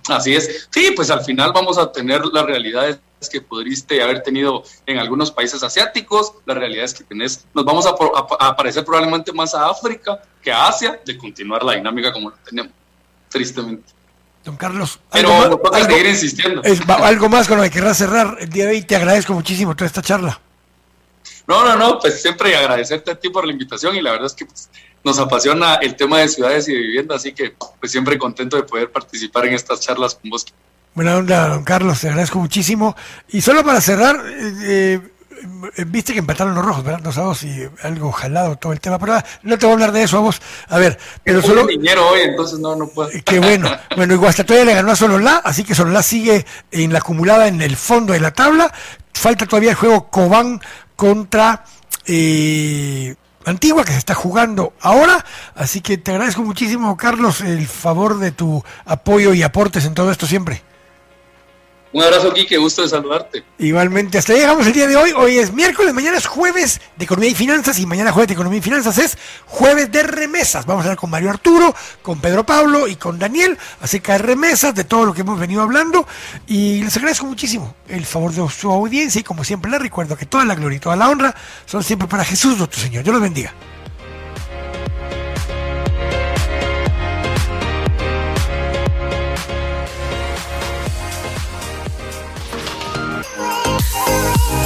Speaker 5: Así es. Sí, pues al final vamos a tener las realidades que pudiste haber tenido en algunos países asiáticos, las realidades que tenés, nos vamos a, a, parecer probablemente más a África que a Asia de continuar la dinámica como la tenemos, tristemente.
Speaker 3: Don Carlos,
Speaker 5: pero algo más, seguir insistiendo.
Speaker 3: algo más con lo que querrás cerrar el día de hoy. Te agradezco muchísimo toda esta charla.
Speaker 5: No, no, no, pues siempre agradecerte a ti por la invitación y la verdad es que pues, nos apasiona el tema de ciudades y de vivienda, así que pues siempre contento de poder participar en estas charlas con vos.
Speaker 3: Buena onda, don Carlos, te agradezco muchísimo. Y solo para cerrar, eh, eh, viste que empataron los rojos, ¿verdad? A dos y algo jalado todo el tema, pero ah, no te voy a hablar de eso a vos. A ver, pero solo.
Speaker 5: dinero hoy, entonces no, no puedo.
Speaker 3: Qué bueno. Bueno, hasta todavía le ganó a Sololá, así que Sololá sigue en la acumulada en el fondo de la tabla. Falta todavía el juego Cobán contra. Eh, Antigua que se está jugando ahora. Así que te agradezco muchísimo, Carlos, el favor de tu apoyo y aportes en todo esto siempre.
Speaker 5: Un abrazo, aquí, qué gusto de saludarte.
Speaker 3: Igualmente, hasta ahí llegamos el día de hoy. Hoy es miércoles, mañana es jueves de Economía y Finanzas y mañana jueves de Economía y Finanzas es jueves de remesas. Vamos a hablar con Mario Arturo, con Pedro Pablo y con Daniel acerca de remesas, de todo lo que hemos venido hablando. Y les agradezco muchísimo el favor de su audiencia y como siempre les recuerdo que toda la gloria y toda la honra son siempre para Jesús nuestro Señor. Dios los bendiga.